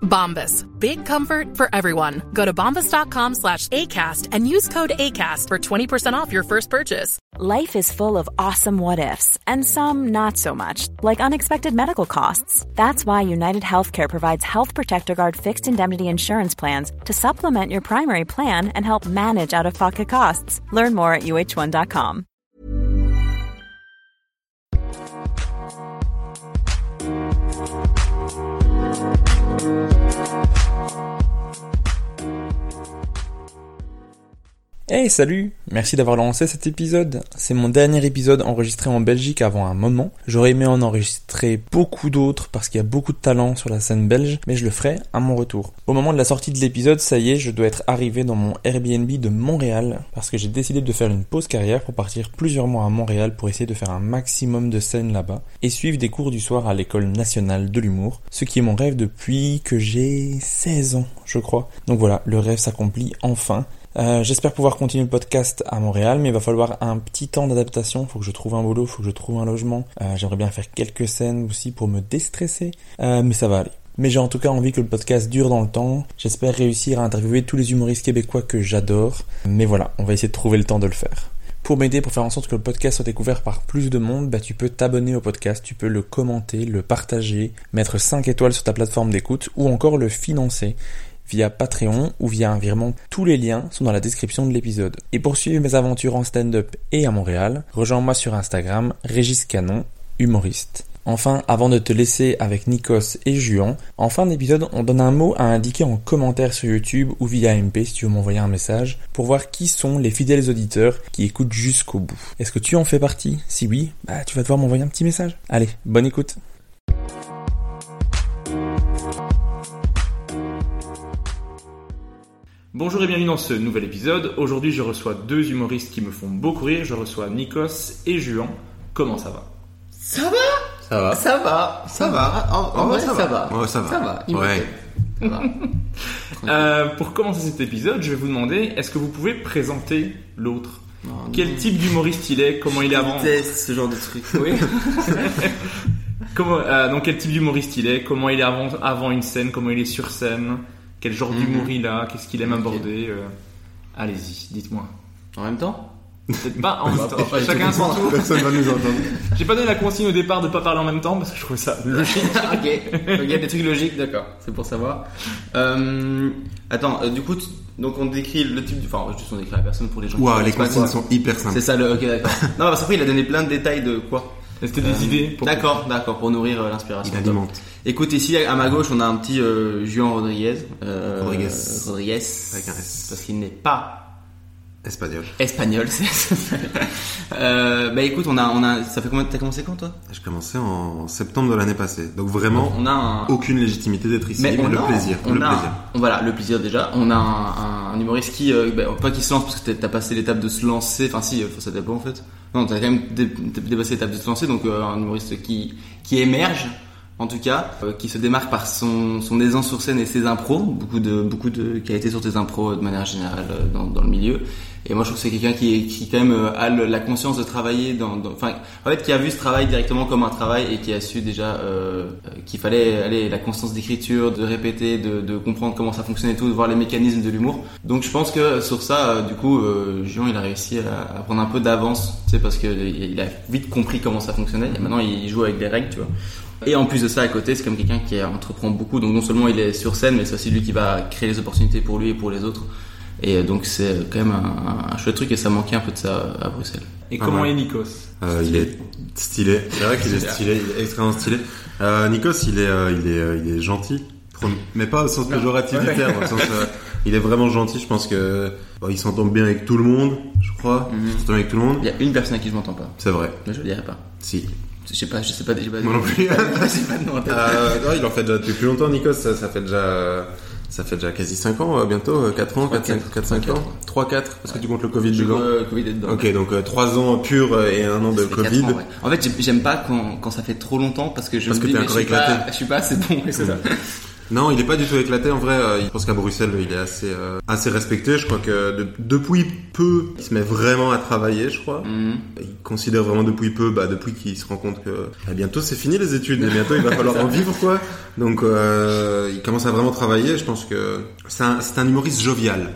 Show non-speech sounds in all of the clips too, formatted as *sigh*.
Bombas. Big comfort for everyone. Go to bombas.com slash ACAST and use code ACAST for 20% off your first purchase. Life is full of awesome what ifs, and some not so much, like unexpected medical costs. That's why United Healthcare provides Health Protector Guard fixed indemnity insurance plans to supplement your primary plan and help manage out of pocket costs. Learn more at uh1.com. Hey salut Merci d'avoir lancé cet épisode. C'est mon dernier épisode enregistré en Belgique avant un moment. J'aurais aimé en enregistrer beaucoup d'autres parce qu'il y a beaucoup de talent sur la scène belge, mais je le ferai à mon retour. Au moment de la sortie de l'épisode, ça y est, je dois être arrivé dans mon Airbnb de Montréal parce que j'ai décidé de faire une pause carrière pour partir plusieurs mois à Montréal pour essayer de faire un maximum de scènes là-bas et suivre des cours du soir à l'école nationale de l'humour, ce qui est mon rêve depuis que j'ai 16 ans, je crois. Donc voilà, le rêve s'accomplit enfin. Euh, J'espère pouvoir continuer le podcast à Montréal, mais il va falloir un petit temps d'adaptation. Faut que je trouve un boulot, faut que je trouve un logement. Euh, J'aimerais bien faire quelques scènes aussi pour me déstresser, Euh, mais ça va aller. Mais j'ai en tout cas envie que le podcast dure dans le temps. J'espère réussir à interviewer tous les humoristes québécois que j'adore. Mais voilà, on va essayer de trouver le temps de le faire. Pour m'aider, pour faire en sorte que le podcast soit découvert par plus de monde, bah, tu peux t'abonner au podcast, tu peux le commenter, le partager, mettre 5 étoiles sur ta plateforme d'écoute ou encore le financer via Patreon ou via un virement. Tous les liens sont dans la description de l'épisode. Et pour suivre mes aventures en stand-up et à Montréal, rejoins-moi sur Instagram, Régis Canon, humoriste. Enfin, avant de te laisser avec Nikos et Juan, en fin d'épisode, on donne un mot à indiquer en commentaire sur YouTube ou via MP si tu veux m'envoyer un message pour voir qui sont les fidèles auditeurs qui écoutent jusqu'au bout. Est-ce que tu en fais partie? Si oui, bah tu vas devoir m'envoyer un petit message. Allez, bonne écoute. Bonjour et bienvenue dans ce nouvel épisode. Aujourd'hui, je reçois deux humoristes qui me font beaucoup rire. Je reçois Nikos et Juan. Comment ça va? Ça va? Ça va Ça va Ça va En, en vrai, ça, va. Ouais, ça va. Ça va. il Ouais. Ça va. *laughs* Euh, Pour commencer cet épisode, je vais vous demander est-ce que vous pouvez présenter l'autre? Non, Quel type d'humoriste il est? Comment il est avant déteste ce genre de truc. Oui. *laughs* Comment, euh, Donc, quel type d'humoriste il est? Comment il est avant, avant une scène? Comment il est sur scène? Quel genre d'humour il a Qu'est-ce qu'il aime aborder euh, Allez-y, dites-moi. en même temps Peut-être pas en *laughs* même temps. pas Chacun son tour. Personne va nous entendre. J'ai pas donné la consigne au départ de pas parler en même temps parce que je trouvais ça *laughs* logique. ok. Il y a des trucs logiques, d'accord. C'est pour savoir. Euh, attends, euh, du coup, tu- donc on décrit le type du. Enfin, juste on décrit la personne pour les gens. qui Waouh, les consignes sont hyper simples. C'est ça le. Ok, d'accord. non, parce qu'après il a donné plein de détails de quoi. C'était des Euh, idées. pour- D'accord, d'accord, pour nourrir euh, l'inspiration. Il alimente. Écoute, ici à ma gauche, on a un petit euh, Juan Rodriguez. Euh, Rodriguez. Rodriguez. Avec un S. Parce qu'il n'est pas Espagnol. espagnol. *laughs* c'est- euh, bah écoute, on a, on a, ça fait combien T'as commencé quand toi? J'ai commencé en septembre de l'année passée. Donc vraiment, On a un. aucune légitimité d'être ici. Mais, on le a- plaisir. On le a, plaisir. on- voilà, le plaisir déjà. On a un, un- un humoriste qui, euh, bah, pas qui se lance parce que t'as- passé l'étape de se lancer. Enfin si, euh, ça dépend en fait. Non, t'as quand même dé- dé- dépassé l'étape de se lancer. Donc euh, un humoriste qui qui émerge. En tout cas, euh, qui se démarque par son, son aisance sur scène et ses impros, beaucoup de beaucoup de qualité sur tes impros euh, de manière générale euh, dans, dans le milieu. Et moi, je trouve que c'est quelqu'un qui, qui quand même euh, a la conscience de travailler dans, dans- enfin, en fait, qui a vu ce travail directement comme un travail et qui a su déjà euh, euh, qu'il fallait aller la constance d'écriture, de répéter, de, de comprendre comment ça fonctionnait et tout, de voir les mécanismes de l'humour. Donc, je pense que sur ça, euh, du coup, euh, Juan, il a réussi à, à prendre un peu d'avance, tu sais, parce que il a vite compris comment ça fonctionnait. Et maintenant, il joue avec des règles, tu vois. Et en plus de ça, à côté, c'est comme quelqu'un qui entreprend beaucoup. Donc non seulement il est sur scène, mais c'est aussi lui qui va créer les opportunités pour lui et pour les autres. Et euh, donc c'est euh, quand même un, un chouette truc et ça manquait un peu de ça à Bruxelles. Et comment est Nikos Euh, il est stylé. C'est vrai qu'il est stylé, il est extrêmement stylé. Euh, Nikos, il est, euh, il est, euh, il est gentil. Mais pas au sens péjoratif du terme. au sens, euh, il est vraiment gentil. Je pense que bon, il s'entend bien avec tout le monde. Je crois. Mhm. Il s'entend bien avec tout le monde. Il y a une personne à qui je m'entends pas. C'est vrai. Mais je le dirai pas. Si. Je sais pas, je sais pas, j'ai pas. Moi non plus. *laughs* pas de nom en tête. Euh, non, il en fait déjà depuis plus longtemps, Nikos. Ça, ça fait déjà, ça fait déjà quasi 5 ans, euh, bientôt, euh, 4 ans, Trois, 4, 5, quatre. 4, 5 Trois, ans. 3, 4, parce que tu comptes le Covid dedans. euh, Covid est dedans. Ok, donc 3 ans pur euh, et un an de Ça quatre Covid. ans, ouais. En fait, j'ai- j'aime pas quand, quand ça fait trop longtemps parce que je Parce me que dis, mais je suis pas, je suis pas assez bon. Non, il est pas du tout éclaté en vrai. euh, Je pense qu'à Bruxelles, il est assez euh, assez respecté. Je crois que de- depuis peu, il se met vraiment à travailler. Je crois. Mhm. Il considère vraiment depuis peu, bah depuis qu'il se rend compte que bah, bientôt c'est fini les études et bientôt il va *laughs* falloir en vivre quoi. Donc euh, il commence à vraiment travailler. Je pense que c'est un, un humoriste jovial.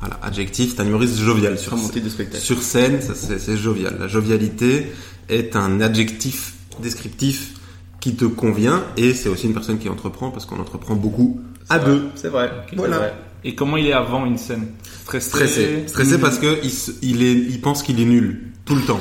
Voilà, adjectif, c'est un humoriste jovial sur de spectacle. sur scène, c'est jovial. La jovialité est un adjectif descriptif qui te convient et c'est aussi une personne qui entreprend parce qu'on entreprend beaucoup à deux. C'est vrai. Voilà. Vrai. Et comment il est avant une scène Stressé Stressé, stressé parce que il, se- il est, il pense qu'il est nul tout le temps.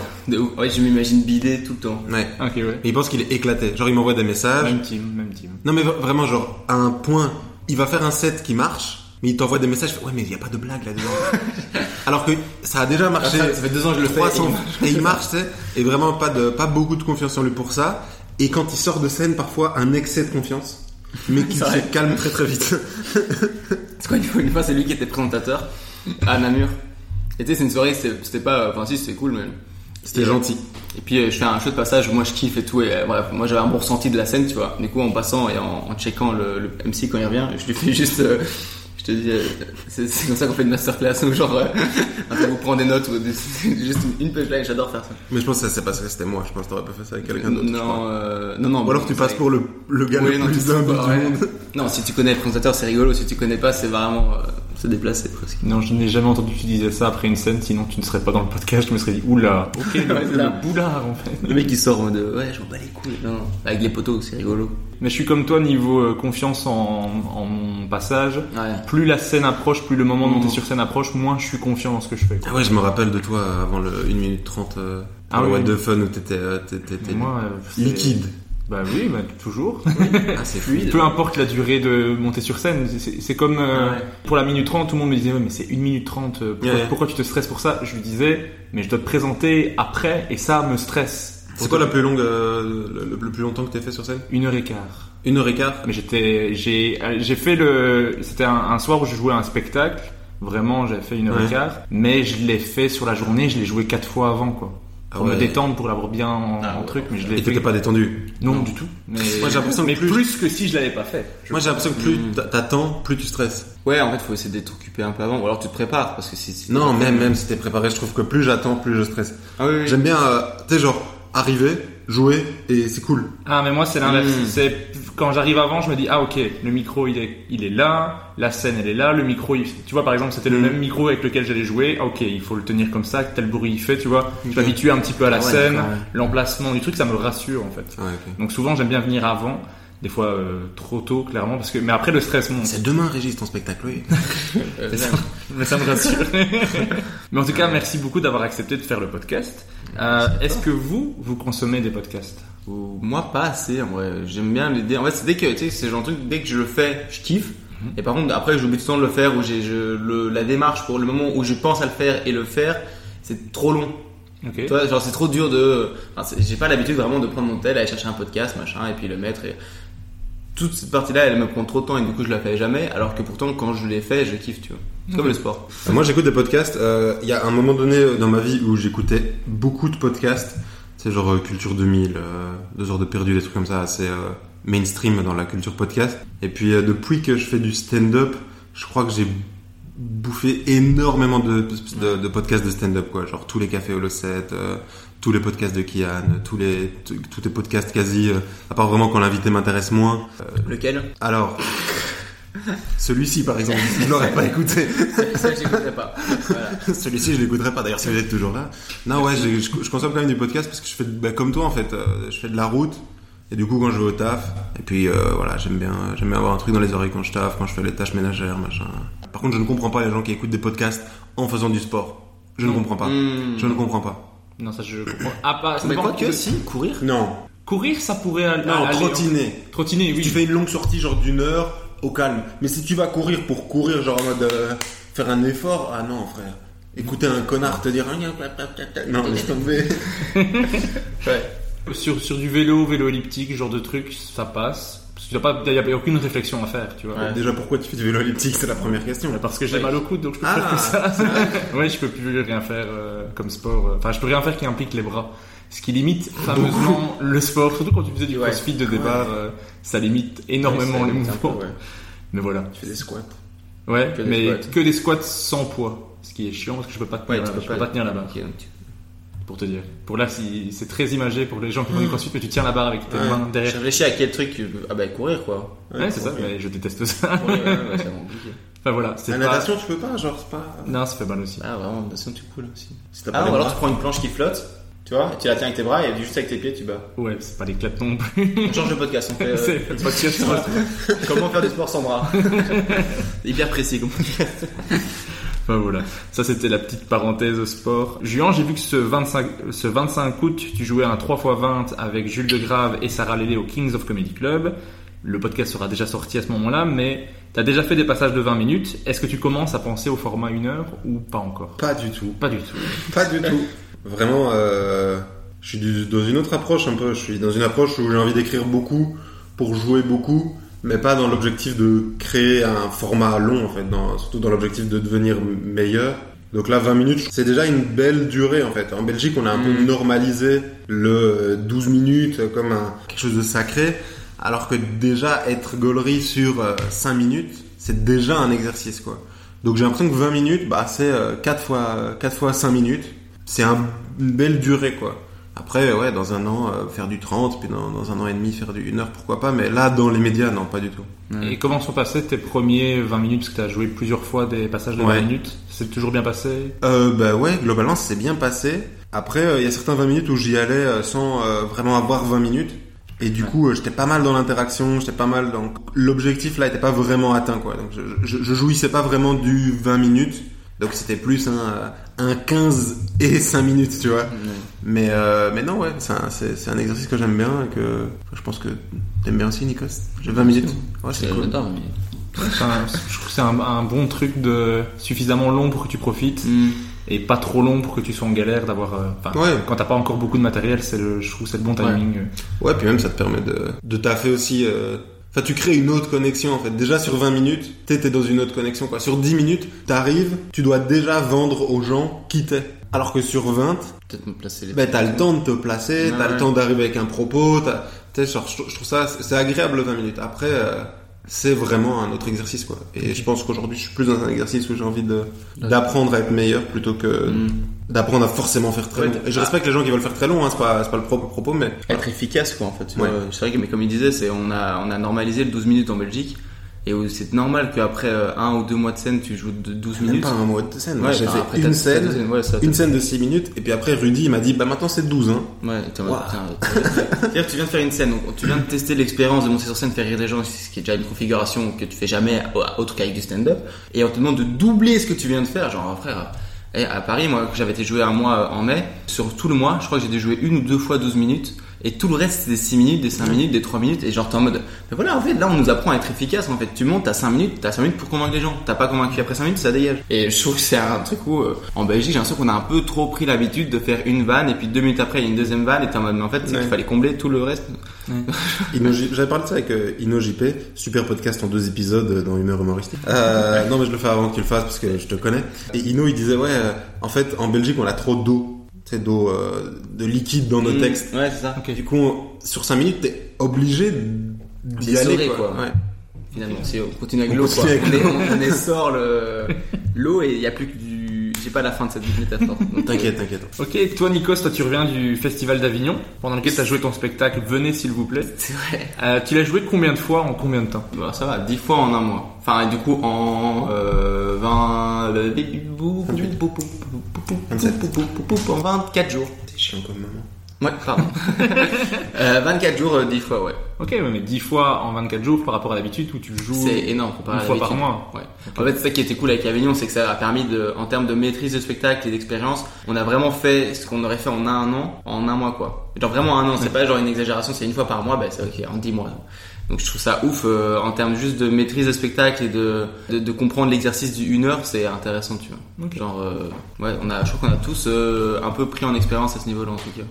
Ouais, je m'imagine bider tout le temps. Ouais. Ok, ouais. Et il pense qu'il est éclaté. Genre il m'envoie des messages. Même team, même team. Non mais vra- vraiment genre à un point, il va faire un set qui marche, mais il t'envoie des messages. Ouais mais il y a pas de blague là-dedans. *laughs* Alors que ça a déjà marché. Ça, ça fait deux ans que je le fais, 300 et il marche. et il marche, tu sais, et vraiment pas de pas beaucoup de confiance en lui pour ça. Et quand il sort de scène, parfois un excès de confiance, mais qui *laughs* se calme très très vite. C'est quoi une fois, une fois, c'est lui qui était présentateur à Namur. Et tu sais, c'est une soirée, c'était pas. Enfin, si, c'était cool, mais. C'était gentil. Et puis, euh, je fais un chouette passage, moi je kiffe et tout. Et euh, bref, moi j'avais un bon ressenti de la scène, tu vois. Du coup, en passant et en, en checkant le, le MC quand il revient, je lui fais juste. euh, te dis, euh, c'est comme ça qu'on fait une masterclass ou genre. Euh, *laughs* peu vous prend des notes ou des- *laughs* juste une, punchline, j'adore faire ça. Mais je pense que ça s'est passé, c'était moi. Je pense que t'aurais pas fait ça avec quelqu'un d'autre. Non, euh, non, non. Ou alors tu passes pour le, le gars Oui, le non, plus tu- humble ouais. du monde. *laughs* Non, si tu connais le présentateur, c'est rigolo. Si tu connais pas, c'est vraiment euh, se déplacer presque. Non, je n'ai jamais entendu utiliser ça après une scène, sinon tu ne serais pas dans le podcast. Je me serais dit, oula, ok, le, Ouais, boulard en fait. Le mec qui sort en mode ouais, je m'en bats les couilles. Non, non. Avec les poteaux, c'est rigolo. Mais je suis comme toi niveau euh, confiance en, en mon passage. Ouais. Plus la scène approche, plus le moment de monter Mhm. sur scène approche, moins je suis confiant dans ce que je fais. quoi. Ah ouais, je me rappelle de toi avant le 1 minute 30 euh, Ah oui. What the Fun où t'étais euh, euh, liquide. Bah oui, bah, toujours. *laughs* Ah, c'est fluide. Peu importe la durée de monter sur scène, c'est- comme euh, Ouais. pour la minute 30, tout le monde me disait ouais, mais c'est une minute 30, euh, pourquoi, Ouais. pourquoi tu te stresses pour ça? Je lui disais mais je dois te présenter après et ça me stresse. C'est quoi la plus longue, euh, le, le plus longtemps que t'as fait sur scène? Une heure et quart. Une heure et quart? Mais j'étais, j'ai, euh, j'ai fait le, c'était un, un soir où je jouais un spectacle. Vraiment, j'avais fait une heure Ouais. et quart, mais je l'ai fait sur la journée. Je l'ai joué quatre fois avant, quoi, Ah pour me ouais. détendre, pour l'avoir bien en, Ah en truc. Mais je l'ai Et t'étais pas détendu? Non, du tout. Mais, Moi, j'ai l'impression que plus- plus... que si je l'avais pas fait. Je- Moi j'ai l'impression que plus t'a- t'attends, plus tu stresses. Ouais, en fait, faut essayer d'être occupé un peu avant, ou alors tu te prépares parce que si. si- Non, même même si t'es préparé, je trouve que plus j'attends, plus je stresse. Ah oui, oui. J'aime bien, euh, tu sais, genre arriver, jouer et c'est cool. Ah mais moi c'est l'inverse. Mm. C'est quand j'arrive avant, je me dis ah ok, le micro il est il est là, la scène elle est là, le micro il... tu vois par exemple c'était le Mm. même micro avec lequel j'allais jouer. Ah, ok, il faut le tenir comme ça, tel bruit il fait, tu vois. Je Ok. m'habitue un petit peu à la ouais, scène, ouais. l'emplacement du truc, ça me rassure en fait. Ouais. Donc souvent j'aime bien venir avant, des fois euh, trop tôt clairement parce que mais après le stress monte. C'est demain, Régis, ton spectacle, oui. *laughs* Euh, Mais ça, mais ça me rassure. *laughs* mais en tout cas, merci beaucoup d'avoir accepté de faire le podcast. Euh, Est-ce que vous, vous consommez des podcasts? Ou- Moi, pas assez, en vrai. J'aime bien l'idée. En fait, c'est dès que, tu sais, c'est genre de truc, dès que je le fais, je kiffe. Et par contre, après, j'oublie tout le temps de le faire, ou j'ai, la démarche pour le moment où je pense à le faire et le faire, c'est trop long. Ok. Tu vois, genre, c'est trop dur de, enfin, j'ai pas l'habitude vraiment de prendre mon tel, aller chercher un podcast, machin, et puis le mettre et, toute cette partie-là, elle me prend trop de temps et du coup, je la fais jamais, alors que pourtant, quand je l'ai fait, je kiffe, tu vois. C'est comme le sport. Euh, Moi j'écoute des podcasts. euh, Il y a un moment donné euh, dans ma vie où j'écoutais beaucoup de podcasts. C'est genre euh, Culture 2000, euh, deux heures de perdu, des trucs comme ça, assez euh, mainstream dans la culture podcast. Et puis euh, depuis que je fais du stand-up, je crois que j'ai bouffé énormément de, de, de podcasts de stand-up quoi. Genre tous les cafés au 7, euh, tous les podcasts de Kian, tous les tous les podcasts quasi, euh, à part vraiment quand l'invité m'intéresse moins. Euh, Lequel alors. *laughs* Celui-ci par exemple, je l'aurais pas écouté. Ça, je pas. Voilà. Celui-ci, je l'écouterai pas d'ailleurs si vous êtes toujours là. Non, ouais, je, consomme quand même du podcast parce que je fais, bah, comme toi en fait, euh, je fais de la route et du coup quand je vais au taf, et puis euh, voilà, j'aime bien, j'aime bien avoir un truc dans les oreilles quand je taffe, quand je fais les tâches ménagères, machin. Par contre, je ne comprends pas les gens qui écoutent des podcasts en faisant du sport. Je ne Non. comprends pas. Hmm. Je ne comprends pas. Non, ça je comprends. Ah, pas, ça Mais quoi que si, courir. Non. Courir, ça pourrait aller. Non, aller- trottiner. Trottiner, Si oui. tu fais une longue sortie genre d'une heure, au calme. Mais si tu vas courir pour courir, genre en mode euh, faire un effort, ah non, frère. Écouter un connard te dire non, laisse tomber. *laughs* Ouais. Sur, sur du vélo, vélo elliptique, genre de truc, ça passe. N'y a, pas- il y a aucune réflexion à faire, tu vois. Ouais. Déjà, pourquoi tu fais du vélo elliptique C'est la première question. Parce que j'ai mal au coude, donc je peux Ah, faire que ça. *laughs* ouais, je peux plus rien faire euh, comme sport. Enfin, je peux rien faire qui implique les bras. Ce qui limite fameusement le sport, surtout quand tu faisais du Ouais. crossfit de départ, euh, ça limite énormément Ouais, les peu, mouvements. ouais. Mais voilà. Tu fais des squats. Ouais, Que des mais squats. que des squats sans poids. Ce qui est chiant parce que je peux pas tenir, Ouais, tu la- peux je pas- peux pas tenir la barre. Tu- Pour te dire. Pour là, c'est très imagé pour les gens qui font du crossfit, mais tu tiens la barre avec tes Ouais. mains Je derrière. réfléchis à quel truc tu veux. Ah bah courir quoi. Ouais, c'est ça, mais je déteste ça. Ouais, ouais, ouais, c'est compliqué. enfin voilà, c'est La pas... natation, tu peux pas, genre, c'est pas. Non, ça fait mal aussi. Ah vraiment, natation tu coules aussi. Si Ah alors bras. tu prends une planche qui flotte, tu vois, et tu la tiens avec tes bras et juste avec tes pieds tu bats. Ouais, c'est pas l'éclate non plus. On change de podcast, on fait *laughs* euh, c'est le podcast *laughs* comment faire du sport sans bras? C'est *laughs* hyper précis comme Enfin voilà, ça c'était la petite parenthèse sport. Juan, j'ai vu que ce 25, ce 25 août, tu jouais un 3x20 avec Jules Degrave et Sarah Lélé au Kings of Comedy Club. Le podcast sera déjà sorti à ce moment-là, mais tu as déjà fait des passages de 20 minutes. Est-ce que tu commences à penser au format 1 heure ou pas encore? Pas du tout. Pas du tout. *laughs* Pas du tout. Vraiment, euh, je suis dans une autre approche un peu. Je suis dans une approche où j'ai envie d'écrire beaucoup pour jouer beaucoup, mais pas dans l'objectif de créer un format long en fait, dans- surtout dans l'objectif de devenir meilleur. Donc là, 20 minutes, c'est déjà une belle durée en fait. En Belgique, on a un peu Mm. normalisé le euh, 12 minutes comme un, quelque chose de sacré, alors que déjà être gaulerie sur euh, 5 minutes, c'est déjà un exercice quoi. Donc j'ai l'impression que 20 minutes, bah c'est euh, 4 fois 4 fois 5 minutes. C'est un- une belle durée quoi. Après ouais, dans un an euh, faire du 30 puis dans, dans un an et demi faire du 1 heure pourquoi pas mais là dans les médias non, pas du tout. Et comment sont passés tes premiers 20 minutes? Parce que tu as joué plusieurs fois des passages de 20 Ouais. minutes. C'est toujours bien passé? Euh, bah ouais, globalement, ça s'est bien passé. Après, euh, il y a certains 20 minutes où j'y allais euh, sans euh, vraiment avoir 20 minutes. Et du coup, euh, j'étais pas mal dans l'interaction, j'étais pas mal dans... L'objectif, là, était pas vraiment atteint, quoi. Donc, je, je, je jouissais pas vraiment du 20 minutes. Donc, c'était plus un, euh, un 15 et 5 minutes, tu vois. Mais, euh, mais non, ouais, c'est un, un exercice que j'aime bien et que je pense que t'aimes bien aussi, Nikos. J'ai 20 minutes. Ouais, c'est cool. J'adore, mais- C'est un- Je trouve que c'est un, un bon truc de suffisamment long pour que tu profites Hmm. et pas trop long pour que tu sois en galère d'avoir. euh, enfin, Ouais. Quand t'as pas encore beaucoup de matériel, c'est le, je trouve que c'est le bon timing. Ouais, puis même ça te permet de, de taffer aussi. euh, Enfin, tu crées une autre connexion en fait. Déjà sur 20 minutes, t'es t'es dans une autre connexion quoi. Sur 10 minutes, t'arrives, tu dois déjà vendre aux gens qui t'es. Alors que sur 20, Peut-être me placer les. ben t'as le temps de te placer, Ouais, t'as le temps d'arriver avec un propos. t'as- Tu sais, genre, je, trouve ça, c'est agréable le 20 minutes. Après, euh, c'est vraiment un autre exercice quoi. Et je pense qu'aujourd'hui, je suis plus dans un exercice où j'ai envie de d'apprendre à être meilleur plutôt que Hmm. D'apprendre à forcément faire très Ouais, long. Et je respecte les gens qui veulent faire très long. Hein, c'est pas c'est pas le propre propos, mais Être efficace quoi en fait. Ouais. vois. C'est vrai que mais comme il disait, c'est on a on a normalisé le 12 minutes en Belgique et où c'est normal qu'après euh, un ou deux mois de scène tu joues de 12 même minutes. pas un mois de scène. Ouais, j'ai enfin, fait une scène. ouais, ça, une scène de 6 minutes et puis après Rudy il m'a dit bah maintenant c'est 12 hein. Ouais, Wow. C'est-à-dire que tu viens de faire une scène, donc tu viens de tester l'expérience de monter sur scène, faire rire des gens, ce qui est déjà une configuration que tu fais jamais autre qu'avec du stand-up, et on te demande de doubler ce que tu viens de faire, genre frère. Et à Paris, moi, j'avais été jouer un mois en mai, sur tout le mois, je crois que j'ai dû jouer une ou deux fois 12 minutes, et tout le reste c'était des 6 minutes, des 5 minutes, des 3 minutes, et genre t'es en mode, mais voilà, en fait, là on nous apprend à être efficace, en fait, tu montes, t'as 5 minutes, t'as 5 minutes pour convaincre les gens, t'as pas convaincu après 5 minutes, ça dégage. Et je trouve que c'est un truc où, euh, en Belgique, j'ai l'impression qu'on a un peu trop pris l'habitude de faire une vanne, et puis deux minutes après il y a une deuxième vanne, et t'es en mode, mais en fait, c'est Ouais. qu'il fallait combler tout le reste. J- J'avais parlé de ça avec euh, Ino JP, super podcast en deux épisodes euh, dans heure humoristique. Euh, non mais je le fais avant que tu le fasses parce que je te connais. Et Ino il disait ouais, euh, en fait en Belgique on a trop d'eau, c'est d'eau euh, de liquide dans nos Mm. textes. Ouais, c'est ça. Du coup on- sur 5 minutes t'es obligé d'y aller quoi. quoi. Ouais. Finalement, si on continue avec l'eau, on, on essore le, l'eau et il y a plus que du, j'ai pas la fin de cette métaphore. T'inquiète, t'inquiète. Ok, toi Nikos, toi tu reviens du festival d'Avignon, pendant lequel tu as joué ton spectacle Venez s'il vous plaît. C'est vrai. Euh, tu l'as joué combien de fois en combien de temps Bon, ça va, 10 fois en un mois. Enfin, du coup, en, euh, 20, euh, 27. en 24 jours. C'est chiant comme moment. Ouais, pardon. *laughs* euh, 24 jours, euh, 10 fois, ouais. Ok, ouais, mais 10 fois en 24 jours par rapport à d'habitude où tu joues C'est énorme comparé une à fois par mois. Ouais. En fait, c'est ça qui était cool avec Avignon, c'est que ça a permis de, en termes de maîtrise de spectacle et d'expérience, on a vraiment fait ce qu'on aurait fait en un an, en un mois, quoi. Genre vraiment un an, c'est pas genre une exagération, c'est une fois par mois, bah c'est ok, en 10 mois. Donc je trouve ça ouf euh, en termes juste de maîtrise de spectacle et de, de, de comprendre l'exercice du 1 heure, c'est intéressant, tu vois. Genre, euh, ouais, on a, je crois qu'on a tous euh, un peu pris en expérience à ce niveau-là en tout cas.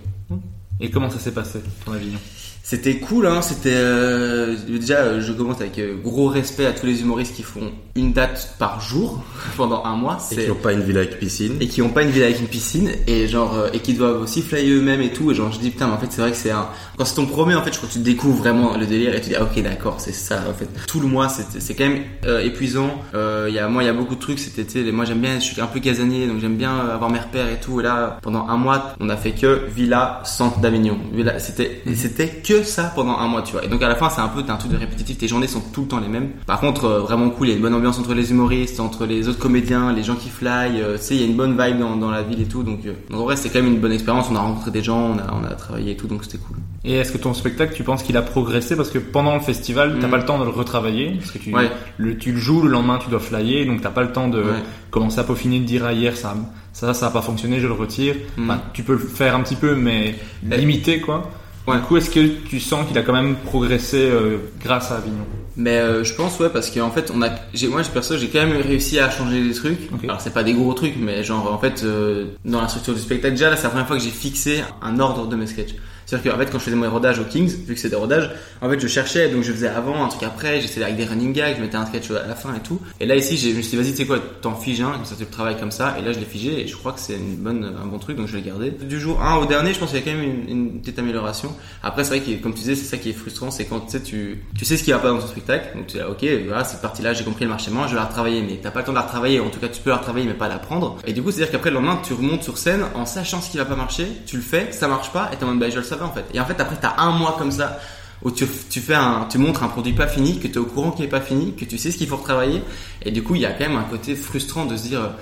Et comment ça s'est passé, ton Avignon C'était cool, hein. C'était euh, déjà, euh, je commence avec euh, gros respect à tous les humoristes qui font une date par jour *laughs* pendant un mois. Et qui n'ont pas une villa avec piscine. et qui ont pas une ville avec une piscine et genre euh, et qui doivent aussi flyer eux-mêmes et tout et genre je dis putain mais en fait c'est vrai que c'est un quand c'est ton premier en fait je crois que tu découvres vraiment le délire et tu dis ah, ok d'accord c'est ça en fait. Tout le mois c'est quand même euh, épuisant. Euh, il y a moi il y a beaucoup de trucs sais, les- moi j'aime bien je suis un peu casanier donc j'aime bien euh, avoir mes repères et tout et là pendant un mois on a fait que villa centre d'Avignon. Villa- c'était et c'était que ça pendant un mois tu vois. Et donc à la fin c'est un peu t'as un truc de répétitif tes journées sont tout le temps les mêmes. Par contre euh, vraiment cool il y a une bonne ambiance entre les humoristes entre les autres comédiens les gens qui fly euh, tu sais il y a une bonne vibe dans, dans la ville et tout donc, euh, donc en vrai c'est quand même une bonne expérience on a rencontré des gens on a, on a travaillé et tout donc c'était cool Et est-ce que ton spectacle, tu penses qu'il a progressé? Parce que pendant le festival, t'as Mm. pas le temps de le retravailler. Parce que tu, Ouais. le, tu le joues, le lendemain, tu dois flyer. Donc t'as pas le temps de Ouais. commencer à peaufiner, de dire ah, hier, ça, ça, ça a pas fonctionné, je le retire. Mm. Enfin, tu peux le faire un petit peu, mais Eh. limité, quoi. Ouais. Du coup, est-ce que tu sens qu'il a quand même progressé euh, grâce à Avignon? Mais euh, je pense ouais parce qu'en fait on a j'ai moi perso j'ai quand même réussi à changer des trucs. Alors c'est pas des gros trucs mais genre en fait euh, dans la structure du spectacle déjà là c'est la première fois que j'ai fixé un ordre de mes sketchs. C'est-à-dire qu'en fait quand je faisais mes rodages au Kings vu que c'est des rodages en fait je cherchais donc je faisais avant un truc après j'essayais avec des running gags je mettais un sketch à la fin et tout. Et là ici je me suis dit vas-y tu sais quoi t'en figes un comme ça tu le travailles comme ça et là je l'ai figé et je crois que c'est une bonne un bon truc donc je l'ai gardé. Du jour 1 au dernier je pense qu'il y a quand même une, petite amélioration. Après c'est vrai que comme tu disais c'est ça qui est frustrant c'est quand tu sais tu tu sais ce qui va pas dans ton spectacle donc tu dis ah, ok voilà cette partie là j'ai compris le marché je vais la retravailler mais t'as pas le temps de la retravailler en tout cas tu peux la retravailler mais pas la prendre et du coup c'est à dire qu'après le lendemain tu remontes sur scène en sachant ce qui va pas marcher tu le fais ça marche pas et t'es en mode bah je le savais en fait et en fait après t'as un mois comme ça où tu, fais un, tu montres un produit pas fini, que tu es au courant qu'il est pas fini, que tu sais ce qu'il faut retravailler, et du coup il y a quand même un côté frustrant de se dire,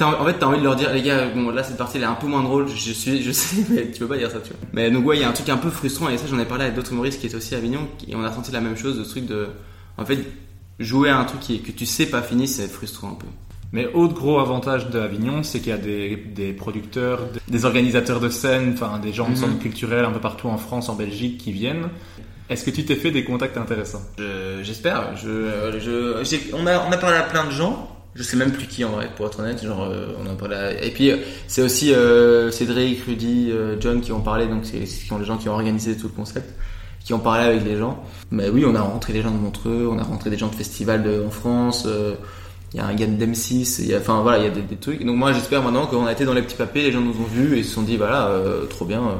en fait t'as envie de leur dire les gars, bon là cette partie elle est un peu moins drôle, je suis, je sais, *laughs* mais tu peux pas dire ça tu vois. Mais donc ouais il y a un truc un peu frustrant et ça j'en ai parlé avec d'autres humoristes qui étaient aussi à Avignon, et on a senti la même chose, de truc de, en fait jouer à un truc qui que tu sais pas fini c'est frustrant un peu. Mais autre gros avantage de Avignon, c'est qu'il y a des, des producteurs, des organisateurs de scènes, enfin des gens de Mhm. centres culturels un peu partout en France, en Belgique qui viennent. Est-ce que tu t'es fait des contacts intéressants? Je- J'espère. Je, je, j'ai- on a, on a parlé à plein de gens. Je sais même plus qui en vrai, pour être honnête. Genre, euh, on a parlé. à- Et puis euh, c'est aussi euh, Cédric, Rudy, euh, John qui ont parlé. Donc c'est les gens qui ont organisé tout le concept, qui ont parlé avec les gens. Mais oui, on a rencontré des gens de Montreux, on a rencontré des gens de festivals de, en France. euh, il y a un gars de d'M6, il y a, enfin voilà, il y a des, des trucs. Donc moi j'espère maintenant qu'on a été dans les petits papiers, les gens nous ont vus et se sont dit voilà, euh, trop bien. euh,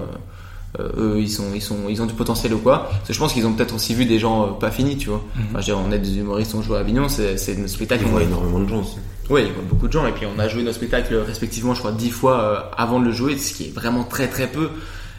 euh, eux ils sont ils sont ils ont du potentiel ou quoi parce que je pense qu'ils ont peut-être aussi vu des gens euh, pas finis tu vois enfin, je veux dire, on est des humoristes on joue à Avignon c'est c'est notre spectacle Ils on voit énormément de gens aussi. oui il voit beaucoup de gens et puis on a joué nos spectacles respectivement je crois dix fois euh, avant de le jouer ce qui est vraiment très très peu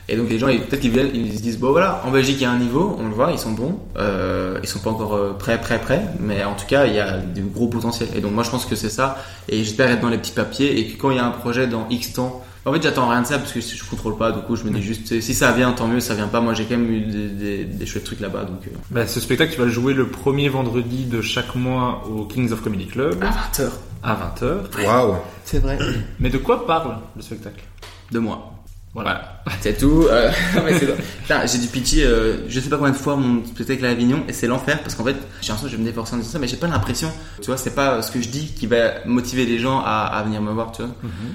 et donc les gens peut-être qu'ils viennent ils se disent bon voilà en Belgique il y a un niveau on le voit ils sont bons euh, ils sont pas encore euh, prêts prêts prêts mais en tout cas il y a du gros potentiel et donc moi je pense que c'est ça et j'espère être dans les petits papiers et que quand il y a un projet dans X temps en fait, j'attends rien de ça parce que je contrôle pas. Du coup, je me dis juste, si ça vient, tant mieux. Si ça vient pas, moi, j'ai quand même eu des, des, des chouettes trucs là-bas. Donc, euh, Bah, Ce spectacle, tu vas le jouer le premier vendredi de chaque mois au Kings of Comedy Club à 20h. à 20h. Waouh C'est vrai. Mais de quoi parle le spectacle? De moi. Voilà. C'est tout. Euh, *laughs* j'ai du pitié. Euh, je sais pas combien de fois mon spectacle à Avignon et c'est l'enfer parce qu'en fait, j'ai l'impression que je vais me déforcer en disant ça, mais j'ai pas l'impression. Tu vois, c'est pas ce que je dis qui va motiver les gens à, à venir me voir. Tu vois.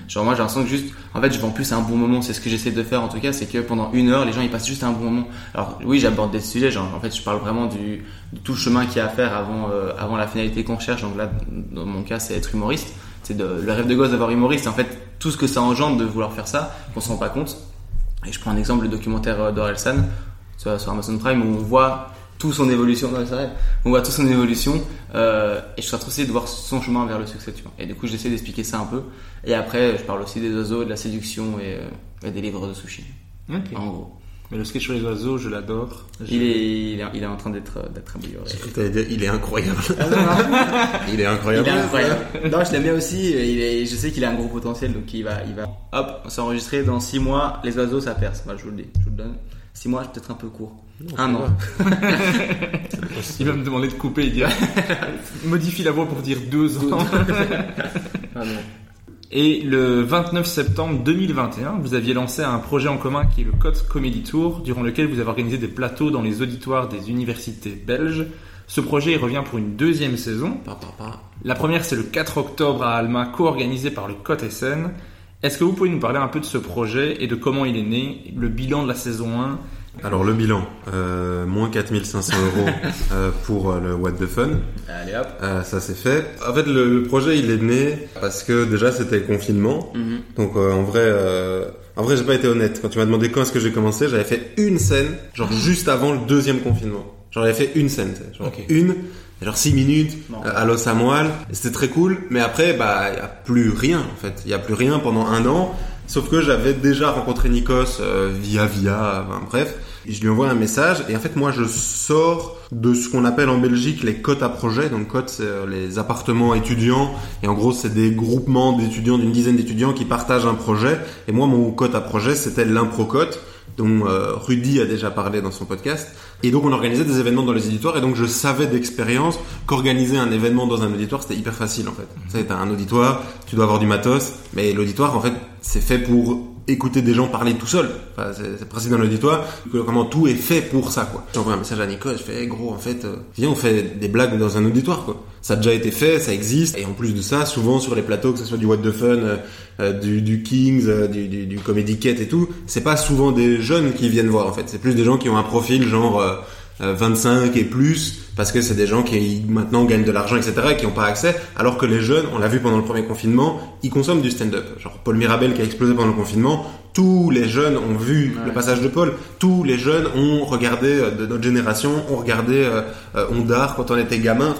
Genre moi, j'ai l'impression que juste, en fait, je vends plus un bon moment. C'est ce que j'essaie de faire en tout cas, c'est que pendant une heure, les gens ils passent juste un bon moment. Alors oui, j'aborde des sujets. Genre, en fait, je parle vraiment du de tout le chemin qu'il y a à faire avant euh, avant la finalité qu'on cherche. Donc là, dans mon cas, c'est être humoriste. C'est le rêve de gosse d'avoir humoriste. En fait, tout ce que ça engendre de vouloir faire ça, qu'on se rend pas compte. Et je prends un exemple, le documentaire euh, d'Orelsan sur, sur Amazon Prime où on voit tout son évolution dans on voit toute son évolution euh, et je suis trop de voir son chemin vers le succès tu vois. et du coup j'essaie d'expliquer ça un peu et après je parle aussi des oiseaux de la séduction et, euh, et des livres de sushi Ok. en gros Mais le sketch sur les oiseaux, je l'adore. Il est, il est, il est en train d'être, d'être amélioré. Il est incroyable. Ah, non, non. *laughs* il est incroyable. Il est incroyable. Non, je l'aime bien aussi. Il est, je sais qu'il a un gros potentiel, donc il va, il va. Hop, on s'est enregistré dans 6 mois. Les oiseaux, ça perce. Moi, je vous le dis, je vous le donne. 6 mois, peut-être un peu court. un an. *laughs* Il va me demander de couper et dire modifie la voix pour dire deux ans. *laughs* Ah non. Et le 29 septembre 2021, vous aviez lancé un projet en commun qui est le Code Comedy Tour, durant lequel vous avez organisé des plateaux dans les auditoires des universités belges. Ce projet il revient pour une deuxième saison. La première, c'est le 4 octobre à Alma, co-organisé par le Côte SN. Est-ce que vous pouvez nous parler un peu de ce projet et de comment il est né, le bilan de la saison 1 Alors le bilan, euh, moins 4500 euros *laughs* euh, pour euh, le What the Fun. Allez hop. Euh, ça c'est fait. En fait, le, le projet il est né parce que déjà c'était le confinement. Mhm. Donc euh, en vrai, euh, en vrai j'ai pas été honnête. Quand tu m'as demandé quand est-ce que j'ai commencé, j'avais fait une scène, genre juste avant le deuxième confinement. Genre j'avais fait une scène, tu sais, genre Ok. une, genre six minutes Non. à l'os à moelle. Et C'était très cool. Mais après, bah y a plus rien en fait. Il y a plus rien pendant un an. Sauf que j'avais déjà rencontré Nikos euh, via via, enfin, bref. Et je lui envoie un message et en fait moi je sors de ce qu'on appelle en Belgique les cotes à projet. Donc cotes c'est euh, les appartements étudiants et en gros c'est des groupements d'étudiants d'une dizaine d'étudiants qui partagent un projet. Et moi mon cote à projet c'était l'improcote dont euh, Rudy a déjà parlé dans son podcast. Et donc on organisait des événements dans les auditoires et donc je savais d'expérience qu'organiser un événement dans un auditoire c'était hyper facile en fait. T'as un auditoire, tu dois avoir du matos, mais l'auditoire en fait c'est fait pour écouter des gens parler tout seul. Enfin, c'est le principe d'un auditoire, que comment tout est fait pour ça quoi. J'envoie un message à Nico, je fais hey, gros en fait, euh, on fait des blagues dans un auditoire quoi. Ça a déjà été fait, ça existe et en plus de ça, souvent sur les plateaux que ce soit du What the Fun, euh, euh, du, du Kings, euh, du, du, du Comedy Cat et tout, c'est pas souvent des jeunes qui viennent voir en fait. C'est plus des gens qui ont un profil genre euh, 25 et plus parce que c'est des gens qui maintenant gagnent de l'argent etc et qui n'ont pas accès alors que les jeunes on l'a vu pendant le premier confinement ils consomment du stand-up. Genre Paul Mirabel qui a explosé pendant le confinement tous les jeunes ont vu le passage de Paul. Tous les jeunes ont regardé euh, de notre génération ont regardé euh, euh, Ondar quand on était gamin.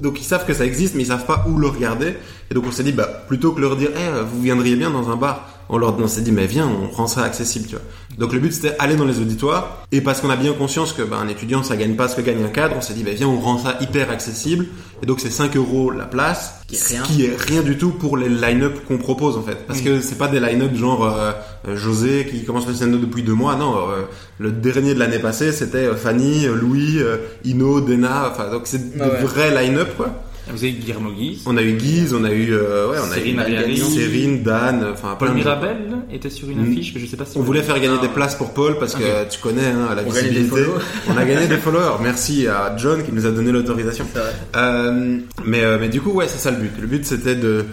Donc ils savent que ça existe mais ils savent pas où le regarder. Et donc on s'est dit bah plutôt que leur dire Eh, euh, vous viendriez bien dans un bar on leur on s'est dit mais viens on rend ça accessible tu vois. Donc le but c'était aller dans les auditoires et parce qu'on a bien conscience que bah, un étudiant ça gagne pas ce que gagne un cadre on s'est dit bah, viens on rend ça hyper accessible. Et donc c'est 5 euros la place Qui est rien. qui est rien du tout pour les line-up qu'on propose en fait. Parce que c'est pas des line-up genre euh, euh, José qui commence le stand-up depuis deux mois. Non euh, le dernier de l'année passée c'était euh, Fanny euh, Louis euh, Ino Dena enfin donc c'est Ah des ouais. vrais line-up quoi Vous avez Guillermo Guise. on a eu Guise on a eu euh, ouais on a eu Dan enfin Paul. Mirabel était sur une Mm. affiche que je sais pas si On voulait faire gagner Ah. des places pour Paul parce que tu connais hein, la On visibilité. followers. *laughs* On a gagné des followers. Merci à John qui nous a donné l'autorisation. C'est vrai. Euh, mais euh, mais du coup ouais c'est ça le but. Le but c'était de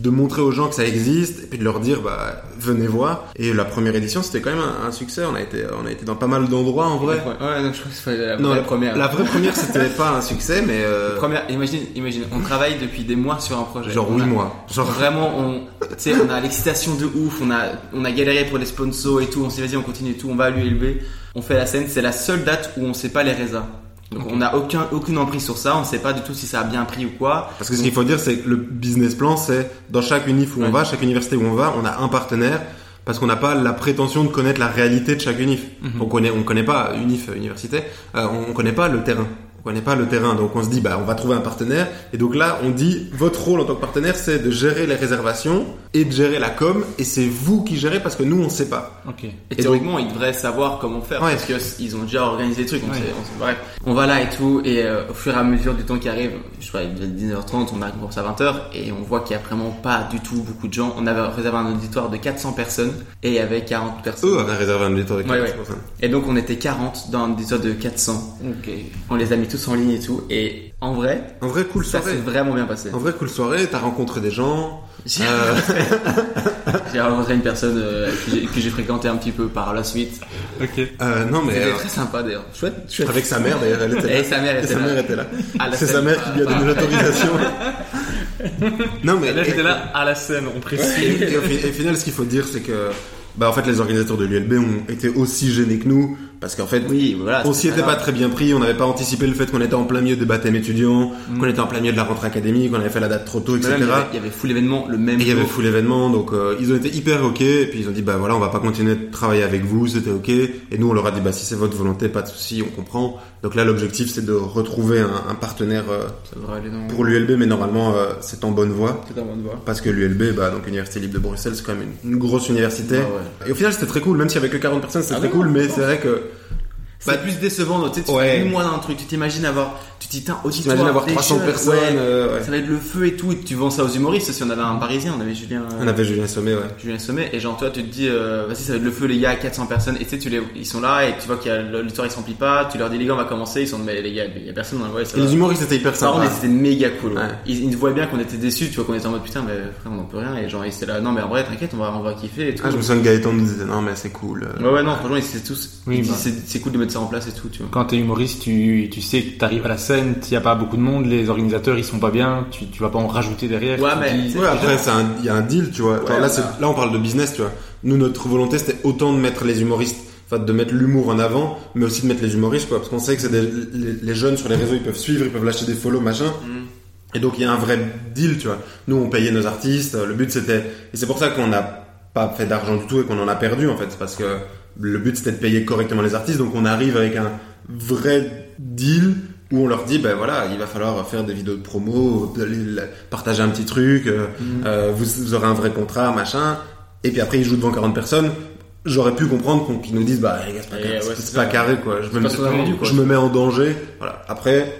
de montrer aux gens que ça existe et puis de leur dire bah venez voir. Et la première édition c'était quand même un, un succès. On a été on a été dans pas mal d'endroits en vrai. Ouais, donc je crois que c'est la, Non, la première. La vraie première c'était pas un succès mais euh, *laughs* Première, imagine, imagine, on travaille depuis des mois sur un projet. genre a- mois. Genre *laughs* Vraiment, on, tu sais, on a l'excitation de ouf, on a, on a galéré pour les sponsors et tout, on s'est dit vas-y, on continue et tout, on va à l'ULB, on fait la scène, c'est la seule date où on sait pas les résas. Donc on n'a aucun, aucune emprise sur ça, on sait pas du tout si ça a bien pris ou quoi. Parce que ce qu'il faut dire, c'est que le business plan, c'est dans chaque unif où on va, chaque université où on va, on a un partenaire parce qu'on n'a pas la prétention de connaître la réalité de chaque unif. On connaît, on connaît pas unif université, euh, on, on connaît pas le terrain. On connaît pas le terrain, donc on se dit bah on va trouver un partenaire. Et donc là, on dit votre rôle en tant que partenaire, c'est de gérer les réservations et de gérer la com. Et c'est vous qui gérez parce que nous on sait pas. Ok. Et théoriquement, ils devraient savoir comment faire Ouais. parce que ils ont déjà organisé des trucs. On Ouais. sait, on sait- bref, on va là et tout, et euh, au fur et à mesure du temps qui arrive, je pas, il est 19h30, on arrive pour ça à 20h, et on voit qu'il y a vraiment pas du tout beaucoup de gens. On avait réservé un auditoire de 400 personnes, et il y avait 40 personnes. Eux avaient réservé un auditoire de Ouais, 40 ouais. personnes. Et donc on était 40 dans un auditoire de 400. Ok. On les a mis tous en ligne et tout, et en vrai, En vrai, cool ça soirée. s'est vraiment bien passé. En vrai, cool soirée. T'as rencontré des gens. J'ai Euh, *laughs* rencontré une personne euh, que j'ai- que j'ai fréquenté un petit peu par la suite. Ok. euh, non mais C'était très sympa d'ailleurs. Chouette, chouette. avec sa mère d'ailleurs, elle était là. Et sa mère Et était sa là. mère était C'est sa mère qui lui a donné l'autorisation. *laughs* non mais Là, j'étais là à la scène, on précise. et, et au final, ce qu'il faut dire, c'est que bah, en fait, les organisateurs de l'ULB ont été aussi gênés que nous parce qu'en fait, Oui, voilà. on s'y était pas très bien pris, on n'avait pas anticipé le fait qu'on était en plein milieu des baptêmes étudiants, Mm. qu'on était en plein milieu de la rentrée académique, qu'on avait fait la date trop tôt, etc. il y avait- avait full événement le même Et il y avait full événement, donc euh, ils ont été hyper ok, et puis ils ont dit bah voilà on va pas continuer de travailler avec vous, c'était ok, et nous on leur a dit bah si c'est votre volonté, pas de souci, on comprend. Donc là l'objectif c'est de retrouver un, un partenaire euh, dans. pour l'ULB, mais normalement euh, c'est en bonne voie. C'est moi de voir. Parce que l'ULB, bah, donc Université Libre de Bruxelles, c'est quand même une, une grosse université. Ah ouais. Et au final, c'était très cool, même s'il y avait que 40 personnes, c'était Ah très cool, mais c'est vrai que Bah, plus décevant, tu sais, tu Ouais. fais huit mois dans un truc, tu t'imagines avoir, tu te dis, tiens, auditoire, t'imagines avoir des 300 jeunes, personnes, ouais, euh, ouais. ça va être le feu et tout, et tu vends ça aux humoristes, si on avait un parisien, on avait Julien, euh, on avait Julien Sommet, ouais. Julien Sommet, et genre, toi, tu te dis, euh, vas-y, ça va être le feu, les gars, 400 personnes, et tu sais, tu les, ils sont là, et tu vois qu'il y a l'auditoire, il se remplit pas, tu leur dis, les gars, on va commencer, ils sont, mais les gars, il y a personne dans la voie, Et les humoristes étaient hyper Par sympas. contre, c'était méga cool. ouais. Ouais. Ils, ils voyaient bien qu'on était déçus, tu vois, qu'on était en mode putain, mais frère, on n'en peut rien. Et genre, ils étaient là, non, mais en vrai, t'inquiète, on va, on va kiffer et tout. Ah, je me souviens que Gaëtan nous disait, non, mais c'est cool. euh. Ouais, ouais, non, franchement, ils étaient tous. Oui, bah. c'est, c'est cool de mettre ça en place et tout, tu vois. Quand t'es humoriste, tu, tu sais que t'arrives à la scène, il y a pas beaucoup de monde, les organisateurs ils sont pas bien, tu, tu vas pas en rajouter derrière. Ouais, mais- dis- Ouais, après, c'est un- il y a un deal, tu vois. Là, voilà. là, on parle de business, tu vois. Nous, notre volonté, c'était autant de mettre les humoristes, enfin, de mettre l'humour en avant, mais aussi de mettre les humoristes, quoi. Parce qu'on sait que c'est les, les jeunes sur les réseaux, ils peuvent suivre, ils peuvent lâcher des follow, machin. Mm. Et donc, il y a un vrai deal, tu vois. Nous, on payait nos artistes, le but, c'était, et c'est pour ça qu'on n'a pas fait d'argent du tout et qu'on en a perdu, en fait. C'est parce que le but, c'était de payer correctement les artistes, donc on arrive avec un vrai deal où on leur dit ben voilà il va falloir faire des vidéos de promo partager un petit truc euh, euh, vous, vous aurez un vrai contrat machin. Et puis après ils jouent devant 40 personnes. J'aurais pu comprendre qu'on- qu'ils nous disent bah les gars c'est pas, carré, ouais, c'est- c'est c'est ça. pas carré quoi. Je me, quoi. je me mets en danger. Voilà. Après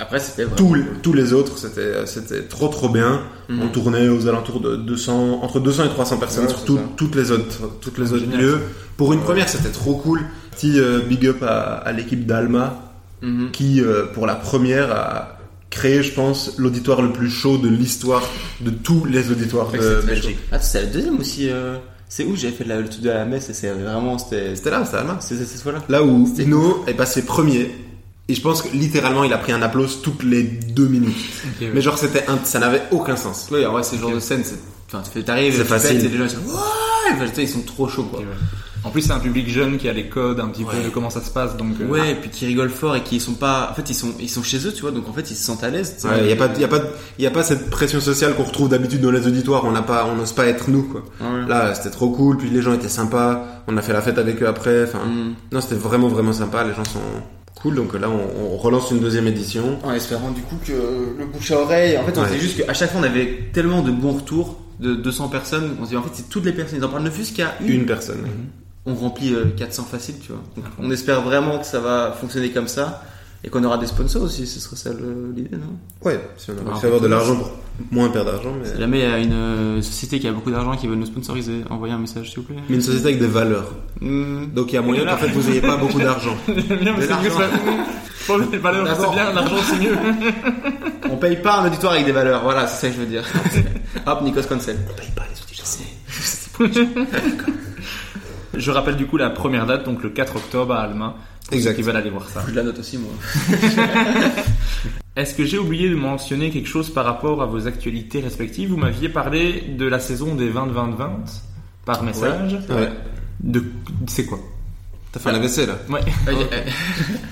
Après, c'était tous, cool. tous les autres c'était c'était trop trop bien. Mhm. on tournait aux alentours de 200 entre 200 et 300 personnes Ouais, sur tout- toutes les autres toutes les autres lieux. pour une première c'était trop cool. Petit euh, big up à, à l'équipe d'Alma Mhm. qui, euh, pour la première, a créé, je pense, l'auditoire le plus chaud de l'histoire de tous les auditoires de c'est Belgique. Ah, c'est le deuxième aussi. euh, C'est où j'avais fait la- le truc de la messe et c'est vraiment. C'était. Là, c'était Alma. C'était cette fois-là. Là où Ino est passé premier. Et je pense que littéralement, il a pris un applause toutes les deux minutes. Ouais. Mais genre, c'était un- ça n'avait aucun sens. Oui, en vrai, c'est le genre de scène, c'est. Enfin, t'arrives, C'est facile. pètes, et les gens ils sont. Ouais Enfin, ils sont trop chauds, quoi. Ouais. En plus, c'est un public jeune qui a les codes un petit peu Ouais. de comment ça se passe, donc. euh, Ouais, et puis qui rigolent fort et qui sont pas. En fait, ils sont, ils sont chez eux, tu vois, donc en fait, ils se sentent à l'aise. Il n'y a, pas- y a, pas- y a pas cette pression sociale qu'on retrouve d'habitude dans les auditoires. On n'a pas, on n'ose pas être nous, quoi. Ouais. Là, c'était trop cool. Puis les gens étaient sympas. On a fait la fête avec eux après. Enfin, Mm. non, c'était vraiment, vraiment sympa. Les gens sont cool. Donc là, on, on relance une deuxième édition. En espérant du coup que le bouche à oreille. En fait, on Ouais. juste qu'à chaque fois, on avait tellement de bons retours de 200 personnes. On se dit en fait, c'est toutes les personnes. Ils en parlent ne fût-ce qu'à une. Une personne. On remplit euh, 400 facile, tu vois. Donc, on espère vraiment que ça va fonctionner comme ça et qu'on aura des sponsors aussi. Ce serait ça le- l'idée, non? Ouais, si on a à avoir de l'argent pour moins perdre d'argent, mais... Si jamais il y a une euh, société qui a beaucoup d'argent qui veut nous sponsoriser, envoyez un message s'il vous plaît. mais une société avec des valeurs. Hmm. Donc il y a moyen qu'en fait vous ayez pas beaucoup d'argent. *laughs* J'aime bien c'est Bon, les valeurs, c'est bien, l'argent c'est mieux. On paye pas un auditoire avec des valeurs, voilà, c'est ça que je veux dire. *laughs* Hop, Nikos Cancel. On paye pas les auditeurs. *laughs* Je rappelle du coup la première date, donc le 4 octobre à Alma. Exact. ceux qui veulent aller voir ça. Je la note aussi, moi. *laughs* Est-ce que j'ai oublié de mentionner quelque chose par rapport à vos actualités respectives? Vous m'aviez parlé de la saison des 20-20-20 par message. Ouais. De... C'est quoi? T'as fait la vaisselle là Ouais.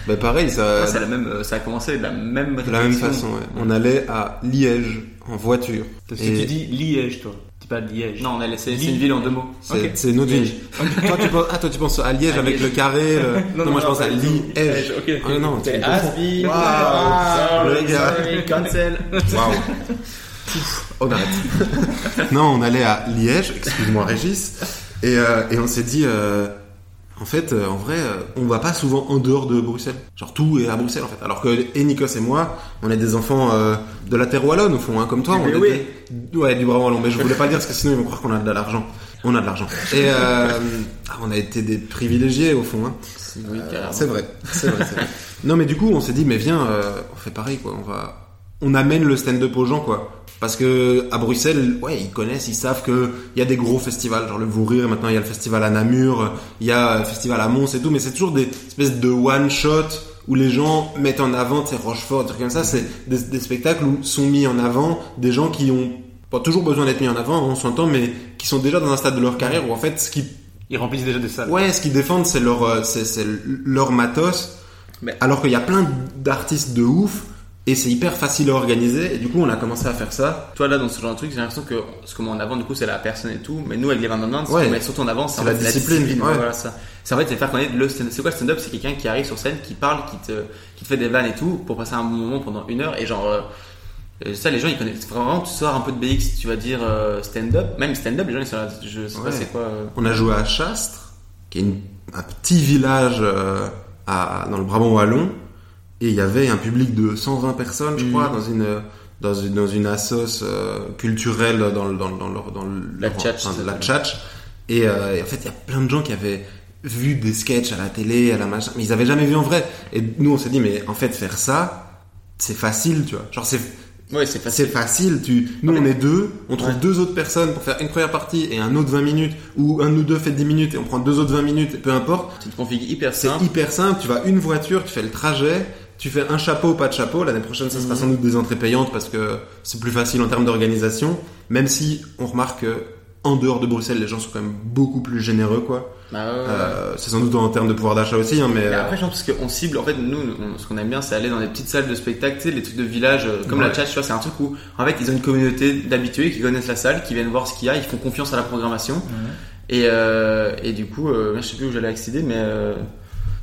Bah pareil, ça... c'est la même, euh, ça a commencé de la même de la même façon, ouais. On allait à Liège en voiture. Parce que Et tu dis Liège, toi. Tu dis pas Liège. Non, on a laissé, c'est une ville en deux mots. C'est Ok. c'est une autre ville. toi, tu penses, ah, toi tu penses à Liège À avec Liège. le carré. *laughs* le- Non, non, moi je pense à Liège. ok, ok. Ah, non, C'est. Asby. Waouh, sorry, *laughs* Cancel. Waouh. On arrête. *laughs* non, on allait à Liège, excuse-moi Régis, et, euh, et on s'est dit, euh, en fait, euh, en vrai, euh, on va pas souvent en dehors de Bruxelles. Genre tout est à Bruxelles en fait. Alors que et Nikos et moi, on est des enfants euh, de la terre wallonne au fond, hein, comme toi. Du on est Béoué. des- Ouais, du Brabant wallon. Mais je voulais pas le dire parce que sinon ils vont croire qu'on a de l'argent. On a de l'argent. Et euh, *laughs* ah, on a été des privilégiés au fond. Hein. Oui, Euh, c'est vrai, c'est vrai, vrai. Non, mais du coup, on s'est dit, mais viens, euh, on fait pareil, quoi. On va, on amène le stand-up aux gens, quoi. Parce que à Bruxelles, ouais, ils connaissent, ils savent que il y a des gros festivals, genre le Vourir. Maintenant, il y a le festival à Namur, il y a le festival à Mons et tout. Mais c'est toujours des espèces de one shot où les gens mettent en avant, tu sais, Rochefort, des trucs comme ça. C'est des, des spectacles où sont mis en avant des gens qui ont pas toujours besoin d'être mis en avant, on s'entend, mais qui sont déjà dans un stade de leur carrière où en fait, ce qui Ils remplissent déjà des salles. Ouais, ce qu'ils défendent, c'est leur, euh, c'est leur matos. Mais- Alors qu'il y a plein d'artistes de ouf et c'est hyper facile à organiser. Et du coup, on a commencé à faire ça. Toi là dans ce genre de truc, j'ai l'impression que ce qu'on met en avant du coup c'est la personne et tout, mais nous avec les 20 ce Ouais. qu'on met surtout en avant c'est la fait, discipline, ouais. Voilà ça. C'est en fait c'est faire connaître le stand C'est quoi le stand-up? C'est quelqu'un qui arrive sur scène, qui parle, qui te, qui te fait des vannes et tout pour passer un bon moment pendant une heure et genre euh, euh, ça les gens ils connaissent vraiment tu sors un peu de BX tu vas dire euh, stand-up même stand-up les gens ils sont là je sais Ouais. pas c'est quoi euh, On a joué à Chastres, qui est une- un petit village euh, à, dans le Brabant wallon, et il y avait un public de 120 personnes, je Mhm. crois, dans une dans une dans une assos euh, culturelle dans dans dans leur dans La leur- tchatch, enfin, ça la tchatch. Et, euh, et en fait, il y a plein de gens qui avaient vu des sketchs à la télé, à la machin, mais ils avaient jamais vu en vrai. Et nous, on s'est dit, mais en fait, faire ça, c'est facile, tu vois. Genre, c'est ouais c'est facile c'est facile, tu... nous Ouais. on est deux, on trouve Ouais. deux autres personnes pour faire une première partie et un autre 20 minutes, ou un ou deux fait 10 minutes et on prend deux autres 20 minutes, peu importe. c'est une config hyper C'est simple hyper simple, tu vas une voiture, tu fais le trajet, tu fais un chapeau, pas de chapeau, l'année prochaine ça sera Mhm. sans doute des entrées payantes parce que c'est plus facile en termes d'organisation, même si on remarque que en dehors de Bruxelles, les gens sont quand même beaucoup plus généreux, quoi. Bah, ouais, ouais, ouais. Euh, c'est sans doute en termes de pouvoir d'achat aussi, hein, mais... Euh, après, je pense qu'on cible, en fait, nous, on- ce qu'on aime bien, c'est aller dans des petites salles de spectacle, tu sais, les trucs de village, euh, comme la chat, tu vois, c'est un truc où, en fait, ils ont une communauté d'habitués qui connaissent la salle, qui viennent voir ce qu'il y a, ils font confiance à la programmation. Et, euh, et du coup, je sais plus où j'allais accéder, mais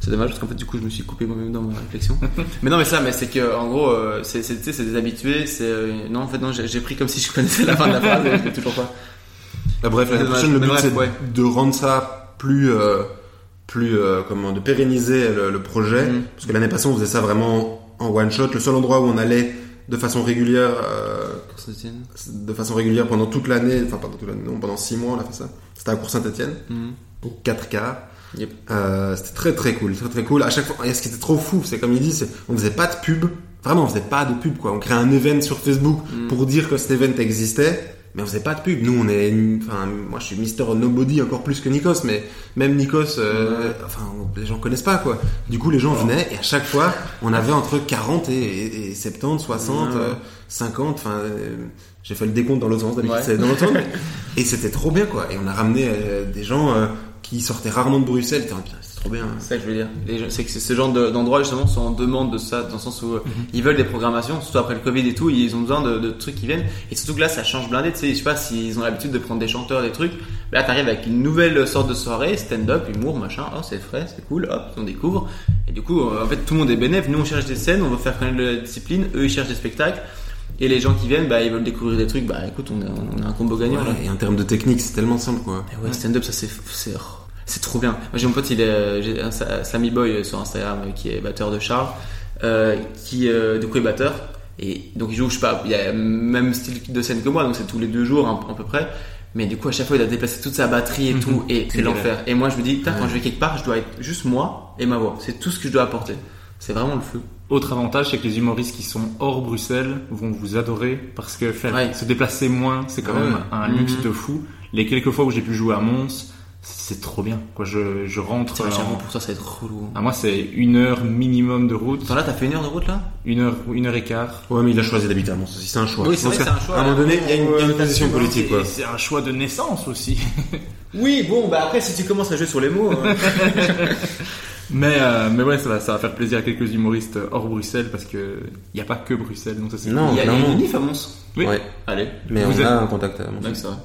c'est dommage parce qu'en fait, du coup, je me suis coupé moi-même dans ma réflexion. *laughs* mais non, mais ça, mais c'est que, en gros, euh, c'est, c'est, c'est des habitués, c'est, euh, non, en fait, non, j'ai, j'ai pris comme si je connaissais la fin de la phrase, mais toujours pas. Bah, bref, l'année prochaine, le but bref, c'est ouais. de rendre ça plus, euh, plus euh, comment, de pérenniser le, le projet. Mhm. Parce que l'année passée, on faisait ça vraiment en one shot. Le seul endroit où on allait de façon régulière, euh, de façon régulière pendant toute l'année, enfin pendant toute l'année, non, pendant six mois, on a fait ça. C'était à Cour Saint-Etienne, Mhm. au 4K. Yep. Euh, c'était très très cool, très très cool. À chaque fois, et ce qui était trop fou, c'est comme il dit, c'est on faisait pas de pub. Vraiment, on faisait pas de pub quoi. On créait un event sur Facebook Mhm. pour dire que cet event existait, mais on faisait pas de pub. Nous, on est, enfin, moi, je suis Mister Nobody encore plus que Nikos, mais même Nikos, euh, enfin, les gens connaissent pas quoi. Du coup, les gens venaient et à chaque fois, on avait entre 40 et, et, et 70, 60, Ouais, ouais. euh, 50. Enfin, euh, j'ai fait le décompte dans l'autre sens. D'habitude, Ouais. c'est dans l'autre sens. mais- *laughs* et c'était trop bien quoi. Et on a ramené euh, des gens euh, qui sortaient rarement de Bruxelles. C'est trop bien. C'est ça que je veux dire. C'est que ce genre de- d'endroits justement sont en demande de ça, dans le sens où euh, ils veulent des programmations, surtout après le Covid et tout, ils ont besoin de, de trucs qui viennent. Et surtout que là, ça change blindé. Tu sais, je sais pas s'ils ont l'habitude de prendre des chanteurs, des trucs. Mais là, t'arrives avec une nouvelle sorte de soirée, stand-up, humour, machin. Oh, c'est frais, c'est cool. Hop, on découvre. Et du coup, en fait, tout le monde est bénéf. Nous, on cherche des scènes, on veut faire connaître la discipline. Eux, ils cherchent des spectacles. Et les gens qui viennent, bah, ils veulent découvrir des trucs. Bah, écoute, on a, on a un combo gagnant. là. Ouais, et en termes de technique, c'est tellement simple quoi. Ouais, stand-up, ça c'est c'est trop bien. J'ai mon pote, il est euh, j'ai un Sa- Sammy Boy euh, sur Instagram euh, qui est batteur de Charles, euh, qui euh, du coup est batteur et donc il joue, je sais pas, il y a le même style de scène que moi, donc c'est tous les deux jours à, peu près. Mais du coup à chaque fois il a déplacé toute sa batterie et tout et c'est l'enfer. Et moi je me dis, putain quand je vais quelque part, je dois être juste moi et ma voix. C'est tout ce que je dois apporter. C'est vraiment le feu. Autre avantage, c'est que les humoristes qui sont hors Bruxelles vont vous adorer parce que faire Ouais. se déplacer moins, c'est quand Ouais. même un luxe Mhm. de fou. Les quelques fois où j'ai pu jouer à Mons, c'est trop bien. Quoi, je, je rentre. Tiens, en- pour toi ça va être relou. À moi, c'est une heure minimum de route, Attends là, t'as fait une heure de route là? Une heure, une heure et quart. Ouais, mais il a choisi d'habiter à Mons aussi, c'est un choix. Oui, c'est vrai un choix, À un moment donné, il y a une, a une position c'est- politique quoi. C'est un choix de naissance aussi. *laughs* Oui, bon, bah après si tu commences à jouer sur les mots. hein. *laughs* mais, euh, mais ouais, ça va, ça va faire plaisir à quelques humoristes hors Bruxelles parce que il n'y a pas que Bruxelles, donc ça c'est Non. il y a clairement. une à Mons. Oui. Ouais. Allez. Mais Vous on êtes- a un contact à Mons. Ouais, c'est vrai.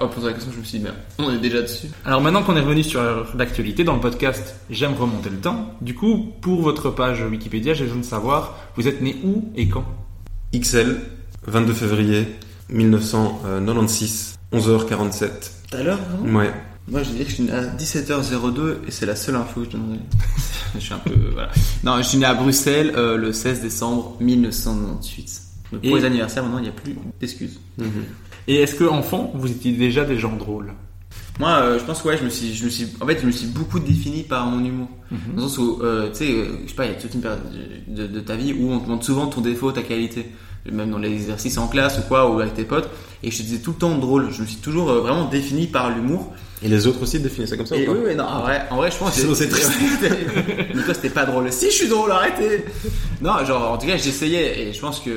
En posant la question, je me suis dit, merde, on est déjà dessus. Alors maintenant qu'on est revenu sur l'actualité dans le podcast, j'aime remonter le temps. Du coup, pour votre page Wikipédia, j'ai besoin de savoir, vous êtes né où et quand? XL, 22 février 1996, 11h47. Tout à l'heure, Ouais. Moi, je dirais que je suis né à 17h02 et c'est la seule info que je donnerai. *laughs* je suis un peu. Voilà. Non, je suis né à Bruxelles euh, le 16 décembre 1998. Donc pour Et- les anniversaires, maintenant, il n'y a plus d'excuses. Et est-ce que enfant, vous étiez déjà des gens drôles? Moi, euh, je pense que ouais, je me suis, je me suis, en fait, je me suis beaucoup défini par mon humour. Dans le sens où, euh, tu sais, euh, je sais pas, il y a toute une période de, de ta vie où on te montre souvent ton défaut, ta qualité. Même dans les exercices en classe ou quoi, ou avec tes potes. Et je te disais tout le temps drôle. Je me suis toujours euh, vraiment défini par l'humour. Et les autres aussi définissent ça comme ça Et ou pas? oui, oui, non, en vrai, en vrai, je pense que c'est triste. *laughs* Nico, c'était pas drôle. Si, je suis drôle, arrêtez. Non, genre, en tout cas, j'essayais et je pense que,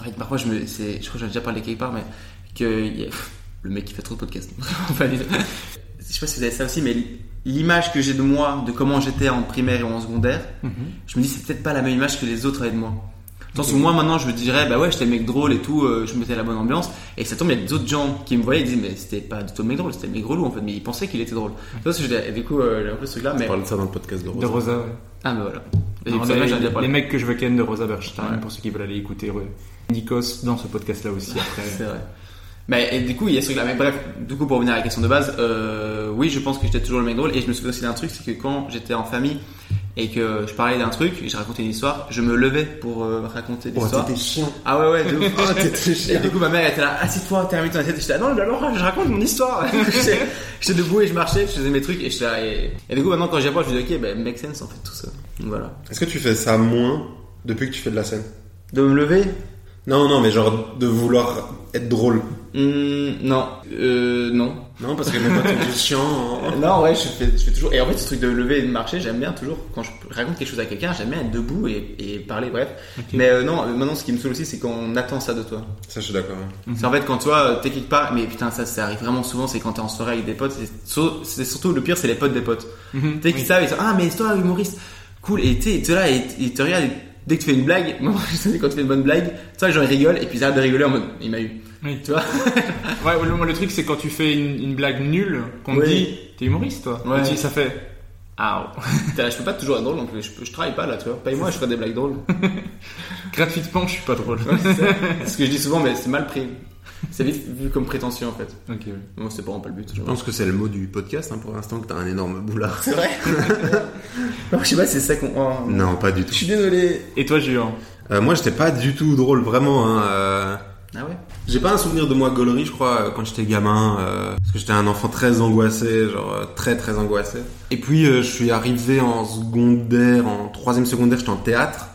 en fait, parfois, je me, je crois que j'en ai déjà parlé quelque part, mais que il y a- *laughs* le mec qui fait trop de podcasts. *laughs* Enfin, je sais pas si vous avez ça aussi, mais l'image que j'ai de moi, de comment j'étais en primaire et en secondaire, Mhm. je me dis c'est peut-être pas la même image que les autres avaient de moi. Dans le sens où moi maintenant je me dirais bah ouais j'étais le mec drôle et tout, euh, je mettais la bonne ambiance et ça tombe il y a d'autres gens qui me voyaient ils disaient mais c'était pas du tout le mec drôle c'était le mec relou en fait mais ils pensaient qu'il était drôle. Tu vois ce que je veux dire Et du coup euh, j'ai un peu ce truc là On mais parle de ça dans le podcast de Rosa. De Rosa, ouais. ah mais voilà. Et Non, les, mecs que je veux ken de Rosa Berstein, Ouais. pour ceux qui veulent aller écouter ouais. Nikos dans ce podcast-là aussi *laughs* après. C'est vrai. Mais et du coup, il y a ce truc-là. Mais bref, du coup, pour revenir à la question de base, euh, oui, je pense que j'étais toujours le mec drôle. Et je me souviens aussi d'un truc, c'est que quand j'étais en famille et que je parlais d'un truc et je racontais une histoire, je me levais pour euh, raconter Oh, l'histoire. t'étais chiant. ah ouais, ouais, de *laughs* ouf. Oh, t'étais Et chiant. du coup, ma mère était là, assieds-toi, termine ton assiette. Et j'étais là, non, mais alors, je raconte mon histoire. *laughs* J'étais- debout et je marchais, je faisais mes trucs et j'étais là. Et, et du coup, maintenant, quand j'y vois, je me dis, ok, ben, make sense en fait, tout ça. Donc voilà. Est-ce que tu fais ça moins depuis que tu fais de la scène? De me lever? Non, non, mais genre de vouloir être drôle. Hmm, Non. Euh, non. Non, parce que mes potes sont chiants. hein. *laughs* Non, ouais, je fais, je fais toujours. Et en fait, ce truc de lever et de marcher, j'aime bien toujours. Quand je raconte quelque chose à quelqu'un, j'aime bien être debout et, et parler, bref. Mais euh, non, euh, maintenant, ce qui me saoule aussi, c'est quand on attend ça de toi. Ça, je suis d'accord. hein. C'est en fait quand toi, t'es quelque part, mais putain, ça, ça arrive vraiment souvent, c'est quand t'es en soirée avec des potes. C'est sur- c'est surtout le pire, c'est les potes des potes. Mhm. Tu sais, qui savent, ils disent, ah, mais toi, humoriste, cool. Et tu sais, tu es là, et ils te regardent, dès que tu fais une blague, *laughs* moi, je sais, quand tu fais une bonne blague, toi, genre, ils rigolent, et puis ils arrêtent de rigoler en mode, il m'a eu. Oui. Tu vois? *laughs* Ouais, le, le truc c'est quand tu fais une, une blague nulle, qu'on te dit, t'es humoriste toi. Ouais. Et tu- ça fait, ah, *laughs* là, Je peux pas toujours être drôle je, peux- je travaille pas là, tu vois. Paye-moi, je ferai des blagues drôles. gratuitement, je suis pas drôle. C'est ce que je dis souvent, mais c'est mal pris. C'est vite vu comme prétentieux en fait. ok, oui. Moi, c'est pas vraiment pas le but. Je pense que c'est le mot du podcast hein, pour l'instant que t'as un énorme boulard. C'est vrai *laughs* Non, je sais pas, c'est ça qu'on. oh. Non, pas du tout. Je suis désolé. Et toi, Julien? Euh, moi, j'étais pas du tout drôle, vraiment. Hein, euh, Ah ouais? J'ai pas un souvenir de moi gaulerie, je crois, euh, quand j'étais gamin, euh, parce que j'étais un enfant très angoissé, genre très très angoissé. Et puis euh, je suis arrivé en secondaire, en troisième secondaire, j'étais en théâtre,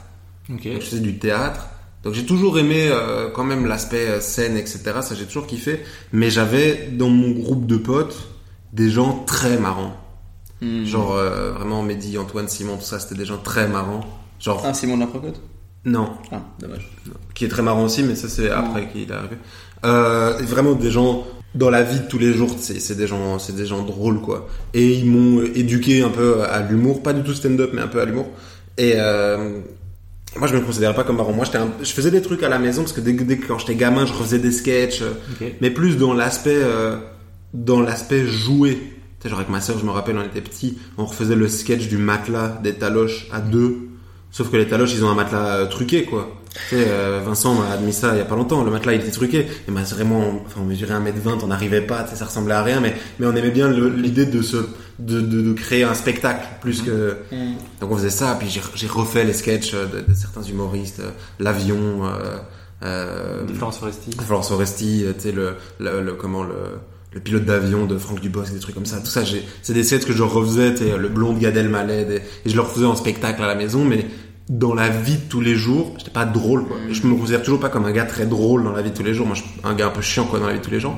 Ok. donc je faisais du théâtre. Donc j'ai toujours aimé euh, quand même l'aspect euh, scène, etc. Ça j'ai toujours kiffé. Mais j'avais dans mon groupe de potes des gens très marrants. Hmm. Genre euh, vraiment Mehdi, Antoine, Simon, tout ça, c'était des gens très marrants. Genre Ah, Simon de la Procote? Non, Ah, dommage. qui est très marrant aussi, mais ça c'est après qu'il est arrivé. Euh, vraiment des gens dans la vie de tous les jours, c'est c'est des gens, c'est des gens drôles quoi. Et ils m'ont éduqué un peu à l'humour, pas du tout stand-up, mais un peu à l'humour. Et euh, moi je me considérais pas comme marrant. Moi un- je faisais des trucs à la maison parce que dès, que- dès que quand j'étais gamin, je refaisais des sketchs, euh, mais plus dans l'aspect, euh, dans l'aspect joué. Tu sais, genre avec ma sœur, je me rappelle, on était petits, on refaisait le sketch du matelas des taloches à deux. Sauf que les taloches, ils ont un matelas euh, truqué, quoi. Tu sais, euh, Vincent m'a admis ça il y a pas longtemps. Le matelas, il était truqué. Et ben, vraiment, enfin, on mesurait 1m20, on n'arrivait pas, tu sais, ça ressemblait à rien, mais, mais on aimait bien l'idée de se, de, de, de créer un spectacle, plus que, donc on faisait ça, puis j'ai refait les sketchs de, de certains humoristes, euh, l'avion, euh, euh, Florence Foresti. Florence Foresti, euh, tu sais, le, le, le- comment, le, le pilote d'avion de Franck Dubosc, des trucs comme ça. Tout ça, j'ai, c'est des sketchs que je refaisais, tu sais, le blond de Gad Elmaleh, des- et je le refaisais en spectacle à la maison, mais dans la vie de tous les jours, j'étais pas drôle, quoi. Je me considère toujours pas comme un gars très drôle dans la vie de tous les jours. Moi, je suis un gars un peu chiant, quoi, dans la vie de tous les jours.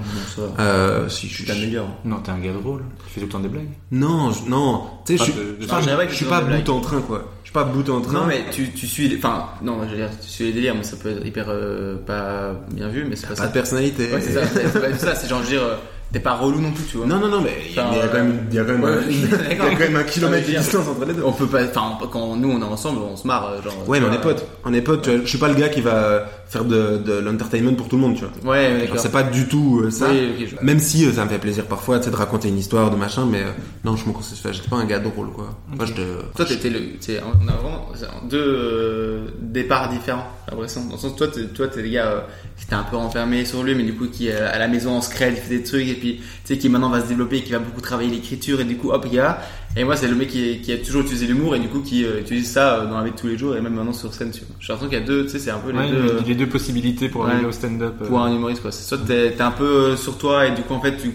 Euh, si, je suis t'améliores. Non, t'es un gars drôle. Tu fais tout le temps des blagues. Non, je- non, tu sais, je Pas suis, je Non, je pas, je suis pas bout en train, quoi. Je suis pas bout en train. Non, mais tu, tu suis. les- Enfin, non, je veux dire, tu suis les délires, mais ça peut être hyper euh, pas bien vu, mais c'est pas pas ça. de personnalité. Ouais, c'est ça, *laughs* c'est pas ça, c'est genre, je veux dire, euh, t'es pas relou non plus, tu vois. Non, non, non, mais il y a Enfin, il y a quand même, il y a quand même, ouais, un, ouais, *laughs* il y a d'accord. quand même un kilomètre de distance entre les deux. On peut pas, enfin, quand nous on est ensemble, on se marre, genre. Ouais, tu mais on est potes. On est potes. tu. Je suis pas le gars qui va faire de, de l'entertainment pour tout le monde, tu vois. Ouais, d'accord. c'est pas du tout euh, ça. Oui, ok, je- Même si euh, ça me fait plaisir parfois, tu sais, de raconter une histoire, de machin, mais euh, non, je me considère, j'étais pas un gars drôle, quoi. Moi, je te... Toi, t'étais le, t'sais, on a vraiment deux départs différents, Dans le sens, toi, t'es, toi, t'es le gars euh, qui était un peu renfermé sur lui, mais du coup, qui euh, à la maison en scred, il fait des trucs, et puis, tu sais, qui maintenant va se développer, et qui va beaucoup travailler l'écriture, et du coup, hop, il y a. Et moi, c'est le mec qui, qui a toujours utilisé l'humour, et du coup, qui euh, utilise ça euh, dans la vie de tous les jours, et même maintenant sur scène, tu vois. J'ai l'impression qu'il y a deux, tu sais, c'est un peu les Ouais, deux. euh, les deux possibilités pour Ouais. arriver au stand-up. pour un humoriste quoi. C'est soit t'es t'es un peu sur toi et du coup en fait tu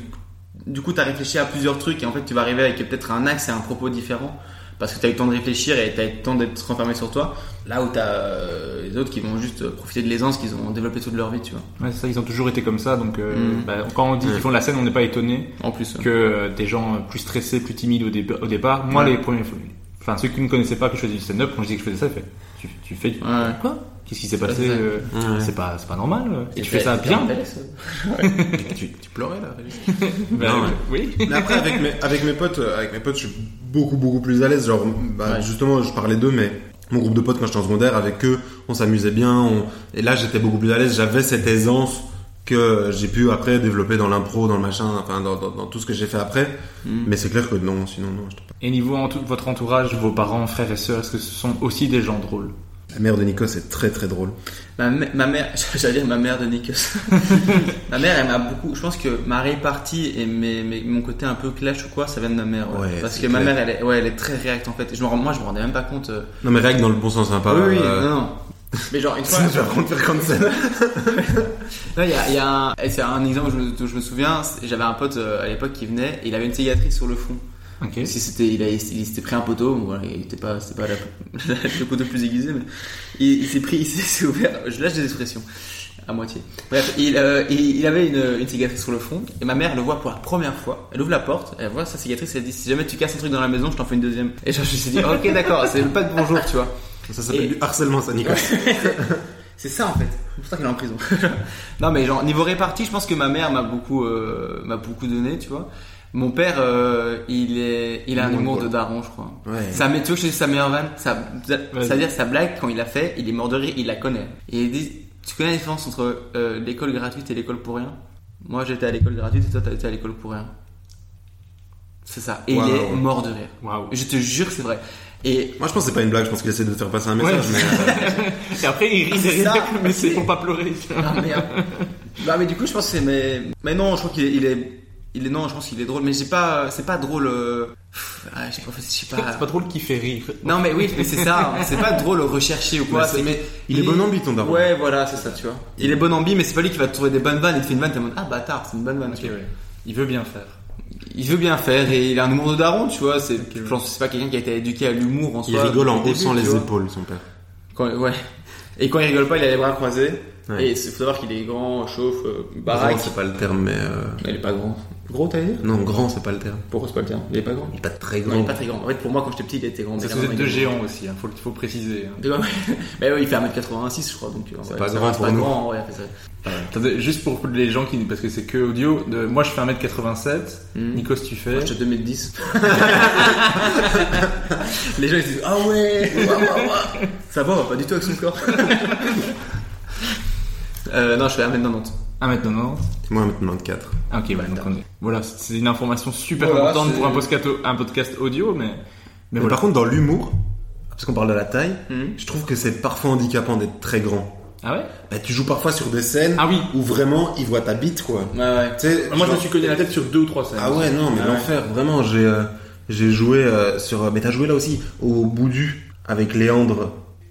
du coup t'as réfléchi à plusieurs trucs et en fait tu vas arriver avec peut-être un axe et un propos différent parce que t'as eu le temps de réfléchir et t'as eu le temps d'être renfermé sur toi. Là où t'as euh, les autres qui vont juste euh, profiter de l'aisance qu'ils ont développé toute leur vie, tu vois. Ouais, ça, ils ont toujours été comme ça. Donc, euh, Mm. bah, quand on dit qu'ils font de la scène, on n'est pas étonné En plus. que euh, des gens plus stressés, plus timides au, dé- au départ. Moi, Ouais. les premiers, enfin ceux qui me connaissaient pas que je faisais du stand-up, quand je disais que je faisais ça, ils fait, tu, tu fais du- Ouais. quoi? Qu'est-ce qui s'est passé euh. C'est pas, c'est pas normal. Et tu fais ça bien *laughs* tu, tu pleurais là *laughs* Ben, Non, ouais. Oui. Mais après, avec mes, avec mes potes, avec mes potes, je suis beaucoup, beaucoup plus à l'aise. Genre, bah, Ouais. justement, je parlais d'eux, mais mon groupe de potes quand j'étais en secondaire, avec eux, on s'amusait bien. on- Et là, j'étais beaucoup plus à l'aise. J'avais cette aisance que j'ai pu après développer dans l'impro, dans le machin, enfin, dans, dans, dans tout ce que j'ai fait après. Mm. Mais c'est clair que non, sinon, non. je Et niveau entou- votre entourage, vos parents, frères et sœurs, est-ce que ce sont aussi des gens drôles? La mère de Nico, c'est très, très drôle. Ma, ma mère, *laughs* j'allais dire ma mère de Nikos. *laughs* ma mère, elle m'a beaucoup. Je pense que ma répartie et mes, mes- mon côté un peu clash ou quoi, ça vient de ma mère. ouais. Ouais, Parce que ma clair. mère, elle est, ouais, elle est très réacte en fait. Je me moi, je me rendais même pas compte. euh, Non, mais règle dans le bon sens, hein, pas. oui, oui, euh, non, non. *laughs* Mais genre, une fois. Je vais apprendre à faire comme ça. Là, il y a, y a un, c'est un exemple dont je me souviens. J'avais un pote euh, à l'époque qui venait, et il avait une cicatrice sur le front. Ok. Si c'était, il, a, il s'était pris un poteau, bon, voilà, il était pas, c'était pas la, *laughs* le poteau le plus aiguisé, mais il, il s'est pris, *laughs* il s'est ouvert. Je lâche des expressions à moitié. Bref, il, euh, il, il avait une, une cicatrice sur le front, et ma mère le voit pour la première fois. Elle ouvre la porte, elle voit sa cicatrice, elle dit si jamais tu casses un truc dans la maison, je t'en fais une deuxième. Et genre, je me suis dit, ok, d'accord, c'est pas de bonjour, tu vois. Ça s'appelle Et- du harcèlement, ça, Nico. *laughs* C'est ça en fait. C'est pour ça qu'elle est en prison. non mais genre niveau répartie, je pense que ma mère m'a beaucoup euh, m'a beaucoup donné, tu vois. Mon père, euh, il est il a un humour de daron, je crois. Ouais. Ça, te dise sa meilleure vanne Ça, ça veut dire sa blague quand il l'a fait, il est mort de rire, il la connaît. Et il dit, tu connais la différence entre euh, l'école gratuite et l'école pour rien? Moi j'étais à l'école gratuite et toi t'as été à l'école pour rien. C'est ça. Et il est mort de rire. Waouh. Je te jure que c'est vrai. Et Moi, je pense que c'est pas une blague, je pense qu'il essaie de te faire passer un message, Ouais. mais. *laughs* euh, Et après, il rit derrière, mais c'est pour pas pleurer. Ah merde. bah mais du coup je pense que c'est mais mais non je crois qu'il est, il est il est non je pense qu'il est drôle mais j'ai pas c'est pas drôle euh... pff, ah, je sais pas. *laughs* C'est pas drôle qui fait rire. Non mais oui mais c'est ça hein. c'est pas drôle recherché ou quoi Mais il est bon ambi, ton daron. Ouais voilà c'est ça tu vois. Il est bon ambi mais c'est pas lui qui va te trouver des bonnes vannes et te fait une vanne t'es en mode ah bâtard c'est une bonne vanne. Ouais. Il veut bien faire. Il veut bien faire et il a un humour de daron tu vois c'est je pense que c'est pas quelqu'un qui a été éduqué à l'humour en Il soi. rigole en haussant les épaules, son père. Quand, ouais. Et quand il rigole pas, il a les bras croisés. Ouais. Et il faut savoir qu'il est grand, chauffe, euh, baraque. C'est pas le terme, mais. euh, Mais il est pas grand. Gros, t'as dit Non, grand, c'est pas le terme. Pourquoi c'est pas le terme? Il est pas grand. Il est pas très Non, grand. il est pas très grand. En fait, pour moi, quand j'étais petit, il était grand. Ça mais vous êtes deux géants aussi, hein. faut, faut préciser. *laughs* hein. Mais ouais, il fait 1m86, je crois. Donc, c'est pas grand pour pas nous. grand, ouais, c'est ça. Attendez, juste pour les gens qui, parce que c'est que audio, de, moi je fais 1m87, Mhm. Nikos tu fais. Moi, j'étais 2m10. *laughs* Les gens, ils se disent, ah ouais, ouah, ouah, ouah. Ça va pas du tout avec son corps. *laughs* euh, non, je fais 1m90. 1m90. Moi, maintenant 24. Ah, ok, ouais, donc on est- voilà, c'est une information super Voilà, importante pour un podcast, un podcast audio, mais, mais Mais voilà. par contre, dans l'humour, parce qu'on parle de la taille, Mhm. je trouve que c'est parfois handicapant d'être très grand. Ah ouais? Bah, tu joues parfois sur des scènes Ah oui. où vraiment ils voient ta bite, quoi. Ouais, ouais. Tu sais, Moi je me suis cogné la tête sur deux ou trois scènes. Ah ouais, non, mais Ah ouais. l'enfer, vraiment, j'ai euh, j'ai joué euh, sur. Mais t'as joué là aussi, au Boudu, avec Léandre.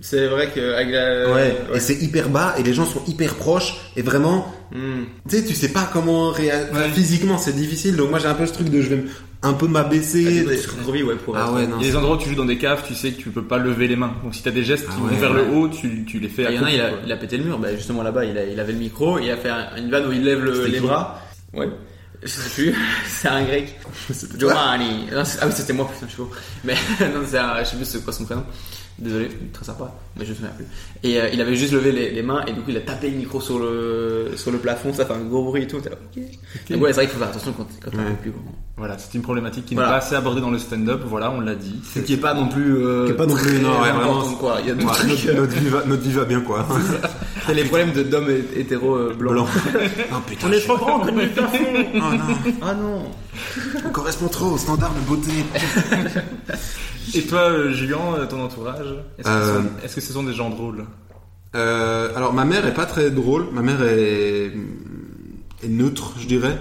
C'est vrai que avec la... ouais, et c'est hyper bas, et les gens sont hyper proches, et vraiment, Hmm. tu sais, tu sais pas comment réagir. Ouais. Physiquement, c'est difficile, donc moi j'ai un peu ce truc de je vais un peu m'abaisser. Ah, vite, ouais, pour Ah ouais, non. Il y a des endroits où tu joues dans des caves, tu sais que tu peux pas lever les mains. Donc si t'as des gestes qui Ah vont vers ouais. le haut, tu, tu les fais à Il y en a, il a, il a pété le mur. Bah, justement là-bas, il, a- il avait le micro, il a fait un- une vanne où il lève le- les bras. Ouais. Je sais plus. *laughs* c'est un grec. *laughs* Giovanni. Non, ah oui, c'était moi, putain, je suis faux. Mais *laughs* non, c'est un, je sais plus c'est quoi son prénom. Désolé, très sympa, mais je me souviens plus. Et euh, il avait juste levé les, les mains et du coup il a tapé le micro sur le sur le plafond, ça fait un gros bruit et tout. là, ok. Donc ouais, c'est vrai qu'il faut faire attention quand, quand Ouais. plus grand. Voilà, c'est une problématique qui Voilà. n'est pas assez abordée dans le stand-up, voilà, on l'a dit. Ce qui est pas non plus. Euh, Qui est pas non plus, non, ouais, vraiment. quoi. Il y a Ouais, d'autres trucs. notre, notre vie va, notre vie va bien, quoi. C'est les problèmes de d'hommes hé- hétéros euh, blancs. Blanc. *laughs* oh putain, On est trop grand comme les Oh non, Ah non. on correspond trop au standard de beauté. *laughs* Et toi, euh, Julien, euh, ton entourage, est-ce que, Euh, ce sont- est-ce que ce sont des gens drôles? Euh, alors ma mère est pas très drôle, ma mère est, est neutre, je dirais.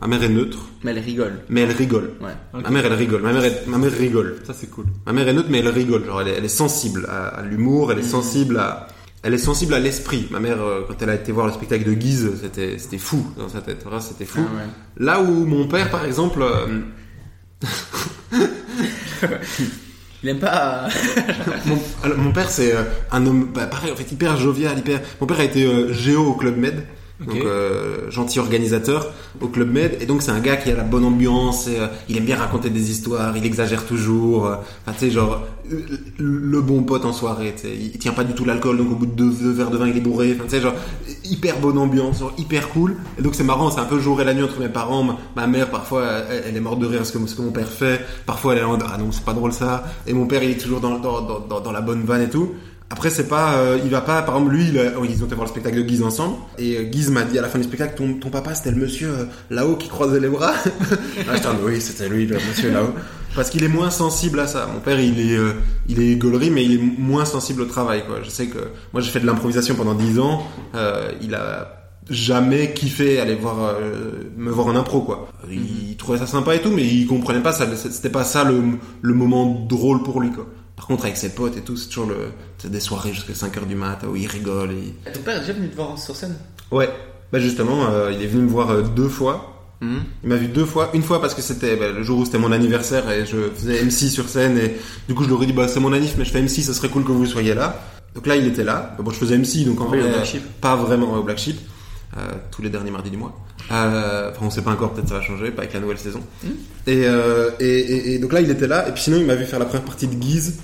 Ma mère est neutre, Mais elle rigole. mais elle rigole. Ouais. Ma mère elle rigole, ma mère, est- ma mère rigole. Ça c'est cool. Ma mère est neutre, mais elle rigole. Genre, elle est, elle est sensible à, à l'humour, elle est sensible à, elle est sensible à l'esprit. Ma mère, quand elle a été voir le spectacle de Guise, c'était, c'était fou dans sa tête. C'était fou. Ah ouais. Là où mon père, par exemple, euh, *laughs* Il aime pas. mon, alors, mon père, c'est euh, un homme, bah, pareil, en fait, hyper jovial, hyper. Mon père a été euh, géo au club Med. Donc euh, gentil organisateur au Club Med. Et donc c'est un gars qui a la bonne ambiance, et, euh, il aime bien raconter des histoires, il exagère toujours. euh, Enfin, tu sais, genre euh, le bon pote en soirée. tu sais, il tient pas du tout l'alcool, donc au bout de deux, verres de vin, il est bourré. Tu sais, genre hyper bonne ambiance, genre, hyper cool. Et donc c'est marrant, c'est un peu jour et la nuit entre mes parents. Ma, mère parfois, elle, est morte de rire à ce que, ce que mon père fait. Parfois elle est en ah non c'est pas drôle ça. Et mon père il est toujours dans, dans la bonne vanne et tout. Après, c'est pas, euh, il va pas, par exemple, lui, il a- ils ont été voir le spectacle de Guise ensemble, et euh, Guise m'a dit à la fin du spectacle, ton, ton papa, c'était le monsieur euh, là-haut qui croisait les bras. *laughs* ah, mode, oui, c'était lui, le monsieur là-haut. Parce qu'il est moins sensible à ça. Mon père, il est, euh, il est gaulerie, mais il est moins sensible au travail, quoi. Je sais que, moi, j'ai fait de l'improvisation pendant 10 ans, euh, il a jamais kiffé aller voir, euh, me voir en impro, quoi. Il trouvait ça sympa et tout, mais il comprenait pas ça, c'était pas ça le, le moment drôle pour lui, quoi. Par contre, avec ses potes et tout, c'est toujours le, c'est des soirées jusqu'à 5 heures du mat où il rigole et... Ton père est déjà venu te voir sur scène? Ouais. Bah justement, euh, il est venu me voir euh, deux fois. Mhm. Il m'a vu deux fois. Une fois parce que c'était bah, le jour où c'était mon anniversaire et je faisais MC sur scène et du coup je leur ai dit bah c'est mon anniv mais je fais MC, ça serait cool que vous soyez là. Donc là il était là. Bah, bon je faisais MC donc en Oui, vrai euh, pas vraiment au Black Sheep. Euh, tous les derniers mardis du mois. Euh, enfin on sait pas encore, peut-être ça va changer, pas avec la nouvelle saison. Et, euh, et, et, et donc là il était là et puis sinon il m'a vu faire la première partie de Guise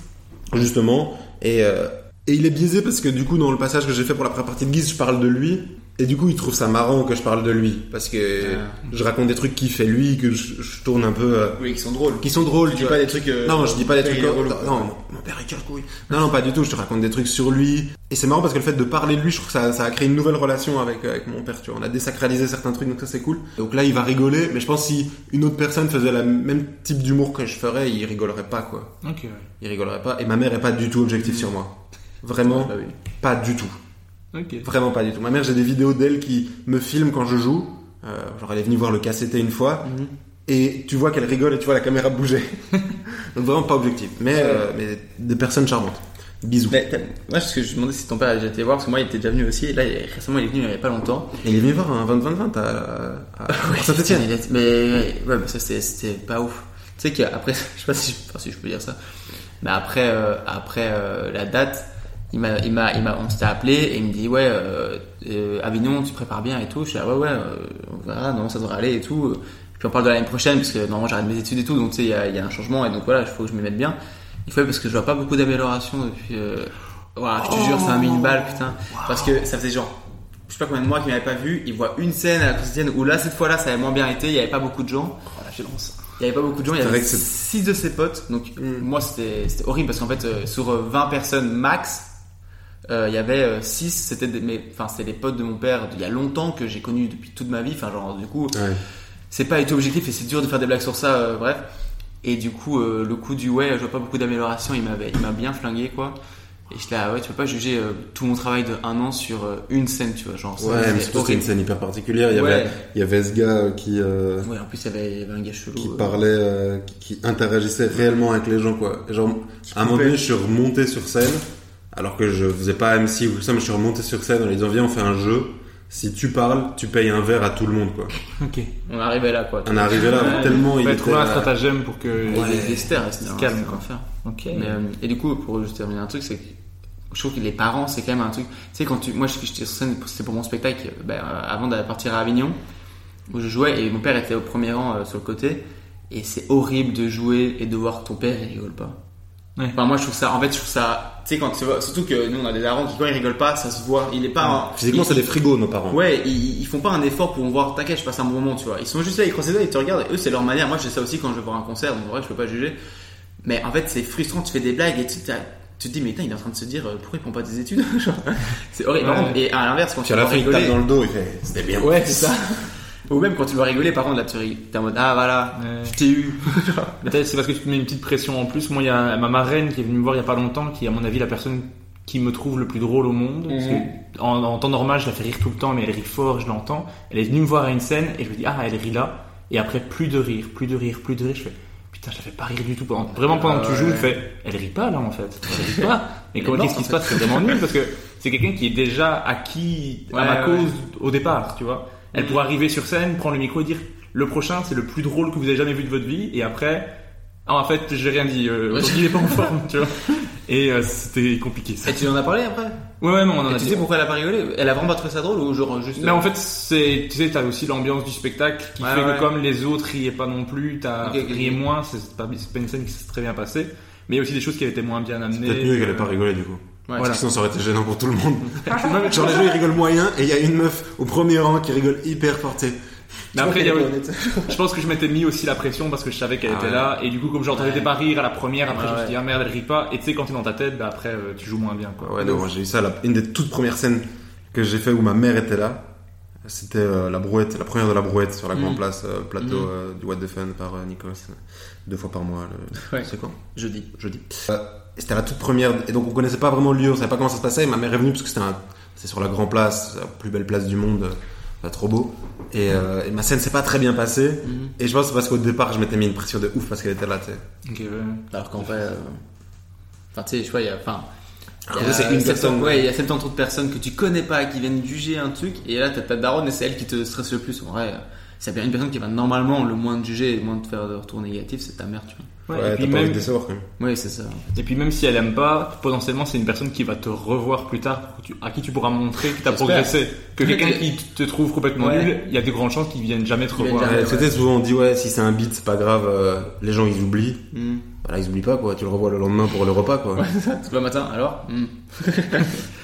justement et euh, et il est biaisé parce que du coup dans le passage que j'ai fait pour la première partie de Guise je parle de lui et du coup il trouve ça marrant que je parle de lui parce que Ah. je raconte des trucs qu'il fait lui que je, je tourne un peu euh, Oui, qui sont drôles. qui sont drôles Tu dis pas des trucs. euh, non je dis pas des trucs non, mon, père est couille non non pas du tout je te raconte des trucs sur lui et c'est marrant parce que le fait de parler de lui je trouve que ça, ça a créé une nouvelle relation avec avec mon père tu vois on a désacralisé certains trucs donc ça c'est cool donc là il va rigoler mais je pense si une autre personne faisait le même type d'humour que je ferais il rigolerait pas quoi Ok, ouais. il rigolerait pas et ma mère est pas du tout objective sur moi vraiment Bah oui. pas du tout Vraiment pas du tout. Ma mère j'ai des vidéos d'elle qui me filme quand je joue. Euh, genre elle est venue voir le KCT une fois. Mhm. et tu vois qu'elle rigole et tu vois la caméra bouger. *laughs* Donc vraiment pas objectif. Mais euh, mais des personnes charmantes. Bisous. Mais moi, ce que je me demandais si ton père a déjà été voir, parce que moi, il était déjà venu aussi. Et là, il- récemment, il est venu il y a pas longtemps. et il est venu voir un 20-20-20 à, à *laughs* Saint-Etienne Il est- Mais ouais, mais ça, c'était c'était pas ouf. Tu sais qu'après, *laughs* je sais pas si, je- enfin, si je peux dire ça, mais après, euh, après euh, la date, il m'a, il m'a, il m'a, on s'était appelé et il me dit ouais, euh, euh, Avignon, tu prépares bien et tout. Je suis là ouais ouais, euh, verra, non, ça devrait aller et tout. Puis on parle de l'année prochaine parce que normalement j'arrête mes études et tout, donc tu sais, il y a, il y a un changement et donc voilà, il faut que je m'y mette bien. Il faut parce que je vois pas beaucoup d'amélioration depuis. Euh... Voilà, je te jure, c'est un mille balles, putain. Parce que ça faisait genre je sais pas combien de mois qu'il m'avait pas vu, il voit une scène à la quotidienne où là cette fois-là ça avait moins bien été, il y avait pas beaucoup de gens. Oh, la violence. Il y avait pas beaucoup de gens, il y avait que c'est- 6 de ses potes. Donc moi c'était c'était horrible parce qu'en fait euh, sur euh, 20 personnes max, euh, il y avait 6 c'était des mes enfin c'était les potes de mon père d'il y a longtemps que j'ai connu depuis toute ma vie, enfin genre du coup Ouais. c'est pas été objectif et c'est dur de faire des blagues sur ça euh, bref. Et du coup euh, le coup du ouais, je vois pas beaucoup d'amélioration, il m'avait il m'a bien flingué quoi. Et j'étais là, ouais, tu peux pas juger euh, tout mon travail de un an sur euh, une scène, tu vois, genre ça, Ouais, mais c'est surtout c'était une scène hyper particulière. Il y Ouais. avait, il y avait ce gars euh, qui, euh, Ouais, en plus il y avait, il y avait un gars chelou. qui euh, parlait, euh, qui, qui interagissait réellement avec les gens, quoi. Et Genre, à un moment donné, je suis remonté sur scène, alors que je faisais pas MC ou tout ça, mais je suis remonté sur scène en lui disant, viens, on fait un jeu. Si tu parles, tu payes un verre à tout le monde, quoi. *laughs* Ok. On arrivait là quoi. On est arrivé là, Ouais. tellement il Fallait était trouver un stratagème pour que. Et des, des stères, c'était un- Calme, c'était un quoi. enfer. Ok. Mais, euh, et du coup, pour juste terminer un truc, c'est que je trouve que les parents, c'est quand même un truc. Tu sais, quand tu, moi, je- j'étais sur scène, c'était pour mon spectacle, ben, euh, avant d'aller partir à Avignon, où je jouais, et mon père était au premier rang euh, sur le côté, et c'est horrible de jouer et de voir que ton père, il rigole pas. Ouais. Enfin, moi, je trouve ça, en fait, je trouve ça, tu sais, quand tu vois, surtout que nous, on a des darons qui, quand ils rigolent pas, ça se voit, il est pas, un- Physiquement, c'est des frigos, nos parents. Ouais, ils, ils font pas un effort pour voir, t'inquiète, je passe un bon moment, tu vois. Ils sont juste là, ils croisent les doigts, ils te regardent, et eux, c'est leur manière. Moi, j'ai ça aussi quand je vais voir un concert, donc en vrai, je peux pas juger. Mais en fait, c'est frustrant, tu fais des blagues et tu, tu te dis, mais putain, il est en train de se dire, euh, pourquoi il prend pas des études *laughs* C'est horrible. Ouais. Et à l'inverse, quand tu vas rigoler. dans le dos, il fait, c'était bien. Ouais, c'est ça. *laughs* Ou même quand tu vas rigoler, par contre, là, tu t'es en mode, ah voilà, Ouais. je t'ai eu. *laughs* Peut-être c'est parce que tu te mets une petite pression en plus. Moi, il y a ma marraine qui est venue me voir il y a pas longtemps, qui est à mon avis la personne qui me trouve le plus drôle au monde. Parce Mhm. que en, en temps normal, je la fais rire tout le temps, mais elle rit fort, je l'entends. Elle est venue me voir à une scène et je me dis ah elle rit là. Et après plus de rire, plus de rire, plus de rire. Je fais putain, je la fais pas rire du tout. Pendant, vraiment pendant que tu joues, je fais elle rit pas là en fait. Elle rit pas. *laughs* Mais qu'est-ce qui se passe? C'est vraiment nul parce que c'est quelqu'un qui est déjà acquis à ma ouais. cause au départ, tu vois. Elle pourrait arriver sur scène, prendre le micro et dire le prochain c'est le plus drôle que vous avez jamais vu de votre vie et après Ah, en fait, j'ai rien dit. Euh, aujourd'hui, il est pas en forme, tu vois. Et euh, c'était compliqué ça. Et tu en as parlé après? Ouais, ouais, mais on en Et a tu dit. sais pourquoi elle a pas rigolé? Elle a vraiment pas trouvé ça drôle ou genre juste. Mais en fait, c'est, tu sais, t'as aussi l'ambiance du spectacle qui Ouais, fait ouais. que comme les autres riaient pas non plus, t'as Ok, ok, rié moins, c'est pas, c'est pas une scène qui s'est très bien passée. Mais il y a aussi des choses qui avaient été moins bien amenées. Peut-être mieux qu'elle ait pas rigolé du coup. Ouais, Parce que sinon ça aurait été gênant pour tout le monde. *laughs* Genre les gens ils rigolent moyen et il y a une meuf au premier rang qui rigole hyper fort. tu sais. Mais après, il y a- *laughs* je pense que je m'étais mis aussi la pression parce que je savais qu'elle Ah était ouais. là. Et du coup, comme j'entendais Ouais. pas rire à la première, après, je me suis dit, ah merde, elle rit pas. Et tu sais, quand t'es dans ta tête, bah après, euh, tu joues moins bien, quoi. Ouais, non, moi, j'ai eu ça. la- une des toutes premières scènes que j'ai fait où ma mère était là. C'était euh, la brouette, la première de la brouette sur la grande Mhm. place, euh, plateau euh, du What the Fun par euh, Nikos. Deux fois par mois. Le... Ouais. C'est quand? Jeudi. Jeudi. Et c'était la toute première. Et donc on connaissait pas vraiment le lieu, on savait pas comment ça se passait. Et ma mère est venue parce que c'était un... c'est sur la grande place, la plus belle place du monde. euh, Pas trop beau. Et, euh, et ma scène s'est pas très bien passée. Mhm. Et je pense que c'est parce qu'au départ je m'étais mis une pression de ouf parce qu'elle était là, tu sais. Ok, ouais. Alors qu'en vrai. euh, Enfin, tu sais, je vois, il y a. Enfin. Alors, il y en a vrai, c'est une 70 personne. Ouais, il y a 70 autres personnes que tu connais pas qui viennent juger un truc. Et là, t'as ta daronne et c'est elle qui te stresse le plus. En vrai, c'est bien une personne qui va normalement le moins te juger et le moins te faire de retour négatif, c'est ta mère, tu vois. Ouais, Ouais, et, puis envie même, de décevoir quand même. Oui, c'est ça. et puis même si elle aime pas, potentiellement c'est une personne qui va te revoir plus tard, pour que tu- à qui tu pourras montrer que t'as J'espère. progressé. Que quelqu'un qui te trouve complètement Ouais. nul, il y a de grandes chances qu'il vienne jamais te revoir. Ouais, C'était souvent dit ouais si c'est un beat c'est pas grave, euh, les gens ils oublient. Voilà ils oublient pas quoi, tu le revois le lendemain pour le repas quoi. Tout le matin, alors? Hmm. *laughs*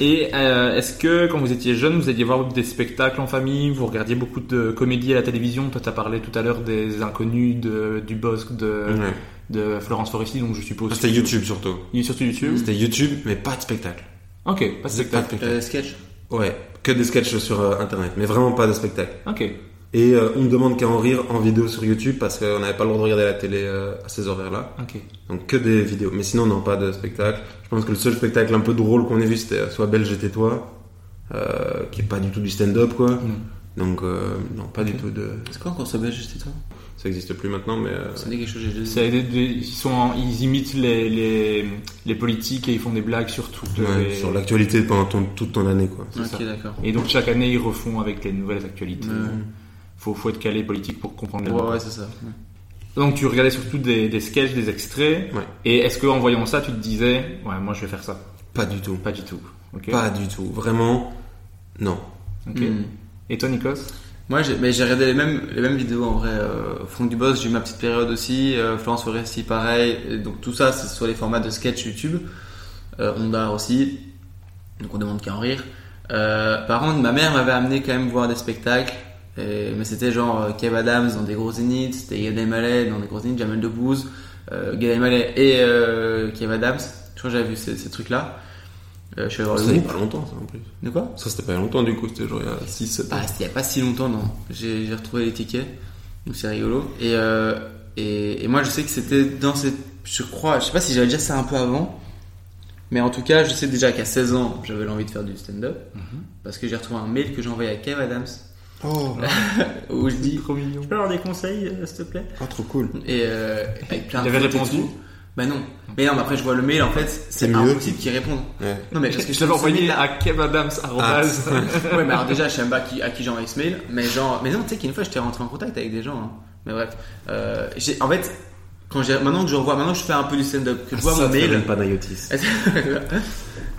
Et euh, est-ce que quand vous étiez jeune, vous alliez voir des spectacles en famille, vous regardiez beaucoup de comédies à la télévision? Toi, t'as parlé tout à l'heure des inconnus, de, du Bosque, de, Ouais. de Florence Foresti, donc je suppose. C'était YouTube surtout. Il est surtout YouTube? C'était YouTube mais pas de spectacle. Ok, pas de Pas de spectacle. spectacle. Euh, sketch. Ouais, que des sketchs sur euh, internet mais vraiment pas de spectacle. Ok. Et euh, on me demande qu'à en rire en vidéo sur YouTube parce qu'on n'avait pas le droit de regarder la télé euh, à ces horaires-là. Donc que des vidéos. Mais sinon, non, pas de spectacle. Je pense que le seul spectacle un peu drôle qu'on ait vu, c'était euh, soit Belge et tais-toi, euh, qui est pas du tout du stand-up, quoi. Donc, euh, non, pas du tout de... C'est quoi encore ce belge, c'était toi? Ça existe plus maintenant, mais... euh, Ça dit quelque chose, j'ai des- ils, sont en- ils imitent les, les, les politiques et ils font des blagues sur ouais, les... Sur l'actualité pendant ton- toute ton année, quoi. Ok, ça. d'accord. Et donc chaque année, ils refont avec les nouvelles actualités. Faut, faut être calé politique pour comprendre les Ouais, ouais, c'est ça. Ouais. Donc tu regardais surtout des, des sketchs, des extraits. Ouais. Et est-ce qu'en voyant ça, tu te disais, ouais, moi je vais faire ça? Pas du tout. Pas du tout. Ok. Pas du tout. Vraiment, non. Ok. Hmm. Et toi, Nikos? Moi, j'ai mais j'ai regardé les mêmes, les mêmes vidéos en vrai. Euh, Franck Dubos, j'ai eu ma petite période aussi. Euh, Florence Foresti, pareil. Et donc tout ça, c'est sur les formats de sketch YouTube. Euh, Ondar aussi. Donc on demande qu'à en rire. Euh, par contre, ma mère m'avait amené quand même voir des spectacles. Et- mais c'était genre euh, Kev Adams dans des gros zéniths, c'était Gad Elmaleh dans des gros zéniths, Jamel Debbouze, euh, Gad Elmaleh et euh, Kev Adams. Je crois que j'avais vu ces, ces trucs-là. Euh, je suis allé voir Ça, le groupe. pas longtemps, ça, en plus. De quoi? Ça, c'était pas longtemps, du coup. C'était genre il y a 6, 7 ans. ah, c'était il y a pas si longtemps, non. J'ai retrouvé les tickets, donc c'est rigolo. Et, euh, et, et moi, je sais que c'était dans cette. Je crois, je sais pas si j'avais déjà ça un peu avant, mais en tout cas, je sais déjà qu'à 16 ans, j'avais l'envie de faire du stand-up, parce que j'ai retrouvé un mail que j'ai envoyé à Kev Adams, Oh, où je dis Trop mignon. Je peux avoir des conseils, euh, s'il te plaît? Oh, trop cool. Et euh, avec plein Il de avait photos et répondu? Bah non. Mais non, mais après, je vois le mail, en fait, c'est C'est mieux. impossible qu'il réponde. Ouais. Non, mais parce que Je l'avais envoyé à kevadams. arrobase. *laughs* ouais, mais alors déjà, je sais même pas qui, à qui j'ai envoyé ce mail, mais genre, mais non, tu sais qu'une fois, j'étais rentré en contact avec des gens, hein. mais bref, euh, j'ai, en fait, quand j'ai, maintenant que je revois, maintenant que je fais un peu du stand-up, que je vois Ça, mon mail, une Panayotis.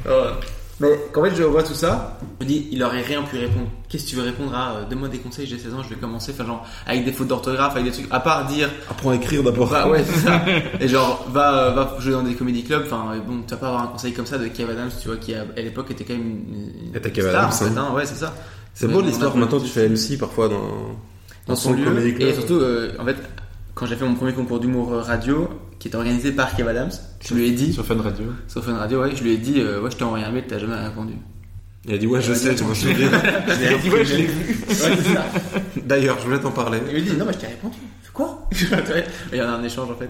Euh, mais fait, je revois tout ça, je me dis, il aurait rien pu répondre. Qu'est-ce que tu veux répondre à, euh, donne-moi des conseils, j'ai 16 ans, je vais commencer, enfin genre, avec des fautes d'orthographe, avec des trucs, à part dire, Apprends à écrire d'abord. bah ouais, c'est ça. *laughs* Et genre, va, euh, va jouer dans des comédie clubs. Enfin, bon, tu vas pas avoir un conseil comme ça de Kev Adams, tu vois, qui à, à l'époque était quand même une, Était Kev Adams, en fait, hein. hein. Ouais, c'est ça. C'est beau l'histoire. Maintenant, tu fais MC parfois dans, dans son lieu. comédie club. Et surtout, euh, en fait, quand j'ai fait mon premier concours d'humour euh, radio, qui était organisé par Kev Adams, je lui ai dit, Sur Fun Radio. sur Fun Radio, ouais, je lui ai dit, euh, ouais, je t'ai envoyé un mail, t'as jamais répondu. Il a dit ouais, je sais, je m'en souviens. *laughs* Il a dit, ouais, je l'ai vu. Ouais, c'est ça. D'ailleurs, je voulais t'en parler. Il me dit, non, mais je t'ai répondu. Quoi? *laughs* Il y en a un échange en fait.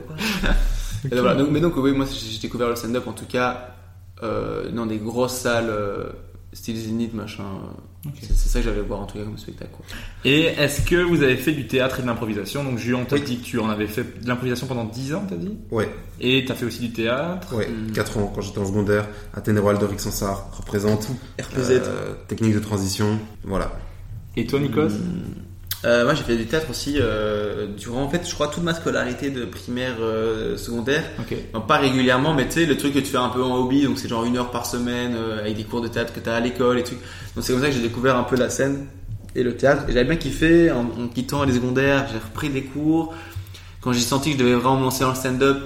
Voilà. Donc, mais donc, oui, moi j'ai découvert le stand-up en tout cas euh, dans des grosses salles, euh, style Zénith, machin. C'est ça que j'allais voir en tout cas comme spectacle. Quoi. Et est-ce que vous avez fait du théâtre et de l'improvisation? Donc Julien, t'as dit que tu en avais fait de l'improvisation pendant 10 ans, t'as dit? Ouais, Et t'as fait aussi du théâtre? Ouais. 4 ans quand j'étais en secondaire. Athénéo Aldoric Sansar représente RPZ. euh, technique de transition. Voilà. Et toi, Nikos? Euh, moi, j'ai fait du théâtre aussi euh, durant, en fait, je crois, toute ma scolarité de primaire, euh, secondaire. Ok. Non, pas régulièrement, mais tu sais, le truc que tu fais un peu en hobby, donc c'est genre une heure par semaine, euh, avec des cours de théâtre que tu as à l'école et tout. Donc c'est comme ça que j'ai découvert un peu la scène et le théâtre. Et j'avais bien kiffé, en, en quittant les secondaires, j'ai repris des cours. Quand j'ai senti que je devais vraiment me lancer dans le stand-up,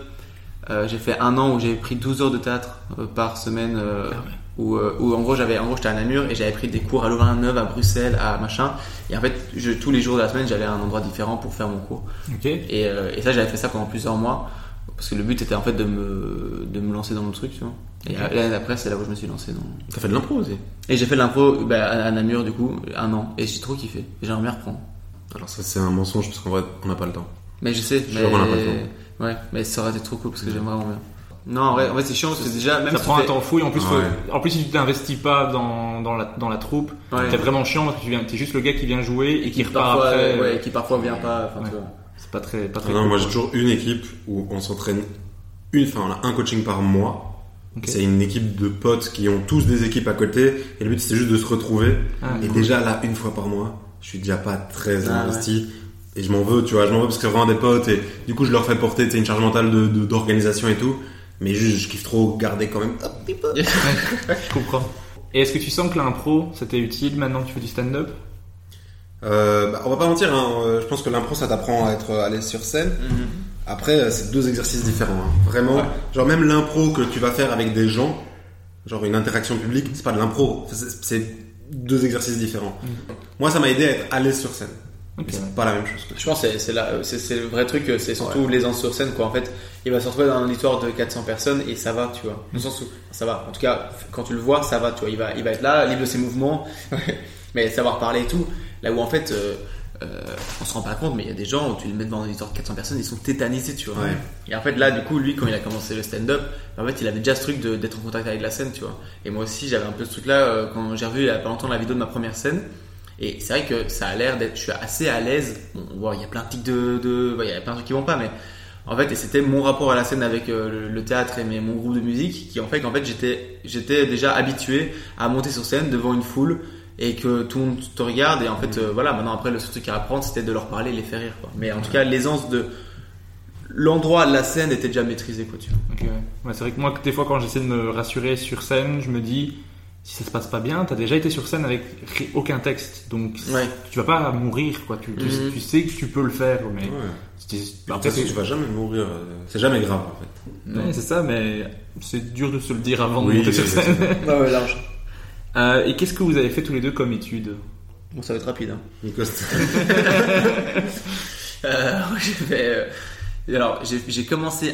euh, j'ai fait un an où j'avais pris 12 heures de théâtre euh, par semaine. euh, où, euh, où en gros j'avais en gros j'étais à Namur et j'avais pris des cours à Louvain-la-Neuve, à Bruxelles, à machin. Et en fait, je, tous les jours de la semaine, j'allais à un endroit différent pour faire mon cours. Ok. Et, euh, et ça, j'avais fait ça pendant plusieurs mois. Parce que le but était en fait de me, de me lancer dans le truc, tu vois. Et Ok. l'année d'après, c'est là où je me suis lancé dans. T'as fait de l'impro aussi? Et j'ai fait de l'impro bah, à Namur, du coup, un an. Et j'ai trop kiffé. Et J'aimerais bien reprendre. Alors ça c'est un mensonge parce qu'en vrai on n'a pas le temps. Mais je sais, Je mais. on a pas le temps. Ouais, mais ça aurait été trop cool parce que j'aime vraiment bien. Non, en vrai, c'est chiant parce que déjà, même ça si prend tu un fais- temps fou et en plus, faut- en plus si tu t'investis pas dans, dans, la, dans la troupe, Ouais. c'est vraiment chiant parce que tu viens, t'es juste le gars qui vient jouer et qui repart parfois, après. ouais, qui parfois vient pas. C'est pas très, pas très Non, cool. moi j'ai toujours une équipe où on s'entraîne une, enfin on a un coaching par mois. C'est une équipe de potes qui ont tous des équipes à côté et le but c'est juste de se retrouver. Ah, et cool. déjà là une fois par mois, je suis déjà pas très Ah, investi et je m'en veux, tu vois, je m'en veux parce que c'est vraiment des potes et du coup je leur fais porter une charge mentale de de- d'organisation et tout. Mais juste je kiffe trop garder quand même un petit peu. *laughs* Je comprends. Et est-ce que tu sens que l'impro, c'était utile maintenant que tu fais du stand-up? Euh, bah, on va pas mentir, hein, euh, je pense que l'impro ça t'apprend à être à l'aise sur scène. Après, euh, c'est deux exercices différents. hein. Vraiment, Ouais. genre même l'impro que tu vas faire avec des gens, genre une interaction publique, c'est pas de l'impro, c'est- c'est deux exercices différents. Moi, ça m'a aidé à être à l'aise sur scène. Ok, Mais c'est ouais. pas la même chose. Je pense que c'est- c'est là, c'est c'est le vrai truc, c'est surtout l'aisance sur scène quoi. En fait, il va se retrouver dans une histoire de 400 personnes et ça va, tu vois. Dans le sens où ça va. En tout cas, quand tu le vois, ça va, tu vois. Il va, il va être là, libre de ses mouvements, *laughs* mais savoir parler et tout. Là où en fait, euh, euh, on se rend pas compte, mais il y a des gens où tu les mets dans une histoire de 400 personnes, ils sont tétanisés, tu vois. Ouais. Et en fait, là, du coup, lui, quand il a commencé le stand-up, en fait, il avait déjà ce truc de- d'être en contact avec la scène, tu vois. Et moi aussi, j'avais un peu ce truc-là euh, quand j'ai revu il y a pas longtemps la vidéo de ma première scène. Et c'est vrai que ça a l'air d'être, je suis assez à l'aise. Bon, on voit, il y a plein de tics de, il y a plein de trucs qui vont pas, mais en fait, et c'était mon rapport à la scène avec euh, le, théâtre et mes, mon groupe de musique qui, en fait, qu'en fait, j'étais, j'étais déjà habitué à monter sur scène devant une foule et que tout le monde te regarde et en fait, euh, voilà, maintenant après, le seul truc à apprendre, c'était de leur parler, les faire rire, quoi. Mais en tout cas, l'aisance de l'endroit de la scène était déjà maîtrisé, quoi, tu vois. Ok, ouais. Ouais, c'est vrai que moi, des fois, quand j'essaie de me rassurer sur scène, je me dis, si ça se passe pas bien, t'as déjà été sur scène avec aucun texte, donc Ouais. tu vas pas mourir, quoi. Tu, tu- Mhm. tu sais que tu peux le faire, mais Ouais. Bah, c'est tu vas jamais mourir. euh, C'est jamais grave en fait. ouais, c'est ça, mais c'est dur de se le dire avant de monter sur scène. *laughs* Ouais, ouais, large. Euh, et qu'est-ce que vous avez fait tous les deux comme études Bon, ça va être rapide, hein. *laughs* Euh, *laughs* j'ai fait, euh, alors, j'ai commencé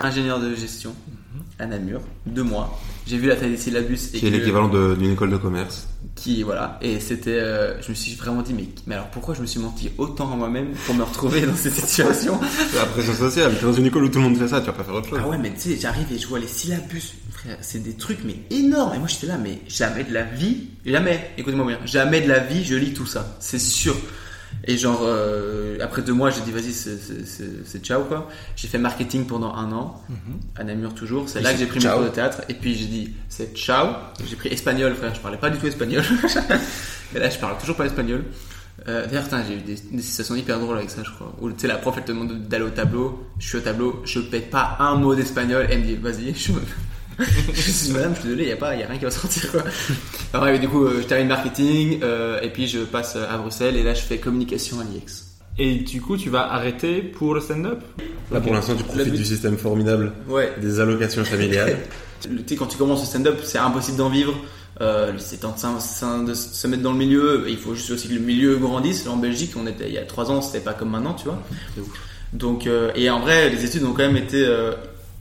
Ingénieur de gestion à Namur, deux mois. J'ai vu la taille des syllabus et qui est l'équivalent d'une école de commerce. qui voilà. Et c'était euh, je me suis vraiment dit mais, mais alors pourquoi je me suis menti autant à moi-même pour me retrouver dans cette situation? C'est la pression sociale. T'es dans une école où tout le monde fait ça, tu vas pas faire autre chose. ah ouais mais tu sais j'arrive et je vois les syllabus. Frère c'est des trucs mais énormes. Et moi j'étais là mais jamais de la vie jamais. Écoutez-moi bien. Jamais de la vie je lis tout ça. C'est sûr et genre euh, après deux mois j'ai dit vas-y c'est- ciao quoi. J'ai fait marketing pendant un an à Namur toujours. C'est là que j'ai pris mes ciao. cours de théâtre. Et puis j'ai dit c'est ciao. J'ai pris espagnol frère. Je parlais pas du tout espagnol. *laughs* Et là je parle toujours pas espagnol. Euh, D'ailleurs, j'ai eu des, des situations hyper drôles avec ça, je crois. Où tu sais, la prof, elle te demande d'aller au tableau. Je suis au tableau, je pète pas un mot d'espagnol. Elle me dit, vas-y, *laughs* je, *laughs* je suis madame, je suis désolé, il n'y a, pas- y a rien qui va sortir. Quoi. Alors, ouais, du coup, euh, je termine marketing euh, et puis je passe à Bruxelles et là je fais communication à l'IEX. Et du coup, tu vas arrêter pour le stand-up? Là, pour l'instant, tu profites du système formidable Ouais. des allocations familiales. *laughs* Le- Tu sais, quand tu commences le stand-up, c'est impossible d'en vivre. Euh, c'est temps de, de se mettre dans le milieu. Il faut juste aussi que le milieu grandisse. Là, en Belgique, on était il y a trois ans, c'était pas comme maintenant, tu vois. Donc, euh, et en vrai, les études ont quand même été euh,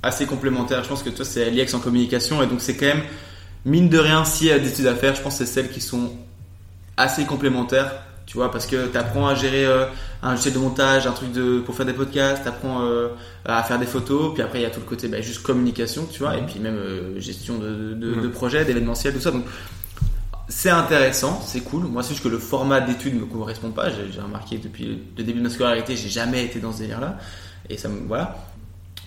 assez complémentaires. Je pense que toi, c'est l'IEX en communication, et donc c'est quand même mine de rien, s'il y a des études à faire, je pense que c'est celles qui sont assez complémentaires. Tu vois, parce que tu apprends à gérer euh, un logiciel de montage, un truc de pour faire des podcasts, tu apprends à faire des photos, puis après il y a tout le côté bah, juste communication, tu vois, et puis même euh, gestion de, de, de projets, d'événementiel, tout ça. Donc c'est intéressant, c'est cool. Moi, c'est juste que le format d'études me correspond pas. J'ai j'ai remarqué depuis le début de ma scolarité, j'ai jamais été dans ce délire-là, et ça me voilà.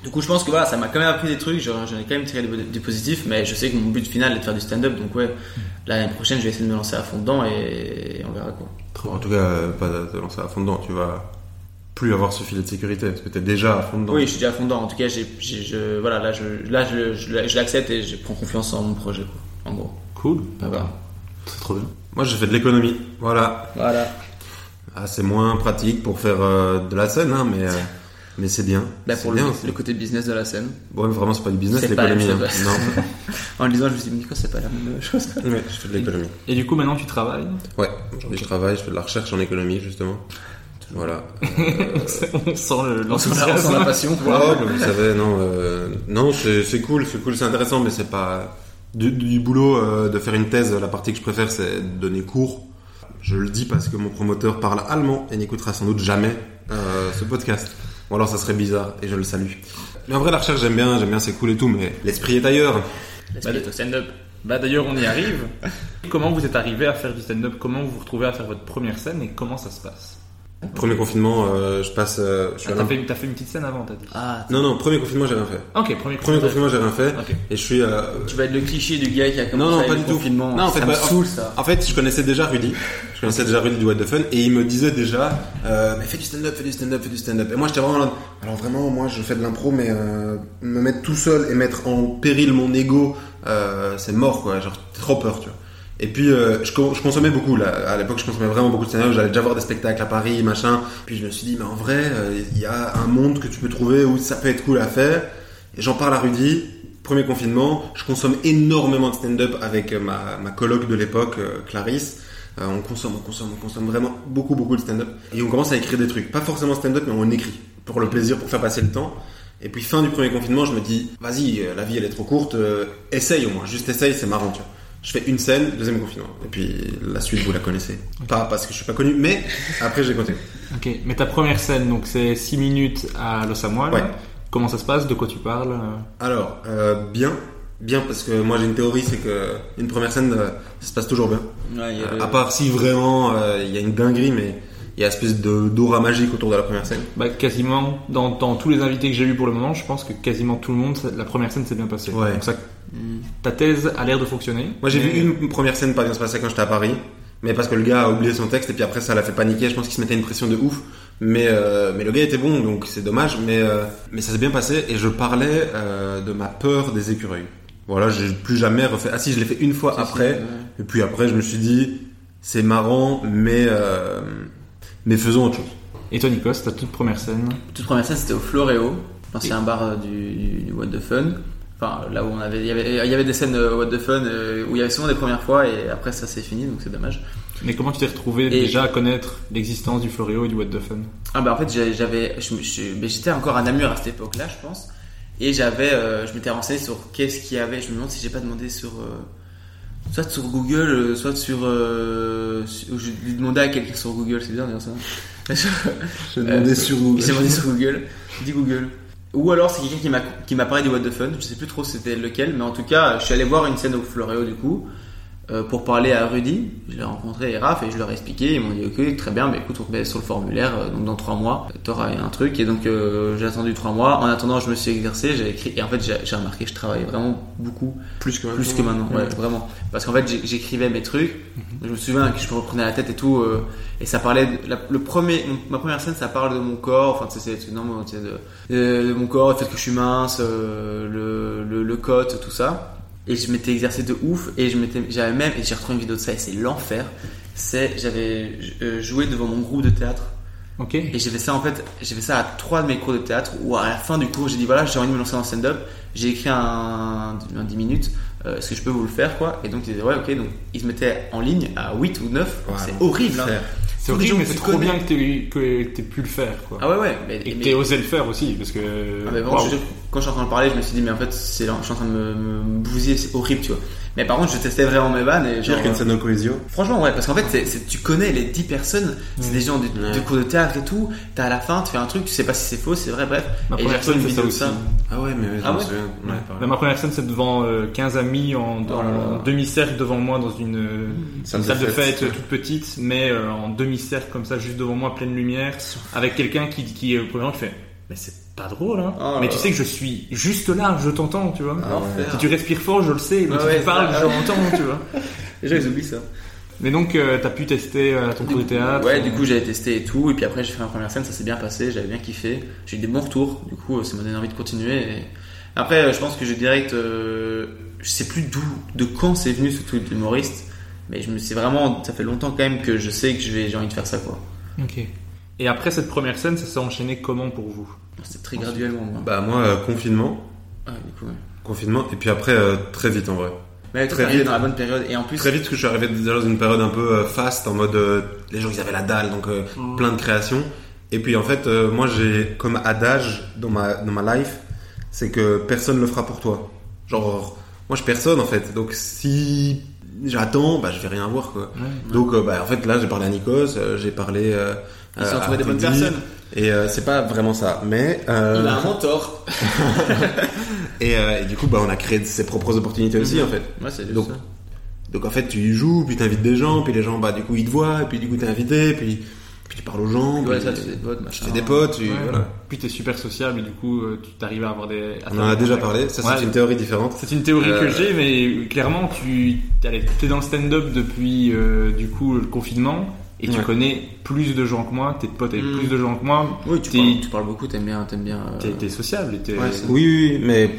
Du coup, je pense que voilà, ça m'a quand même appris des trucs. J'en ai quand même tiré du, du positif, mais je sais que mon but final est de faire du stand-up. Donc ouais, l'année prochaine, je vais essayer de me lancer à fond dedans et, on verra quoi. En tout cas, pas te lancer à fond dedans. Tu vas plus avoir ce filet de sécurité parce que t'es déjà à fond dedans. Oui, je suis déjà à fond dedans. En tout cas, j'ai, je, voilà, là, je, là, je, je, je l'accepte et je prends confiance en mon projet, quoi. En gros. Cool. Bah, voilà. C'est trop bien. Moi, j'ai fait de l'économie. Voilà. Voilà. Ah, c'est moins pratique pour faire euh, de la scène, hein, mais, euh, mais c'est bien. Là, pour le, bien. le côté business de la scène. Ouais, mais vraiment, c'est pas du business, C'est l'économie. hein. Non. *laughs* En le disant, je me suis dit, mais quoi, c'est pas la même chose. *laughs* ouais, je fais de l'économie. Et du coup, maintenant, tu travailles Ouais, aujourd'hui, je travaille, je fais de la recherche en économie, justement. Voilà. *laughs* On sent le On sent la- la passion. Mais vous savez, non, euh, non, c'est cool, c'est cool, c'est intéressant, mais c'est pas du, du boulot euh, de faire une thèse. La partie que je préfère, c'est de donner cours. Je le dis parce que mon promoteur parle allemand et n'écoutera sans doute jamais euh, ce podcast. Ou alors ça serait bizarre et je le salue. Mais en vrai, la recherche, j'aime bien, j'aime bien, c'est cool et tout, mais l'esprit est ailleurs. L'esprit est au stand-up. Bah d'ailleurs, on y arrive. *laughs* comment vous êtes arrivé à faire du stand-up? Comment vous vous retrouvez à faire votre première scène? Et comment ça se passe? Premier confinement, euh, je passe, euh, je suis Ah, à T'as fait, t'as fait une petite scène avant, t'as dit. Ah, Non, non, premier confinement, j'ai rien fait. Ok, premier Premier confinement, j'ai rien fait. Ok. Et je suis. euh, tu vas être le cliché du gars qui a Non, commencé non, avec pas du tout. confinement. Non, en fait, ça me bah, saoule, ça. En fait, je connaissais déjà Rudy. Je connaissais déjà Rudy du What the Fun et il me disait déjà, euh, mais fais du stand-up, fais du stand-up, fais du stand-up. Et moi, j'étais vraiment là. Alors vraiment, moi, je fais de l'impro, mais euh, me mettre tout seul et mettre en péril mon ego, euh, c'est mort, quoi. Genre, trop peur, tu vois. Et puis, euh, je, je consommais beaucoup. Là. À l'époque, je consommais vraiment beaucoup de stand-up. J'allais déjà voir des spectacles à Paris, machin. Puis je me suis dit, mais en vrai, euh, il y a un monde que tu peux trouver où ça peut être cool à faire. Et j'en parle à Rudy. Premier confinement, je consomme énormément de stand-up avec euh, ma, ma coloc de l'époque, euh, Clarisse. Euh, on consomme, on consomme, on consomme vraiment beaucoup, beaucoup de stand-up. Et on commence à écrire des trucs. Pas forcément stand-up, mais on écrit. Pour le plaisir, pour faire passer le temps. Et puis fin du premier confinement, je me dis, vas-y, la vie elle est trop courte, essaye au moins, juste essaye, c'est marrant, tu vois. Je fais une scène, deuxième confinement. Et puis la suite, vous la connaissez. Pas parce que je suis pas connu, mais après j'ai continué. Ok, mais ta première scène, donc c'est 6 minutes à Los Amois. Ouais. Comment ça se passe? De quoi tu parles? Alors, euh, bien, bien parce que moi j'ai une théorie, c'est que une première scène, euh, ça se passe toujours bien. Ouais, il y a Euh, le- à part si vraiment euh, il y a une dinguerie, mais il y a une espèce de d'aura magique autour de la première scène. Bah quasiment, dans, dans tous les invités que j'ai eu pour le moment, je pense que quasiment tout le monde, la première scène s'est bien passée. Ouais. Donc ça, ta thèse a l'air de fonctionner. Moi j'ai Mais- vu une première scène pas bien se passer quand j'étais à Paris, mais parce que le gars a oublié son texte et puis après ça l'a fait paniquer. Je pense qu'il se mettait une pression de ouf. Mais euh, mais le gars était bon donc c'est dommage. Mais euh, mais ça s'est bien passé et je parlais euh, de ma peur des écureuils. Voilà, j'ai plus jamais refait. Ah si, je l'ai fait une fois si, après. ouais. Et puis après je me suis dit c'est marrant, mais euh, mais faisons autre chose. Et toi, Nikos, ta toute première scène Toute première scène, c'était au Floréo, l'ancien bar euh, du, du, du What the Fun. Enfin, là où on avait, il y avait, il y avait des scènes euh, What the Fun euh, où il y avait souvent des premières fois et après ça s'est fini, donc c'est dommage. Mais comment tu t'es retrouvé Et- déjà à connaître l'existence du Floréo et du What the Fun? Ah bah en fait j'avais, j'étais encore à Namur à cette époque-là, je pense, et j'avais, euh, je m'étais renseigné sur qu'est-ce qu'il y avait. Je me demande si j'ai pas demandé sur, euh, soit sur Google, euh, soit sur, euh, je lui demandais à quelqu'un sur Google, c'est bizarre dire ça. *laughs* J'ai demandé sur J'ai demandé sur Google. Dit Google. Ou alors c'est quelqu'un qui m'a qui m'a parlé du What the Fun. Je sais plus trop c'était lequel, mais en tout cas, je suis allé voir une scène au Floréo du coup. Euh, pour parler à Rudy. Je l'ai rencontré et Raph et je leur ai expliqué. Ils m'ont dit ok, très bien, mais écoute, on met sur le formulaire. euh, donc dans trois mois, t'auras un truc. Et donc euh, j'ai attendu trois mois. En attendant, je me suis exercé, j'ai écrit. Et en fait, j'ai remarqué que je travaillais vraiment beaucoup Plus que plus que maintenant, ouais, vraiment. Parce qu'en fait, j'écrivais mes trucs. Je me souviens que je me reprenais la tête et tout. euh, et ça parlait. De, la- le premier, ma première scène, ça parle de mon corps. Enfin, c'est de, de, de mon corps, le fait que je suis mince, euh, le, le, le cote, tout ça. Et je m'étais exercé de ouf. Et je m'étais, j'avais même, et j'ai retrouvé une vidéo de ça, et c'est l'enfer. C'est, j'avais euh, joué devant mon groupe de théâtre. Ok. Et j'ai fait ça en fait, j'ai fait ça à trois de mes cours de théâtre où à la fin du cours j'ai dit voilà j'ai envie de me lancer dans le stand-up, j'ai écrit un, un 10 minutes, euh, est-ce que je peux vous le faire quoi? Et donc ils disaient ouais ok donc ils se mettaient en ligne à 8 ou 9, Ouais, c'est horrible hein. C'est horrible, mais c'est trop connais. bien que t'aies pu le faire, quoi. Ah ouais ouais mais, Et que mais- osé le faire aussi, parce que. ah, je quand je suis en train de parler je me suis dit mais en fait c'est je suis en train de me, me bousiller c'est horrible tu vois. Mais par contre je testais vraiment mes vannes et genre, Pire qu'une scène cohésio. Franchement, ouais, parce qu'en fait, c'est- c'est- tu connais les 10 personnes, c'est des gens de, Ouais. de cours de théâtre et tout. T'as à la fin, tu fais un truc, tu sais pas si c'est faux, c'est vrai, bref. Ma et j'ai première scène, c'est ça aussi. Ah ouais, mais je Ah me ouais? souviens. Ouais, pareil. Bah, ma première scène, c'est devant euh, 15 amis en, en Oh là là. demi-cercle devant moi dans une, euh, Salle une de salle de fête. fête euh, toute petite, mais euh, en demi-cercle comme ça, juste devant moi, pleine lumière, avec quelqu'un qui, qui, euh, premièrement, qui fait Mais c'est pas drôle, hein. Oh mais tu sais que je suis juste là, je t'entends, tu vois. Ah ouais. Si tu respires fort, je le sais, mais Ouais, si ouais, tu parles, je l'entends, tu vois. *laughs* Gens, ils oublient ça. Mais donc, euh, t'as pu tester euh, ton cours de théâtre. Ouais, euh, du coup, j'avais testé et tout. Et puis après, j'ai fait ma première scène, ça s'est bien passé, j'avais bien kiffé. J'ai eu des bons retours. Du coup, ça m'a donné envie de continuer. Et... Après, je pense que j'ai direct. euh, Je sais plus d'où, de quand c'est venu ce truc d'humoriste. Mais je me suis vraiment. Ça fait longtemps quand même que je sais que je j'ai envie de faire ça, quoi. Ok. Et après cette première scène, ça s'est enchaîné comment pour vous? C'était très graduellement, moi. Bah moi, euh, confinement. Ah, du coup, ouais. Confinement. Et puis après, euh, très vite en vrai. Mais Très très vite. dans la bonne période. Et en plus, Très vite, parce que je suis arrivé déjà dans une période un peu euh, fast, en mode euh, les gens ils avaient la dalle, donc euh, plein de créations. Et puis en fait, euh, moi j'ai comme adage dans ma dans ma life, c'est que personne le fera pour toi. Genre, moi je suis personne en fait. Donc si j'attends, bah je vais rien voir quoi. Donc euh, bah en fait là j'ai parlé à Nikos, euh, j'ai parlé. Euh, Ils sont euh, des bonnes personnes. Et euh, c'est pas vraiment ça, mais. euh, il a un mentor. *laughs* et, euh, et du coup, bah, on a créé ses propres opportunités aussi, en fait. Ouais, c'est juste Donc, ça. donc en fait, tu y joues, puis t'invites des gens, puis les gens, bah, du coup, ils te voient, et puis du coup, t'es invité, puis, puis tu parles aux gens. Ouais, puis, ça, tu fais des potes, tu machin. fais des potes, tu, Ouais. voilà. Puis t'es super sociable et du coup, tu t'arrives à avoir des. à On en a déjà parlé, ça c'est Ouais. une théorie différente. C'est une théorie que j'ai, mais clairement, tu allez, t'es dans le stand-up depuis euh, du coup le confinement et tu Ouais. connais plus de gens que moi, t'es pote avec Mm. plus de gens que moi. Oui, tu parles, tu parles beaucoup, t'aimes bien, t'aimes bien. euh, T'es, t'es sociable et t'es. Ouais, c'est- Oui, oui, mais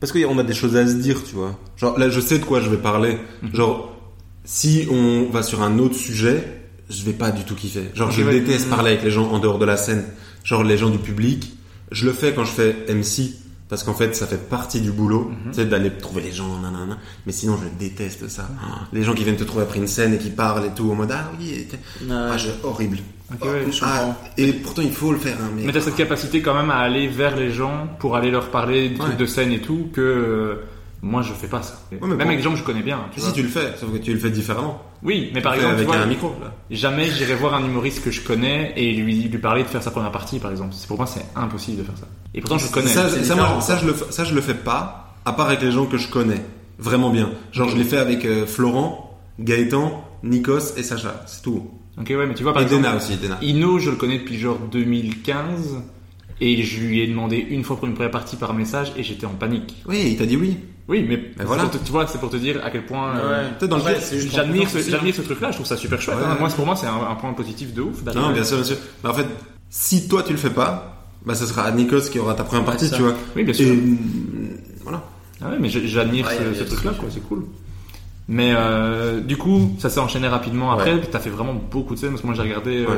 parce qu'on a des choses à se dire, tu vois. Genre là, je sais de quoi je vais parler. Mhm. Genre, si on va sur un autre sujet, je vais pas du tout kiffer. Genre, je ouais. déteste parler avec les gens en dehors de la scène. Genre, les gens du public. Je le fais quand je fais MC. Parce qu'en fait, ça fait partie du boulot, tu sais, d'aller trouver les gens, nanana. Mais sinon, je déteste ça. Les gens qui viennent te trouver après une scène et qui parlent et tout, en mode, ah oui, ah, je- horrible. Ok, ouais, je Ah, et pourtant, il faut le faire, hein, mais... Mais t'as cette capacité quand même à aller vers les gens pour aller leur parler des trucs de scène et tout que euh, moi je fais pas ça. Même bon. avec des gens que je connais bien. Tu si vois. tu le fais, sauf que tu le fais différemment. Oui, mais par exemple, tu avec vois, un micro, là. jamais j'irai voir un humoriste que je connais et lui, lui parler de faire sa première partie, par exemple. C'est pour moi, c'est impossible de faire ça. Et pourtant, je connais. Ça, ça, moi, ça, je le, fais- ça, je le fais pas, à part avec les gens que je connais. Vraiment bien. Genre, je l'ai fait avec euh, Florent, Gaëtan, Nikos et Sacha. C'est tout. Ok, ouais, mais tu vois, par et exemple, Dena aussi, Dena. Ino, je le connais depuis genre 2015 et je lui ai demandé une fois pour une première partie par message et j'étais en panique. Oui, il t'a dit oui. Oui, mais Ben voilà. c'est pour te- tu vois, c'est pour te dire à quel point euh, dans le Ouais, j'admire ce, aussi, j'admire ce truc-là. Je trouve ça super chouette. Ouais. hein. Moi, pour moi, c'est un, un point positif de ouf. Non, bien sûr, bien sûr. Mais en fait, si toi tu le fais pas, bah, ce sera Nikos qui aura ta première partie, ça. tu vois. Oui, bien sûr. Et, voilà. Ah ouais, mais j'admire Ouais, ce, ce truc-là, quoi. C'est cool. Mais euh, du coup, ça s'est enchaîné rapidement après. Ouais. T'as fait vraiment beaucoup de scènes parce que moi j'ai regardé euh, Ouais.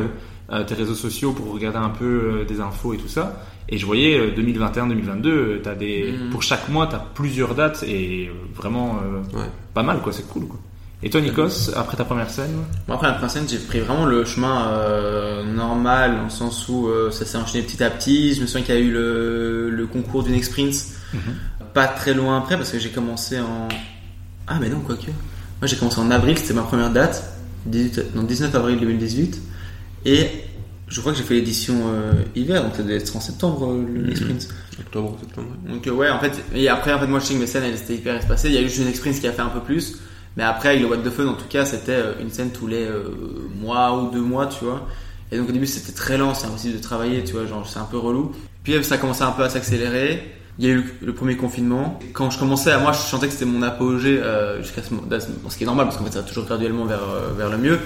euh, tes réseaux sociaux pour regarder un peu euh, des infos et tout ça. Et je voyais euh, 2021-2022, euh, t'as des Mhm. pour chaque mois t'as plusieurs dates et euh, vraiment euh, Ouais. pas mal quoi. C'est cool quoi. Et toi Nikos, après ta première scène? Après la première scène, j'ai pris vraiment le chemin euh, normal, dans le sens où euh, ça s'est enchaîné petit à petit. Je me souviens qu'il y a eu le, le concours du Next Prince, pas très loin après, parce que j'ai commencé en... Ah mais non, quoique. Moi j'ai commencé en avril, c'était ma première date, 18, non, 19 avril 2018. Et je crois que j'ai fait l'édition euh, hiver, donc ça devait être en septembre, euh, Prince. Octobre, septembre. Donc euh, ouais, en fait, et après, en fait, moi, je sais que mes scènes, elles étaient hyper espacées. Il y a eu juste une expérience qui a fait un peu plus. Mais après, avec le What the Fun, en tout cas, c'était euh, une scène tous les mois ou deux mois, tu vois. Et donc au début, c'était très lent, c'est impossible de travailler, tu vois, genre c'est un peu relou. Puis ça a commencé un peu à s'accélérer. Il y a eu le, premier confinement. Quand je commençais, à moi, je sentais que c'était mon apogée euh, jusqu'à ce moment, ce qui est normal parce qu'en fait, ça va toujours graduellement vers euh, vers le mieux.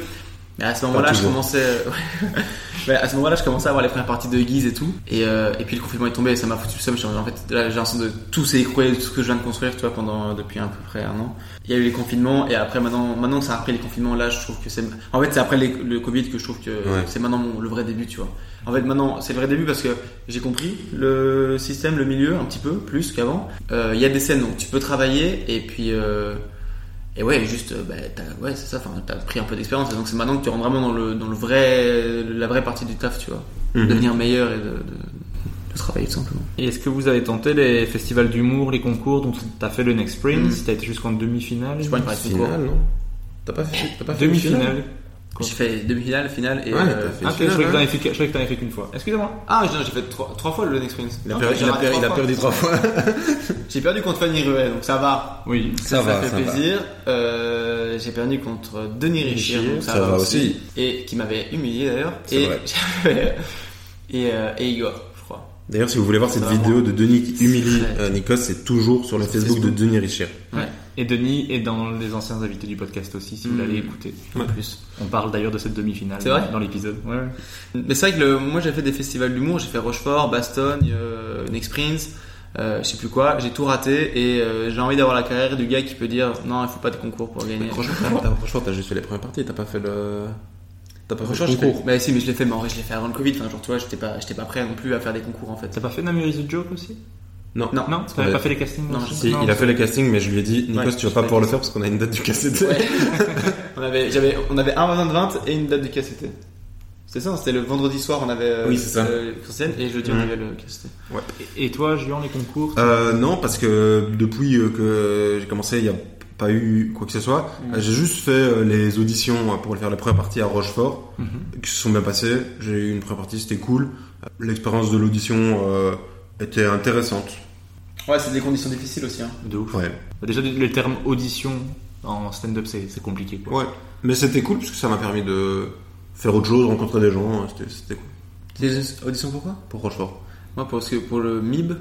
Mais à ce moment-là, je commençais, *laughs* ouais. à ce moment-là, je commençais à avoir les premières parties de guise et tout. Et, euh, et puis le confinement est tombé et ça m'a foutu le seum. En fait, là, j'ai l'impression de tout s'est écroulé, tout ce que je viens de construire, tu vois, pendant depuis à peu près un an. Il y a eu les confinements et après maintenant, maintenant que c'est après les confinements, là, je trouve que c'est, en fait, c'est après les, le Covid que je trouve que Ouais. c'est maintenant mon- le vrai début, tu vois. En fait, maintenant, c'est le vrai début parce que j'ai compris le système, le milieu, un petit peu plus qu'avant. Euh, Il y a des scènes où tu peux travailler et puis. Euh, et ouais, juste, euh, bah, t'as, ouais, c'est ça, enfin, t'as pris un peu d'expérience, et donc c'est maintenant que tu rentres vraiment dans le, dans le vrai, la vraie partie du taf, tu vois. Mhm. Devenir meilleur et de, de, de travailler tout simplement. Et est-ce que vous avez tenté les festivals d'humour, les concours dont t'as fait le Next Prince Mhm. Si t'as été jusqu'en demi-finale? Je pas, une. Finale, non T'as pas fait, t'as pas fait Demi-finale. J'ai fait demi-finale, finale et. Ouais, euh, fait Ah, je croyais que t'en avais fait, je que fait qu'une fois. Excusez-moi. Ah, j'ai j'ai fait trois, trois fois le Next Prince. Il a Non, perdu, j'ai il a raté perdu- il a trois perdu fois. trois fois. *laughs* J'ai perdu contre Fanny Ruel, donc ça va. Oui. Ça va, fait ça va. plaisir. Euh, j'ai perdu contre Denis Richir, donc ça, ça va, va aussi. aussi. Et qui m'avait humilié d'ailleurs. C'est Et vrai. *laughs* et, euh, et Igor, je crois. D'ailleurs, si vous voulez voir cette vidéo de Denis qui humilie euh, Nikos, c'est toujours sur le Facebook. de Denis Richir. Ouais. Et Denis est dans les anciens invités du podcast aussi, si vous Mhm. l'allez écouter. En plus. On parle d'ailleurs de cette demi-finale dans l'épisode. Ouais, ouais. Mais c'est vrai que le, moi j'ai fait des festivals d'humour, j'ai fait Rochefort, Bastogne, euh, Next Prince, euh, je sais plus quoi, j'ai tout raté et euh, j'ai envie d'avoir la carrière du gars qui peut dire non il faut pas de concours pour gagner. *laughs* Franchement, t'as- juste fait les premières parties, t'as pas fait le. T'as pas fait le concours. Bah si, mais je l'ai fait, mais en vrai, je l'ai fait avant le Covid. Enfin, genre, tu vois, j'étais pas, j'étais pas prêt non plus à faire des concours en fait. T'as pas fait Namur is a Joke aussi? Non. Non. Non, t'avais Ouais. pas fait les castings Non, je- Si, il a fait les castings, mais je lui ai dit, Nikos, Ouais, tu vas pas pouvoir le faire parce qu'on a une date du KCT. Ouais. *laughs* on avait, j'avais, on avait un 20 de 20 et une date du KCT. C'était ça, c'était le vendredi soir, on avait euh, Oui, c'est ça. euh, et jeudi on Mhm. avait le KCT. Et et toi, Julien, les concours Euh, non, parce que depuis euh, que j'ai commencé, il n'y a pas eu quoi que ce soit. Mm. J'ai juste fait euh, les auditions pour faire la première partie à Rochefort, Mhm. qui se sont bien passées. J'ai eu une première partie, c'était cool. L'expérience de l'audition euh, était intéressante. Ouais, c'est des conditions difficiles aussi. Hein. De ouf. Ouais. Bah, Déjà, le terme audition en stand-up, c'est c'est compliqué. Quoi. Ouais. Mais c'était cool parce que ça m'a permis de faire autre chose, rencontrer des gens. C'était c'était cool. Des auditions pourquoi Pour Rochefort. Moi, parce que pour le MIB,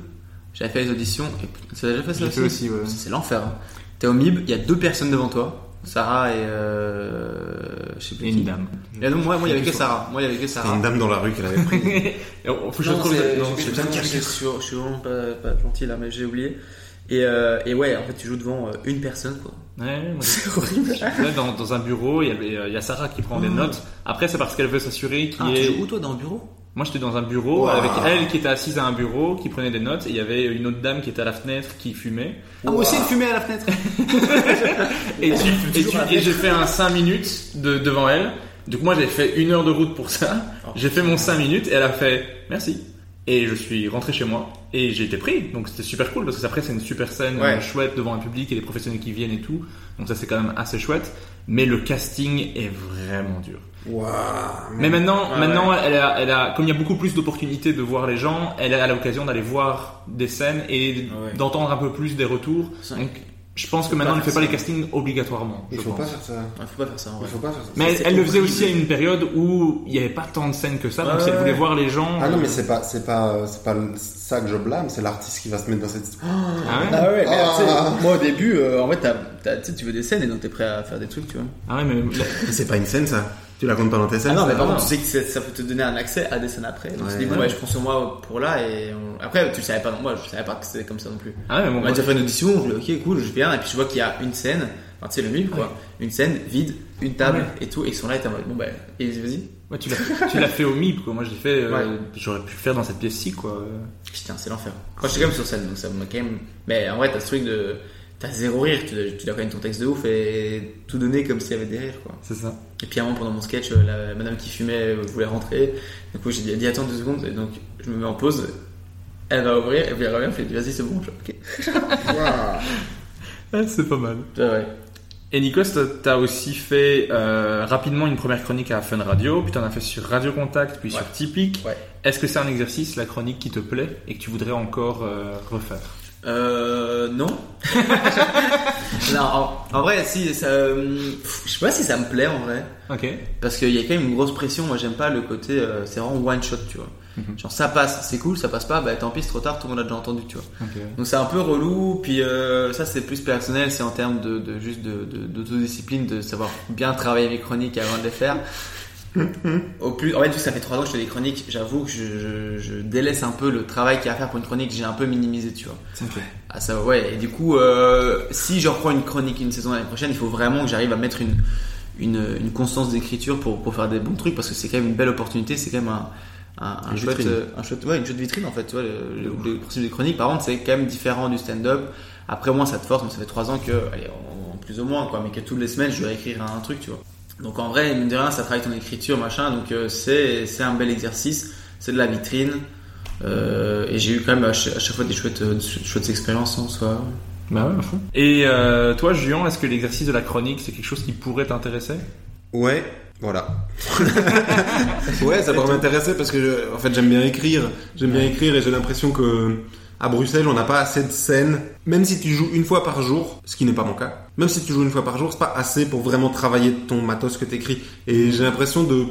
j'avais fait les auditions. Et tu déjà fait ça J'ai aussi fait aussi, ouais. C'est l'enfer. Hein. T'es au MIB, il y a deux personnes devant toi. Sarah et euh, je sais plus Et une dame. Et donc, moi, moi, il y avait que Sarah. Moi, il y avait que Sarah. une dame dans la rue qui l'avait pris. *laughs* Et on- faut que je non, c'est bien je- caché. je suis vraiment pas, pas gentil là, mais j'ai oublié. Et, euh, et ouais, en fait, tu joues devant euh, une personne, quoi. Ouais, C'est horrible. Ouais, dans, dans un bureau, il y, avait, il y a Sarah qui prend des notes. Après, c'est parce qu'elle veut s'assurer qu'il Ah, y tu joues où, toi, dans le bureau? Moi, j'étais dans un bureau Wow. avec elle qui était assise à un bureau, qui prenait des notes, et il y avait une autre dame qui était à la fenêtre qui fumait. Ah, moi aussi, il fumait à la fenêtre. *laughs* Et, tu- et, tu- et j'ai fait un 5 minutes de, devant elle. Donc moi, j'ai fait une heure de route pour ça. J'ai fait mon 5 minutes et elle a fait merci. Et je suis rentré chez moi et j'ai été pris. Donc c'était super cool parce que après, c'est une super scène Ouais. euh, chouette devant un public et les professionnels qui viennent et tout. Donc ça, c'est quand même assez chouette. Mais le casting est vraiment dur. Mais maintenant, maintenant, Elle, a, elle a, comme il y a beaucoup plus d'opportunités de voir les gens, elle a l'occasion d'aller voir des scènes et Ouais. d'entendre un peu plus des retours. Donc, je pense que maintenant, elle ne fait pas les castings obligatoirement. Il je faut pas faire ça. Il faut pas faire ça en Il vrai. faut pas faire ça. Mais elle le faisait aussi à une période où il n'y avait pas tant de scènes que ça. Donc, Ouais, si elle voulait voir les gens. Ah non, mais c'est pas, c'est pas, c'est pas ça que je blâme, c'est l'artiste qui va se mettre dans cette. *gasps* Ah ouais Ah ouais, mais Ah. moi au début, euh, en fait, t'as- t'as- tu sais, tu veux des scènes et donc t'es prêt à faire des trucs, tu vois. Ah ouais, mais. *laughs* C'est pas une scène ça. Tu la comptes pas dans tes scènes. Ah non, mais par contre, tu sais que ça peut te donner un accès à des scènes après. Donc Ouais. tu dis, bon, Ouais. ouais, je prends sur moi pour là et on- après, tu le savais pas, non, moi je savais pas que c'était comme ça non plus. Ah ouais, mais bon, On m'a déjà fait une audition, je dis, ok, cool, je viens, et puis je vois qu'il y a une scène, enfin, tu sais, le mille, quoi, une scène vide, une table Ouais. et tout, et ils sont là et t'es en mode, bon, bah, et vas-y. ouais, tu l'as tu l'as fait au MIP, quoi. Moi, je l'ai fait. euh, Ouais. J'aurais pu le faire dans cette pièce-ci, quoi. Putain, c'est l'enfer. Moi, j'étais quand même sur scène, donc ça m'a quand même. Mais en vrai, t'as ce truc de. T'as zéro rire, tu, dois- tu dois quand même ton texte de ouf et tout donner comme s'il y avait des rires, quoi. C'est ça. Et puis, moment, pendant mon sketch, euh, la madame qui fumait voulait rentrer. Du coup, j'ai dit, elle dit, attends deux secondes, et donc, je me mets en pause. Elle va ouvrir, et puis elle revient, elle fait, vas-y, c'est bon, je ok. *laughs* C'est pas mal. Ouais. Et Nikos, t'as- t'as aussi fait euh, rapidement une première chronique à Fun Radio, puis t'en as fait sur Radio Contact, puis Ouais. sur Typique. Ouais. Est-ce que c'est un exercice, la chronique, qui te plaît et que tu voudrais encore euh, refaire? Euh, non. *laughs* non, en, en vrai, si, ça, euh, je sais pas si ça me plaît en vrai. Ok. Parce qu'il y a quand même une grosse pression. Moi, j'aime pas le côté, euh, c'est vraiment one shot, tu vois. Mhm. Genre, ça passe, c'est cool, ça passe pas, bah tant pis, c'est trop tard, tout le monde a déjà entendu, tu vois. Ok. Donc, c'est un peu relou. Puis, euh, ça, c'est plus personnel, c'est en termes de, de juste de, de- d'autodiscipline, de savoir bien travailler mes chroniques avant de les faire. Au plus, en fait, vu que ça fait trois ans que je fais des chroniques, j'avoue que je, je, je délaisse un peu le travail qu'il y a à faire pour une chronique, j'ai un peu minimisé, tu vois. Ah ça ouais et du coup euh, si je reprends une chronique une saison l'année prochaine il faut vraiment que j'arrive à mettre une, une, une constance d'écriture pour, pour faire des bons trucs parce que c'est quand même une belle opportunité c'est quand même un, un, un Une chouette, euh, un chouette ouais une chouette vitrine en fait tu vois le, le, le processus des chroniques. Par contre c'est quand même différent du stand-up. Après moi ça te force mais ça fait trois ans que allez en, en plus ou moins quoi mais que toutes les semaines je dois écrire un truc tu vois donc en vrai mine de rien ça travaille ton écriture machin donc euh, c'est c'est un bel exercice c'est de la vitrine euh, et j'ai eu quand même à chaque, à chaque fois des chouettes, euh, chouettes expériences en soi. Bah ouais, à fond. Et euh, toi, Juan, est-ce que l'exercice de la chronique, c'est quelque chose qui pourrait t'intéresser? Ouais, voilà. *laughs* ouais, ça pourrait m'intéresser parce que je- en fait j'aime bien écrire, j'aime bien écrire et j'ai l'impression que à Bruxelles on n'a pas assez de scènes. Même si tu joues une fois par jour, ce qui n'est pas mon cas. Même si tu joues une fois par jour, c'est pas assez pour vraiment travailler ton matos que t'écris. Et j'ai l'impression de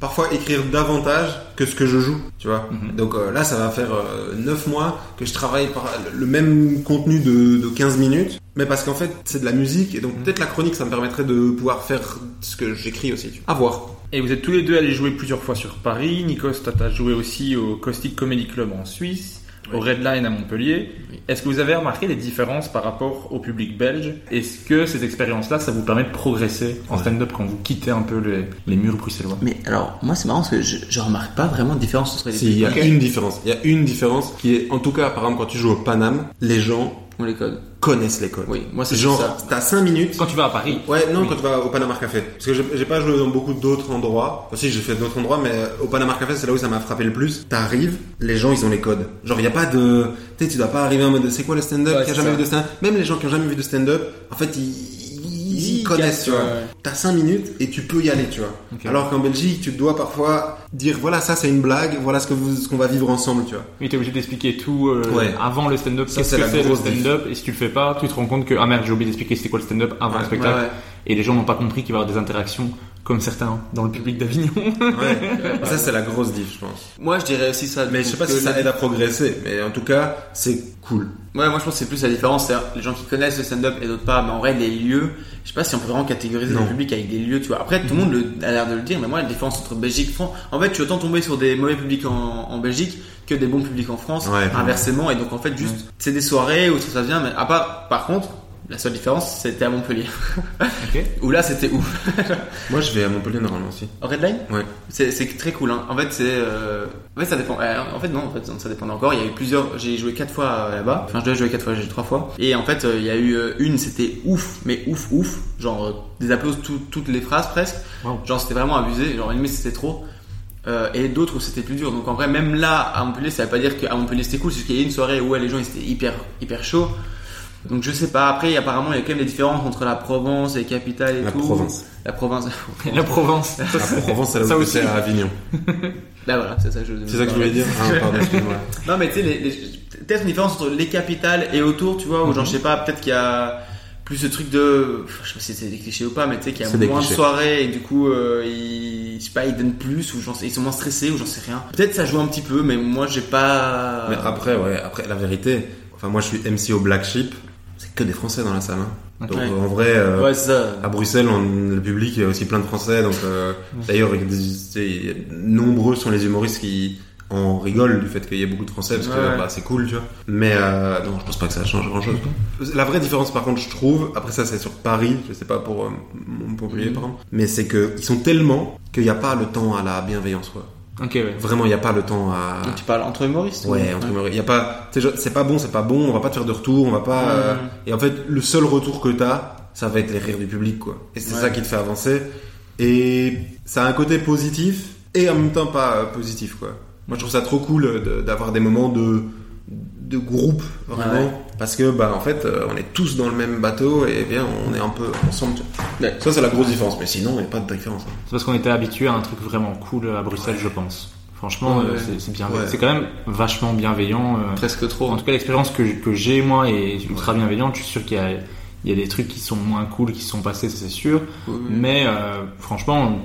parfois écrire davantage que ce que je joue, tu vois. Donc euh, là, ça va faire euh, 9 mois que je travaille par le même contenu de, de 15 minutes, mais parce qu'en fait, c'est de la musique, et donc peut-être la chronique, ça me permettrait de pouvoir faire ce que j'écris aussi. Tu vois. À voir. Et vous êtes tous les deux allés jouer plusieurs fois sur Paris. Nikos, t'as joué aussi au Caustic Comedy Club en Suisse, au Red Line à Montpellier. Est-ce que vous avez remarqué des différences par rapport au public belge? Est-ce que ces expériences-là, ça vous permet de progresser en stand-up quand vous quittez un peu les, les murs bruxellois? Mais alors, moi c'est marrant parce que je, je remarque pas vraiment de différence entre les Si, il y a une différence. Il y a une différence qui est, en tout cas, par exemple, quand tu joues au Paname, les gens On les codes. connaissent les codes. Oui, moi c'est Genre, ça. t'as 5 minutes. Quand tu vas à Paris Ouais, non, Oui. quand tu vas au Panama Café. Parce que j'ai j'ai pas joué dans beaucoup d'autres endroits. Aussi, j'ai fait d'autres endroits, mais au Panama Café, c'est là où ça m'a frappé le plus. T'arrives, les gens, ils ont les codes. Genre, y a pas de, tu sais, tu dois pas arriver en mode, c'est quoi le stand-up? Ouais, qui a jamais ça. vu de stand-up? Même les gens qui ont jamais vu de stand-up, en fait, ils, ils, connaissent, tu vois. T'as 5 minutes et tu peux y aller, tu vois. Alors qu'en Belgique, tu dois parfois dire, voilà, ça c'est une blague, voilà ce que vous, ce qu'on va vivre ensemble, tu vois. Oui, t'es obligé d'expliquer tout euh, Ouais. avant le stand-up. Qu'est-ce c'est que c'est le stand-up? Et si tu le fais pas, tu te rends compte que ah merde, j'ai oublié d'expliquer c'était quoi le stand-up avant Ouais, le spectacle. ouais. Et les gens n'ont pas compris qu'il va y avoir des interactions comme certains dans le public d'Avignon. Ouais. *laughs* ça c'est la grosse diff, je pense. Moi je dirais aussi ça. Mais je sais pas que si ça aide à progresser, mais en tout cas, c'est cool. Ouais, moi je pense que c'est plus la différence, c'est les gens qui connaissent le stand-up et d'autres pas. Mais en vrai, les lieux, je sais pas si on peut vraiment catégoriser Non. le public avec des lieux, tu vois. Après, tout le monde le- a l'air de le dire, mais moi, la différence entre Belgique et France, en fait, tu autant tomber sur des mauvais publics en, en Belgique que des bons publics en France, Ouais. inversement. Et donc, en fait, juste, c'est des soirées où ça se passe bien, mais à part, par contre, la seule différence, c'était à Montpellier. ok. *laughs* où là, c'était ouf. *laughs* Moi, je vais à Montpellier normalement aussi. En Red Line? Ouais. C'est très cool. Hein. En fait, c'est. Euh... En fait, ça dépend. euh, En fait, non. En fait, ça dépend encore. Il y a eu plusieurs. J'ai joué quatre fois euh, là-bas. Enfin, je dois jouer quatre fois. J'ai joué trois fois. Et en fait, euh, il y a eu une. C'était ouf, mais ouf, ouf. Genre des applaudissements tout- toutes les phrases presque. Wow. Genre c'était vraiment abusé. Genre limite c'était trop. Euh, et d'autres où c'était plus dur. Donc en vrai, même là à Montpellier, ça veut pas dire qu'à Montpellier c'était cool. C'est qu'il y a eu une soirée où ouais, les gens ils étaient hyper hyper chauds. Donc je sais pas. Après, apparemment, il y a quand même des différences entre la Provence et les capitales et La tout. Provence. La province. *laughs* La Provence. *laughs* La Provence, c'est là Ça où aussi. c'est à Avignon. *laughs* Là voilà, c'est ça que je. C'est ça que je voulais dire. Ah, pardon, excuse-moi. Non, mais tu sais, les, les- peut-être une différence entre les capitales et autour, tu vois, où Mhm. genre, je sais pas, peut-être qu'il y a plus ce truc de. Je sais pas si c'est des clichés ou pas, mais tu sais, qu'il y a moins de soirées et du coup, euh, ils, je sais pas, ils donnent plus ou ils sont moins stressés ou j'en sais rien. Peut-être ça joue un petit peu, mais moi, j'ai pas. Mais après, ouais, après, la vérité, enfin, moi, je suis MC au Black Sheep. Que des Français dans la salle, hein. Donc, en vrai, euh, Ouais, c'est ça. à Bruxelles, on- le public, il y a aussi plein de Français. Donc, euh, d'ailleurs, nombreux sont les humoristes qui en rigolent du fait qu'il y ait beaucoup de Français parce que Ouais. bah, c'est cool, tu vois. Mais euh, non, je pense pas que ça change grand chose. La vraie différence, par contre, je trouve, après ça, c'est sur Paris, je sais pas pour euh, Montpellier, Mhm. par exemple, mais c'est que ils sont tellement qu'il n'y a pas le temps à la bienveillance, quoi. Ok, ouais. Vraiment, il n'y a pas le temps à. Donc, tu parles entre humoristes Ouais, entre humoristes. Il y a pas, tu sais, genre, c'est pas bon, c'est pas bon, on va pas te faire de retour, on va pas. Euh, Et en fait, le seul retour que t'as, ça va être les rires du public, quoi. Et c'est Ouais. ça qui te fait avancer. Et ça a un côté positif et en même temps pas euh, positif, quoi. Moi, je trouve ça trop cool de- d'avoir des moments de de groupe vraiment Ouais. Parce que bah en fait euh, on est tous dans le même bateau et bien on est un peu ensemble tu vois. Ouais. ça c'est la grosse différence mais sinon il n'y a pas de différence hein. C'est parce qu'on était habitué à un truc vraiment cool à Bruxelles, je pense. Franchement, Ouais, euh, c'est. Ouais. C'est quand même vachement bienveillant. euh. Presque trop. En tout cas, l'expérience que, que j'ai moi est ultra bienveillante. Je suis sûr qu'il y a, il y a des trucs qui sont moins cool qui se sont passés, ça, c'est sûr. Oui. Mais euh, franchement,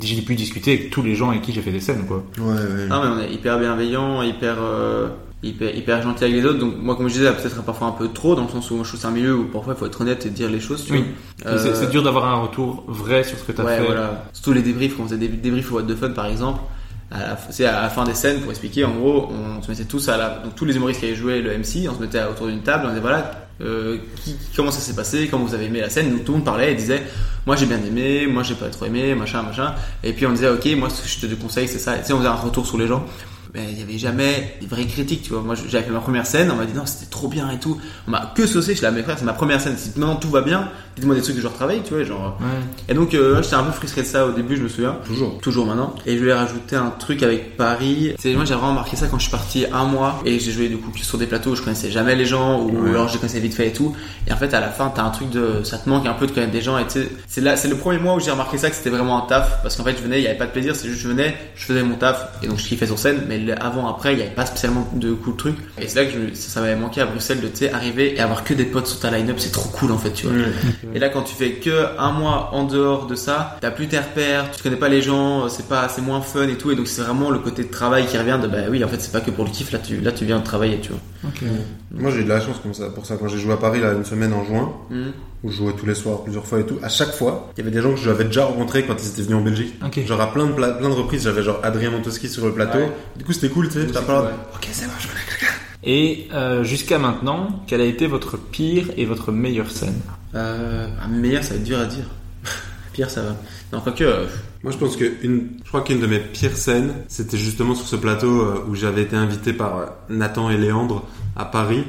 j'ai pu discuter avec tous les gens avec qui j'ai fait des scènes, quoi. Ouais, ouais. Ah mais on est hyper bienveillant, hyper euh, hyper hyper gentil avec les autres. Donc moi comme je disais peut-être parfois un peu trop dans le sens où je trouve c'est un milieu où parfois il faut être honnête et dire les choses. Oui. Euh, c'est dur d'avoir un retour vrai sur ce que tu as ouais, fait. voilà. Surtout les débriefs, quand on faisait des débriefs au What the Fun par exemple, c'est à la fin des scènes pour expliquer, en gros, on se mettait tous à la, donc tous les humoristes qui avaient joué le MC, on se mettait autour d'une table, on disait voilà, euh, qui, comment ça s'est passé, comment vous avez aimé la scène, donc tout le monde parlait et disait, moi j'ai bien aimé, moi j'ai pas trop aimé, machin, machin, et puis on disait ok, moi ce que je te conseille c'est ça, et tu sais, on faisait un retour sur les gens. Mais il y avait jamais des vraies critiques, tu vois. Moi, j'avais fait ma première scène, on m'a dit non, c'était trop bien et tout. On m'a que saucé, je suis là, mes frères, c'est ma première scène. Si maintenant tout va bien, dites-moi des trucs que je retravaille, tu vois, genre. Ouais. Et donc, euh, j'étais un peu frustré de ça au début, je me souviens. Toujours. Toujours maintenant. Et je voulais rajouter un truc avec Paris. C'est moi, j'ai vraiment marqué ça quand je suis parti un mois et j'ai joué du coup sur des plateaux où je connaissais jamais les gens ou Ouais. alors je les connaissais vite fait et tout. Et en fait, à la fin, t'as un truc de, ça te manque un peu de connaître des gens et c'est là, c'est le premier mois où j'ai remarqué ça que c'était vraiment un taf parce qu'en fait, je venais, il y avait pas de plaisir, c'est juste je venais, je faisais mon taf et donc je kiffais sur scène, mais avant, après, il y avait pas spécialement de cool truc. Et c'est là que je, ça, ça m'avait manqué à Bruxelles de, arriver et avoir que des potes sur ta line-up, c'est trop cool en fait, tu vois. Et là, quand tu fais que un mois en dehors de ça, t'as plus tes repères, tu connais pas les gens, c'est pas, c'est moins fun et tout. Et donc, c'est vraiment le côté de travail qui revient de, bah oui, en fait, c'est pas que pour le kiff, là, tu, là, tu viens de travailler, tu vois. Moi, j'ai eu de la chance comme ça, pour ça. Quand j'ai joué à Paris, là, une semaine en juin, Mhm. où je jouais tous les soirs, plusieurs fois et tout, à chaque fois, il y avait des gens que j'avais déjà rencontrés quand ils étaient venus en Belgique. Ok. Genre, à plein de, pla- plein de reprises, j'avais genre Adrien Montoski sur le plateau. Ouais. Du coup, c'était cool, tu sais. T'as pas cool, Ok, c'est bon, je connais quelqu'un. Et euh, jusqu'à maintenant, quelle a été votre pire et votre meilleure scène? Euh, un meilleur, ça va être dur à dire. *laughs* Pire, ça va. Non, quoique, euh, Moi, je pense que une, je crois qu'une de mes pires scènes, c'était justement sur ce plateau euh, où j'avais été invité par euh, Nathan et Léandre à Paris,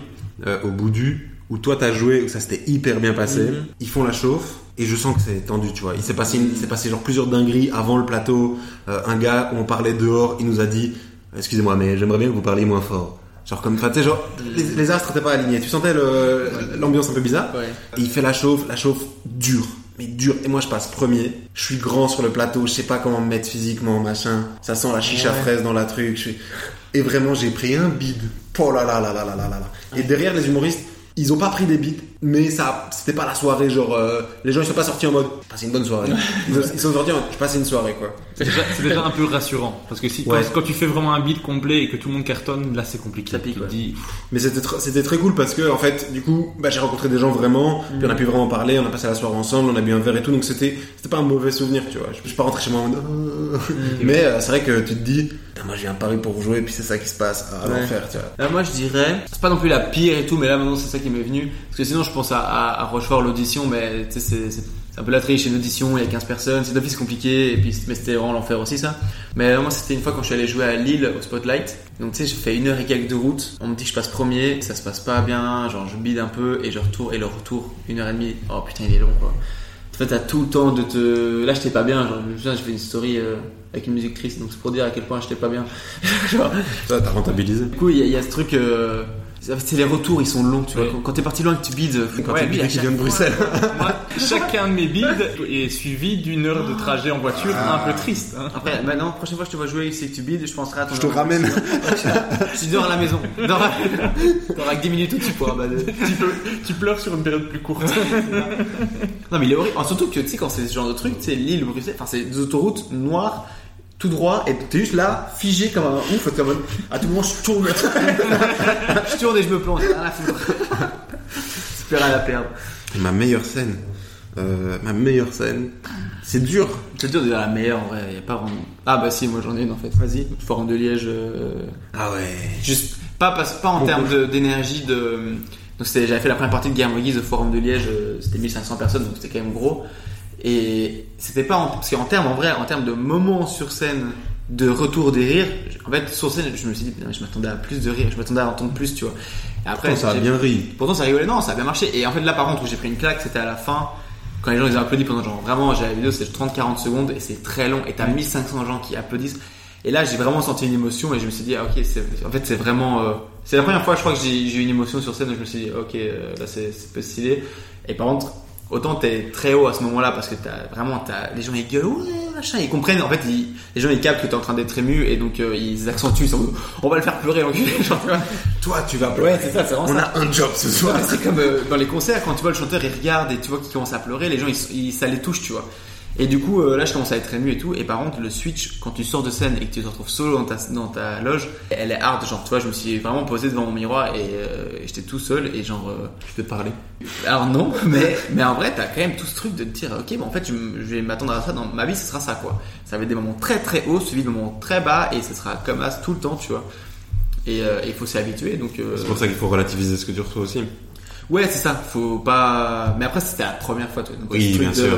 euh, au Boudu, où toi t'as joué, où ça s'était hyper bien passé. Mhm. Ils font la chauffe. Et je sens que c'est tendu, tu vois. Il s'est passé, il s'est passé genre plusieurs dingueries avant le plateau. Euh, un gars, où on parlait dehors, il nous a dit, excusez-moi, mais j'aimerais bien que vous parliez moins fort. Genre comme, tu sais, genre, les, les astres n'étaient pas alignés. Tu sentais l'ambiance un peu bizarre. ouais. Et il fait la chauffe, la chauffe dure, mais dur. Et moi, je passe premier. Je suis grand sur le plateau, je sais pas comment me mettre physiquement, machin. Ça sent la chicha fraise dans la truc. Et vraiment, j'ai pris un bide. Oh là là là là là là là. Et derrière, les humoristes, ils ont pas pris des bides mais ça, c'était pas la soirée. Genre euh, les gens ils sont pas sortis en mode, passez une bonne soirée. Ils, ils sont sortis en mode, je passe une soirée quoi. C'est déjà, un peu rassurant. Parce que si, Ouais. quand, quand tu fais vraiment un beat complet et que tout le monde cartonne, là c'est compliqué. Ça pique, Tu te ouais. dis, Mais c'était tr- c'était très cool parce que en fait du coup bah, j'ai rencontré des gens vraiment puis on a pu vraiment parler on a passé la soirée ensemble on a bu un verre et tout donc c'était c'était pas un mauvais souvenir tu vois je, je suis pas rentré chez moi en mode euh, *laughs* mais euh, c'est vrai que tu te dis moi je viens à Paris pour jouer puis c'est ça qui se passe à Ouais. l'enfer tu vois Là, moi, je dirais, c'est pas non plus la pire et tout, mais là, maintenant, c'est ça qui m'est venu. Parce que sinon, je pense à, à, à Rochefort, l'audition, mais c'est, un peu la triche, une audition, il y a 15 personnes, c'est d'office compliqué, et puis, mais c'était vraiment l'enfer aussi, ça. Mais moi, c'était une fois quand je suis allé jouer à Lille, au Spotlight. Donc, tu sais, j'ai fait une heure et quelques de route. On me dit que je passe premier, ça se passe pas bien, genre, je bide un peu, et je retourne, et le retour, une heure et demie, oh putain, il est long, quoi. En fait, t'as tout le temps de te. Là, j'étais pas bien. Genre, je je fais une story euh, avec une musique triste, donc c'est pour dire à quel point j'étais pas bien. *laughs* genre, ça t'as rentabilisé du coup, il y, a- il y a ce truc. Euh, c'est les retours, ils sont longs, tu vois. Ouais. Quand, quand t'es parti loin, que tu bides. Quand Ouais, t'es bidé qui vient de Bruxelles *laughs* moi, chacun de mes bids est suivi d'une heure de trajet en voiture un peu triste. hein. Après, maintenant, prochaine fois que je te vois jouer, c'est que tu bides, je penserai à ton. je te ramène Je *laughs* dors à la maison. Dors avec 10 minutes où tu pourras. Bah, de- tu, peux, tu pleures sur une période plus courte. Non, mais il est horrible. Ah, Surtout que, tu sais, quand c'est ce genre de truc, tu sais, l'île, Bruxelles, enfin, c'est des autoroutes noires, tout droit, et t'es juste là, figé comme un ouf, comme un... à tout moment, je tourne. *laughs* je tourne et je me plonge. Rien *laughs* à foutre. Rien à perdre. ma meilleure scène euh, ma meilleure scène c'est dur C'est dur de dire la meilleure en vrai, y a pas vraiment. Ah bah si, moi j'en ai une en fait. Vas-y. Forum de Liège. euh, ah ouais Juste pas pas, pas en termes de- d'énergie de. Donc c'était j'avais fait la première partie de Guerre Moïse au Forum de Liège, euh, c'était 1500 personnes donc c'était quand même gros. Et c'était pas en, parce qu'en termes en vrai, en termes de moments sur scène, de retour des rires, en fait sur scène je me suis dit je m'attendais à plus de rires, je m'attendais à entendre plus, tu vois. Et après Pourtant, ça a bien ri Pourtant ça rigolait, non, ça a bien marché. Et en fait là par contre où j'ai pris une claque, c'était à la fin. Quand les gens ils ont applaudi pendant genre vraiment, j'ai la vidéo c'est 30-40 secondes et c'est très long et t'as 1500 gens qui applaudissent. Et là j'ai vraiment senti une émotion et je me suis dit ah, ok en fait c'est vraiment euh, c'est la première fois je crois que j'ai eu une émotion sur scène où je me suis dit ok euh, là c'est peu stylé. Et par contre autant t'es très haut à ce moment-là parce que t'as vraiment t'as les gens ils gueulent ouais machin. Ils comprennent, en fait, ils- les gens ils captent que t'es en train d'être ému et donc euh, ils accentuent. Ils sont, on va le faire pleurer, l'enculé. *laughs* Toi, tu vas Ouais, c'est ça, c'est vraiment On ça. a un job ce soir. C'est comme euh, dans les concerts, quand tu vois le chanteur, il regarde et tu vois qu'il commence à pleurer, les gens, ils, ils- ça les touche, tu vois. Et du coup, euh, là, je commence à être ému et tout. Et par contre, le switch, quand tu sors de scène et que tu te retrouves solo dans ta, dans ta loge, elle est hard. Genre, tu vois, je me suis vraiment posé devant mon miroir et, euh, et j'étais tout seul et genre. euh, Je peux parler. alors non, *laughs* mais, mais en vrai, t'as quand même tout ce truc de te dire, ok, bon, en fait, je, vais m'attendre à ça dans ma vie, ce sera ça, quoi. Ça va être des moments très très hauts, suivis de moments très bas, et ce sera comme ça tout le temps, tu vois. Et euh, il faut s'y habituer, donc. C'est pour ça qu'il faut relativiser ce que tu reçois aussi. Ouais, c'est ça. Faut pas. Mais après, c'était la première fois, toi. Donc, Oui, truc bien de- sûr,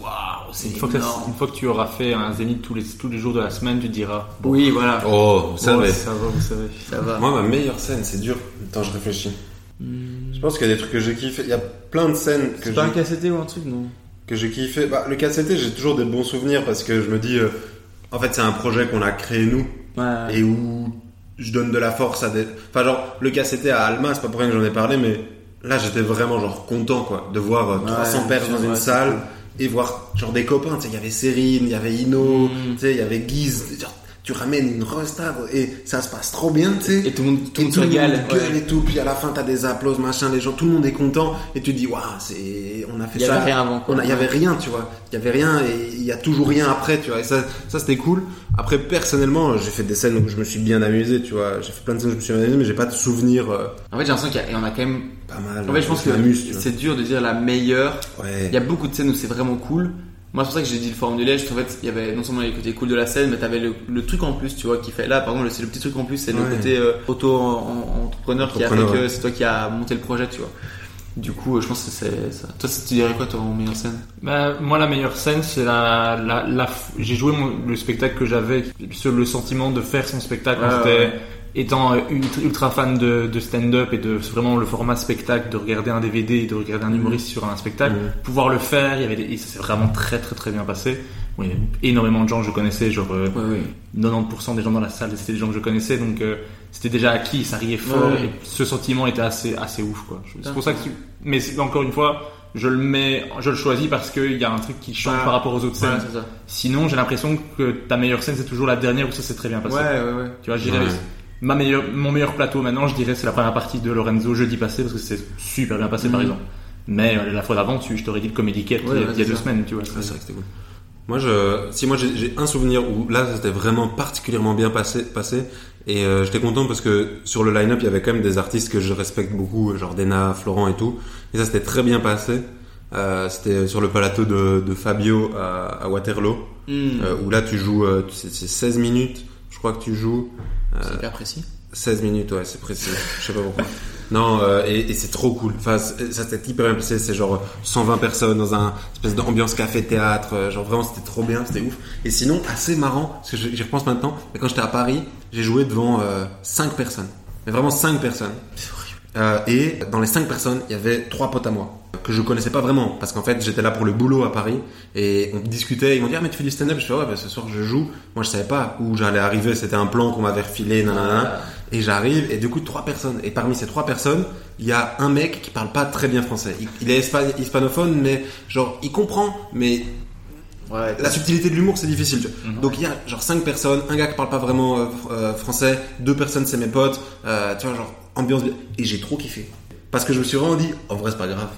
Waouh, c'est Une fois, que, une fois que tu auras fait un zénith tous les, tous les jours de la semaine, tu te diras. Bon, Oui, voilà. Oh, ça ouais, va. ça va, vous savez. Ça va. Moi, ma meilleure scène, c'est dur. Attends, je réfléchis. Hmm. Je pense qu'il y a des trucs que j'ai kiffé. Il y a plein de scènes que C'est pas un j'ai KCT ou un truc, non? que j'ai kiffé. Bah, le KCT, j'ai toujours des bons souvenirs parce que je me dis, euh, en fait, c'est un projet qu'on a créé nous Ouais. et où je donne de la force à des. Enfin, genre, le KCT à Alma, c'est pas pour rien que j'en ai parlé, mais là, j'étais vraiment genre content, quoi, de voir euh, 300 Ouais, personnes dans ouais, une salle et voir genre des copains. Tu sais, il y avait Cérine, il y avait Ino, Mm. tu sais, il y avait Guise. Genre, tu ramènes une resta et ça se passe trop bien, tu sais. Et tout le monde, tout Et le monde gueule ouais. et tout, puis à la fin t'as des applaudissements, machin, les gens, tout le monde est content, et tu dis waouh, c'est, on a fait Il y ça. avait rien avant, quoi. Il y avait rien, tu vois. Il y avait rien et il y a toujours rien après, tu vois. Et ça, ça c'était cool. Après, personnellement, j'ai fait des scènes où je me suis bien amusé, tu vois. J'ai fait plein de scènes où je me suis bien amusé, mais j'ai pas de souvenirs euh, En fait, j'ai l'impression qu'il y a, et on a quand même. Pas mal. En fait, je pense que c'est dur de dire la meilleure. Ouais. Il y a beaucoup de scènes où c'est vraiment cool. Moi, c'est pour ça que j'ai dit le forum du Liège. parce qu'en fait, il y avait non seulement les côtés cool de la scène, mais t'avais le, le truc en plus, tu vois, qui fait. Là, par exemple, c'est le petit truc en plus, c'est le Ouais. côté euh, auto-entrepreneur qui a fait que c'est toi qui a monté le projet, tu vois. Du coup, euh, je pense que c'est ça. Toi, tu dirais quoi, toi, en meilleure scène? Bah, moi, la meilleure scène, c'est la, la, la, j'ai joué mon- le spectacle que j'avais, sur le sentiment de faire son spectacle. Ouais, quand j'étais- ouais. Étant euh, ultra, fan de, de stand-up et de vraiment le format spectacle, de regarder un DVD et de regarder un humoriste sur un spectacle, Mhm. pouvoir le faire, il y avait des- ça s'est vraiment très très très bien passé. Bon, il y avait énormément de gens que je connaissais, genre euh, Ouais, ouais. 90% des gens dans la salle, c'était des gens que je connaissais, donc euh, c'était déjà acquis, ça riait fort, et ce sentiment était assez, assez ouf, quoi. C'est pour ça que, mais encore une fois, je le mets, je le choisis parce qu'il y a un truc qui change par rapport aux autres scènes. Ouais. Sinon, j'ai l'impression que ta meilleure scène, c'est toujours la dernière où ça s'est très bien passé. Ouais, ouais, ouais. Tu vois, Ouais. Ma meilleure, mon meilleur plateau maintenant, je dirais, c'est la première partie de Lorenzo jeudi passé parce que c'est super bien passé, par Mhm. exemple. Mais euh, la fois d'avant, tu, je t'aurais dit le Comedy Cat Ouais, il y a, ouais, il y a c'est deux ça. semaines, tu vois. C'est vrai que c'était cool. Moi, je, si moi j'ai un souvenir où là c'était vraiment particulièrement bien passé, passé et euh, j'étais content parce que sur le line-up il y avait quand même des artistes que je respecte beaucoup, genre Dena, Florent et tout, et ça s'était très bien passé. Euh, c'était sur le plateau de, de Fabio à, à Waterloo, euh, où là tu joues, c'est 16 minutes, je crois que tu joues. C'est hyper précis. 16 minutes, ouais, c'est précis. Je sais pas pourquoi. Non, euh, et, et c'est trop cool. Enfin, ça c'était hyper bien passé. C'est genre 120 personnes dans un espèce d'ambiance café-théâtre. euh, Genre vraiment, c'était trop bien, c'était ouf. Et sinon, assez marrant, parce que j'y repense maintenant. Mais quand j'étais à Paris, j'ai joué devant euh, 5 personnes. Mais vraiment 5 personnes. Euh, et dans les 5 personnes, il y avait trois potes à moi que je connaissais pas vraiment parce qu'en fait j'étais là pour le boulot à Paris et on discutait ils m'ont dit ah mais tu fais du stand-up? Je fais ouais bah, ce soir je joue moi je savais pas où j'allais arriver c'était un plan qu'on m'avait refilé nanana et j'arrive et du coup trois personnes et parmi ces trois personnes il y a un mec qui parle pas très bien français il, il est hispa- hispanophone mais genre il comprend mais Ouais. la subtilité de l'humour c'est difficile. Mhm. donc il y a genre cinq personnes un gars qui parle pas vraiment euh, euh, français deux personnes c'est mes potes euh, tu vois genre ambiance bien et j'ai trop kiffé parce que je me suis vraiment dit en vrai c'est pas grave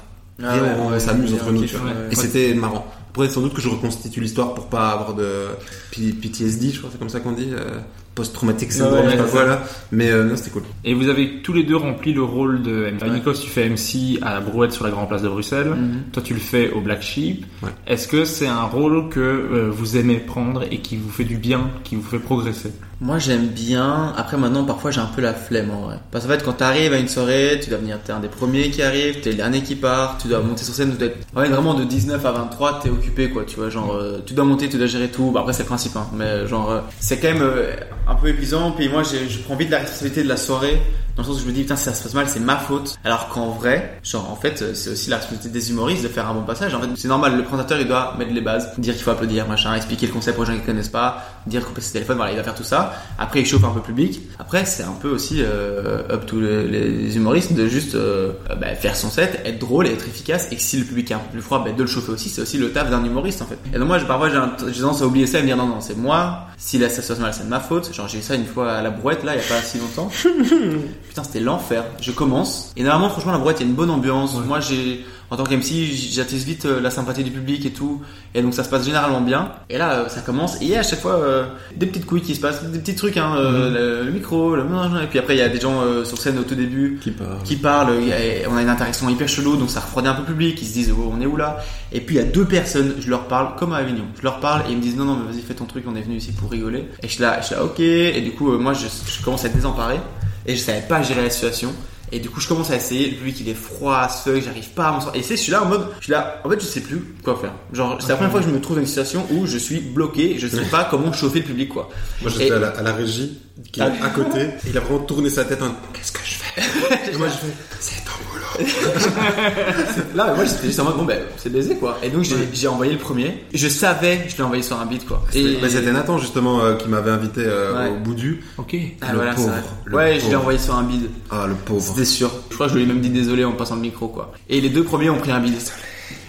Ah et ouais, on, ouais, s'amuse entre un nous kiff, tu vois. ouais. et c'était marrant après sans doute que je reconstitue l'histoire pour pas avoir de PTSD je crois c'est comme ça qu'on dit euh, post-traumatic syndrome Ouais, je sais pas c'est quoi ça. là mais euh, non c'était cool Et vous avez tous les deux rempli le rôle de MC. Nikos, tu fais MC à la Brouette sur la Grande Place de Bruxelles. Mhm. Toi, tu le fais au Black Sheep. Ouais. Est-ce que c'est un rôle que euh, vous aimez prendre et qui vous fait du bien, qui vous fait progresser? Moi j'aime bien. Après maintenant parfois j'ai un peu la flemme en vrai. Parce qu'en fait quand t'arrives à une soirée, tu dois venir, t'es un des premiers qui arrive, t'es le dernier qui part, tu dois monter sur scène, tu dois être... En fait, vraiment de 19 à 23 t'es occupé quoi, tu vois, genre euh, tu dois monter, tu dois gérer tout. Bah, après c'est le principe hein, mais genre euh, c'est quand même euh, un peu épuisant. Puis moi je prends vite la responsabilité de la soirée Dans le sens où je me dis, putain, si ça se passe mal, c'est ma faute. Alors qu'en vrai, genre, en fait, euh, c'est aussi la responsabilité des humoristes de faire un bon passage. En fait, c'est normal, le présentateur, il doit mettre les bases, dire qu'il faut applaudir, machin, expliquer le concept aux gens qui connaissent pas, dire couper ses téléphones, voilà, il va faire tout ça. Après, il chauffe un peu le public. Après, c'est un peu aussi euh, up to les, humoristes de juste euh, bah, faire son set, être drôle et être efficace. Et si le public est un peu plus froid, bah, de le chauffer aussi. C'est aussi le taf d'un humoriste, en fait. Et donc, moi, parfois, j'ai tendance à oublier ça et me dire, non, non, c'est moi. Si ça se passe mal, c'est ma faute. J'ai eu ça une fois à la brouette, là, il y a pas si longtemps. *laughs* Putain, c'était l'enfer. Je commence. Et normalement, franchement, la boîte, il y a une bonne ambiance. Moi, j'ai, en tant qu'MC, j'attise vite euh, la sympathie du public et tout. Et donc, ça se passe généralement bien. Et là, euh, ça commence. Et il y a à chaque fois euh, des petites couilles qui se passent, des petits trucs, hein, euh, le, le micro, le et puis après, il y a des gens euh, sur scène au tout début Qui parle. qui parlent. A- on a une interaction hyper chelou, donc ça refroidit un peu le public. Ils se disent, oh, on est où là? Et puis, il y a deux personnes, je leur parle comme à Avignon. Je leur parle et ils me disent, non, non, mais vas-y, fais ton truc, on est venu ici pour rigoler. Et je suis là, je suis là, ok. Et du coup, moi, je, je commence à être désemparé et je savais pas gérer la situation. Et du coup, je commence à essayer. Le public, il est froid, fuck, j'arrive pas à m'en sortir. Et c'est, je suis là en mode, je suis là, en fait, je sais plus quoi faire. Genre, c'est la première fois que je me trouve dans une situation où je suis bloqué, je sais pas comment chauffer le public, quoi. Moi, j'étais Et- à, la, à la régie, qui est Ah. à côté, et il a vraiment tourné sa tête en Qu'est-ce que je fais Et moi, je fais C'est ton boulot. *laughs* Là, moi, j'étais juste en mode, bon, ben, c'est baisé, quoi. Et donc, j'ai, j'ai envoyé le premier. Je savais, je l'ai envoyé sur un beat, quoi. Et... Bah, c'était Nathan, justement, euh, qui m'avait invité euh, Ouais. au bout du. Ok. Ah, le voilà, c'est pauvre, vrai. le Ouais, je l'ai pauvre. envoyé sur un bid. Ah, le pauvre. C'était sûr. Je crois que je lui ai même dit désolé en passant le micro, quoi. Et les deux premiers ont pris un bid.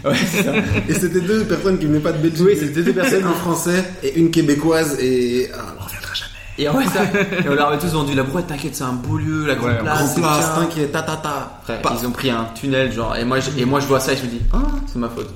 Ouais, c'est ça. *laughs* Et c'était deux personnes qui venaient pas de Belgique. Oui, c'était deux personnes. un français et une québécoise, et. Ah. Et ouais, ça. *laughs* Et on leur avait tous vendu la brouette, t'inquiète, c'est un beau lieu, la grande Ouais, place. Place, t'inquiète, ta ta ta. Ils ont pris un tunnel, genre, et moi, je, et moi, je vois ça et je me dis, ah, c'est ma faute.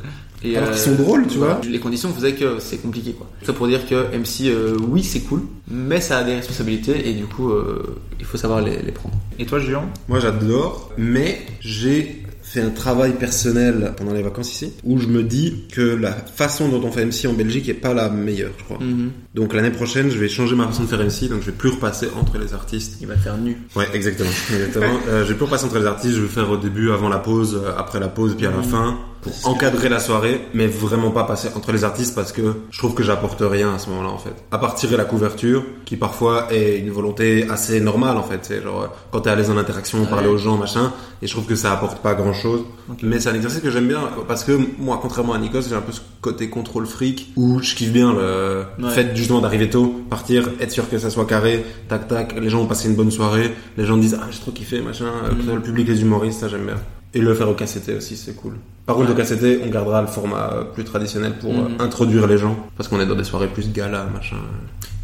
Et, Alors qu'ils sont drôles, tu vois. Les conditions faisaient que c'est compliqué, quoi. Ça pour dire que MC, euh, oui, c'est cool, mais ça a des responsabilités et du coup, euh, il faut savoir les, les prendre. Et toi, Julien Moi j'adore, mais j'ai fait un travail personnel pendant les vacances ici où je me dis que la façon dont on fait MC en Belgique est pas la meilleure, je crois. Mhm. Donc l'année prochaine, je vais changer ma façon de faire MC, donc je vais plus repasser entre les artistes. Il va faire nu. Ouais, exactement. *laughs* exactement. Euh, je vais plus repasser entre les artistes, je vais faire au début, avant la pause, euh, après la pause, puis à la fin, pour encadrer la soirée, mais vraiment pas passer entre les artistes parce que je trouve que j'apporte rien à ce moment-là en fait. À part tirer la couverture, qui parfois est une volonté assez normale en fait. C'est genre euh, quand t'es à l'aise en interaction, parler aux gens, machin, et je trouve que ça apporte pas grand-chose. Mais c'est un exercice que j'aime bien parce que moi, contrairement à Nikos, j'ai un peu ce côté contrôle fric où je kiffe bien le Ouais. fait justement d'arriver tôt, partir, être sûr que ça soit carré, tac tac, les gens ont passé une bonne soirée, les gens disent ah j'ai trop kiffé machin, euh, soit le public, les humoristes, ça j'aime bien. Et le faire au KCT aussi, c'est cool. Par contre, au KCT, on gardera le format euh, plus traditionnel pour euh, Mhm. introduire les gens, parce qu'on est dans des soirées plus gala, machin.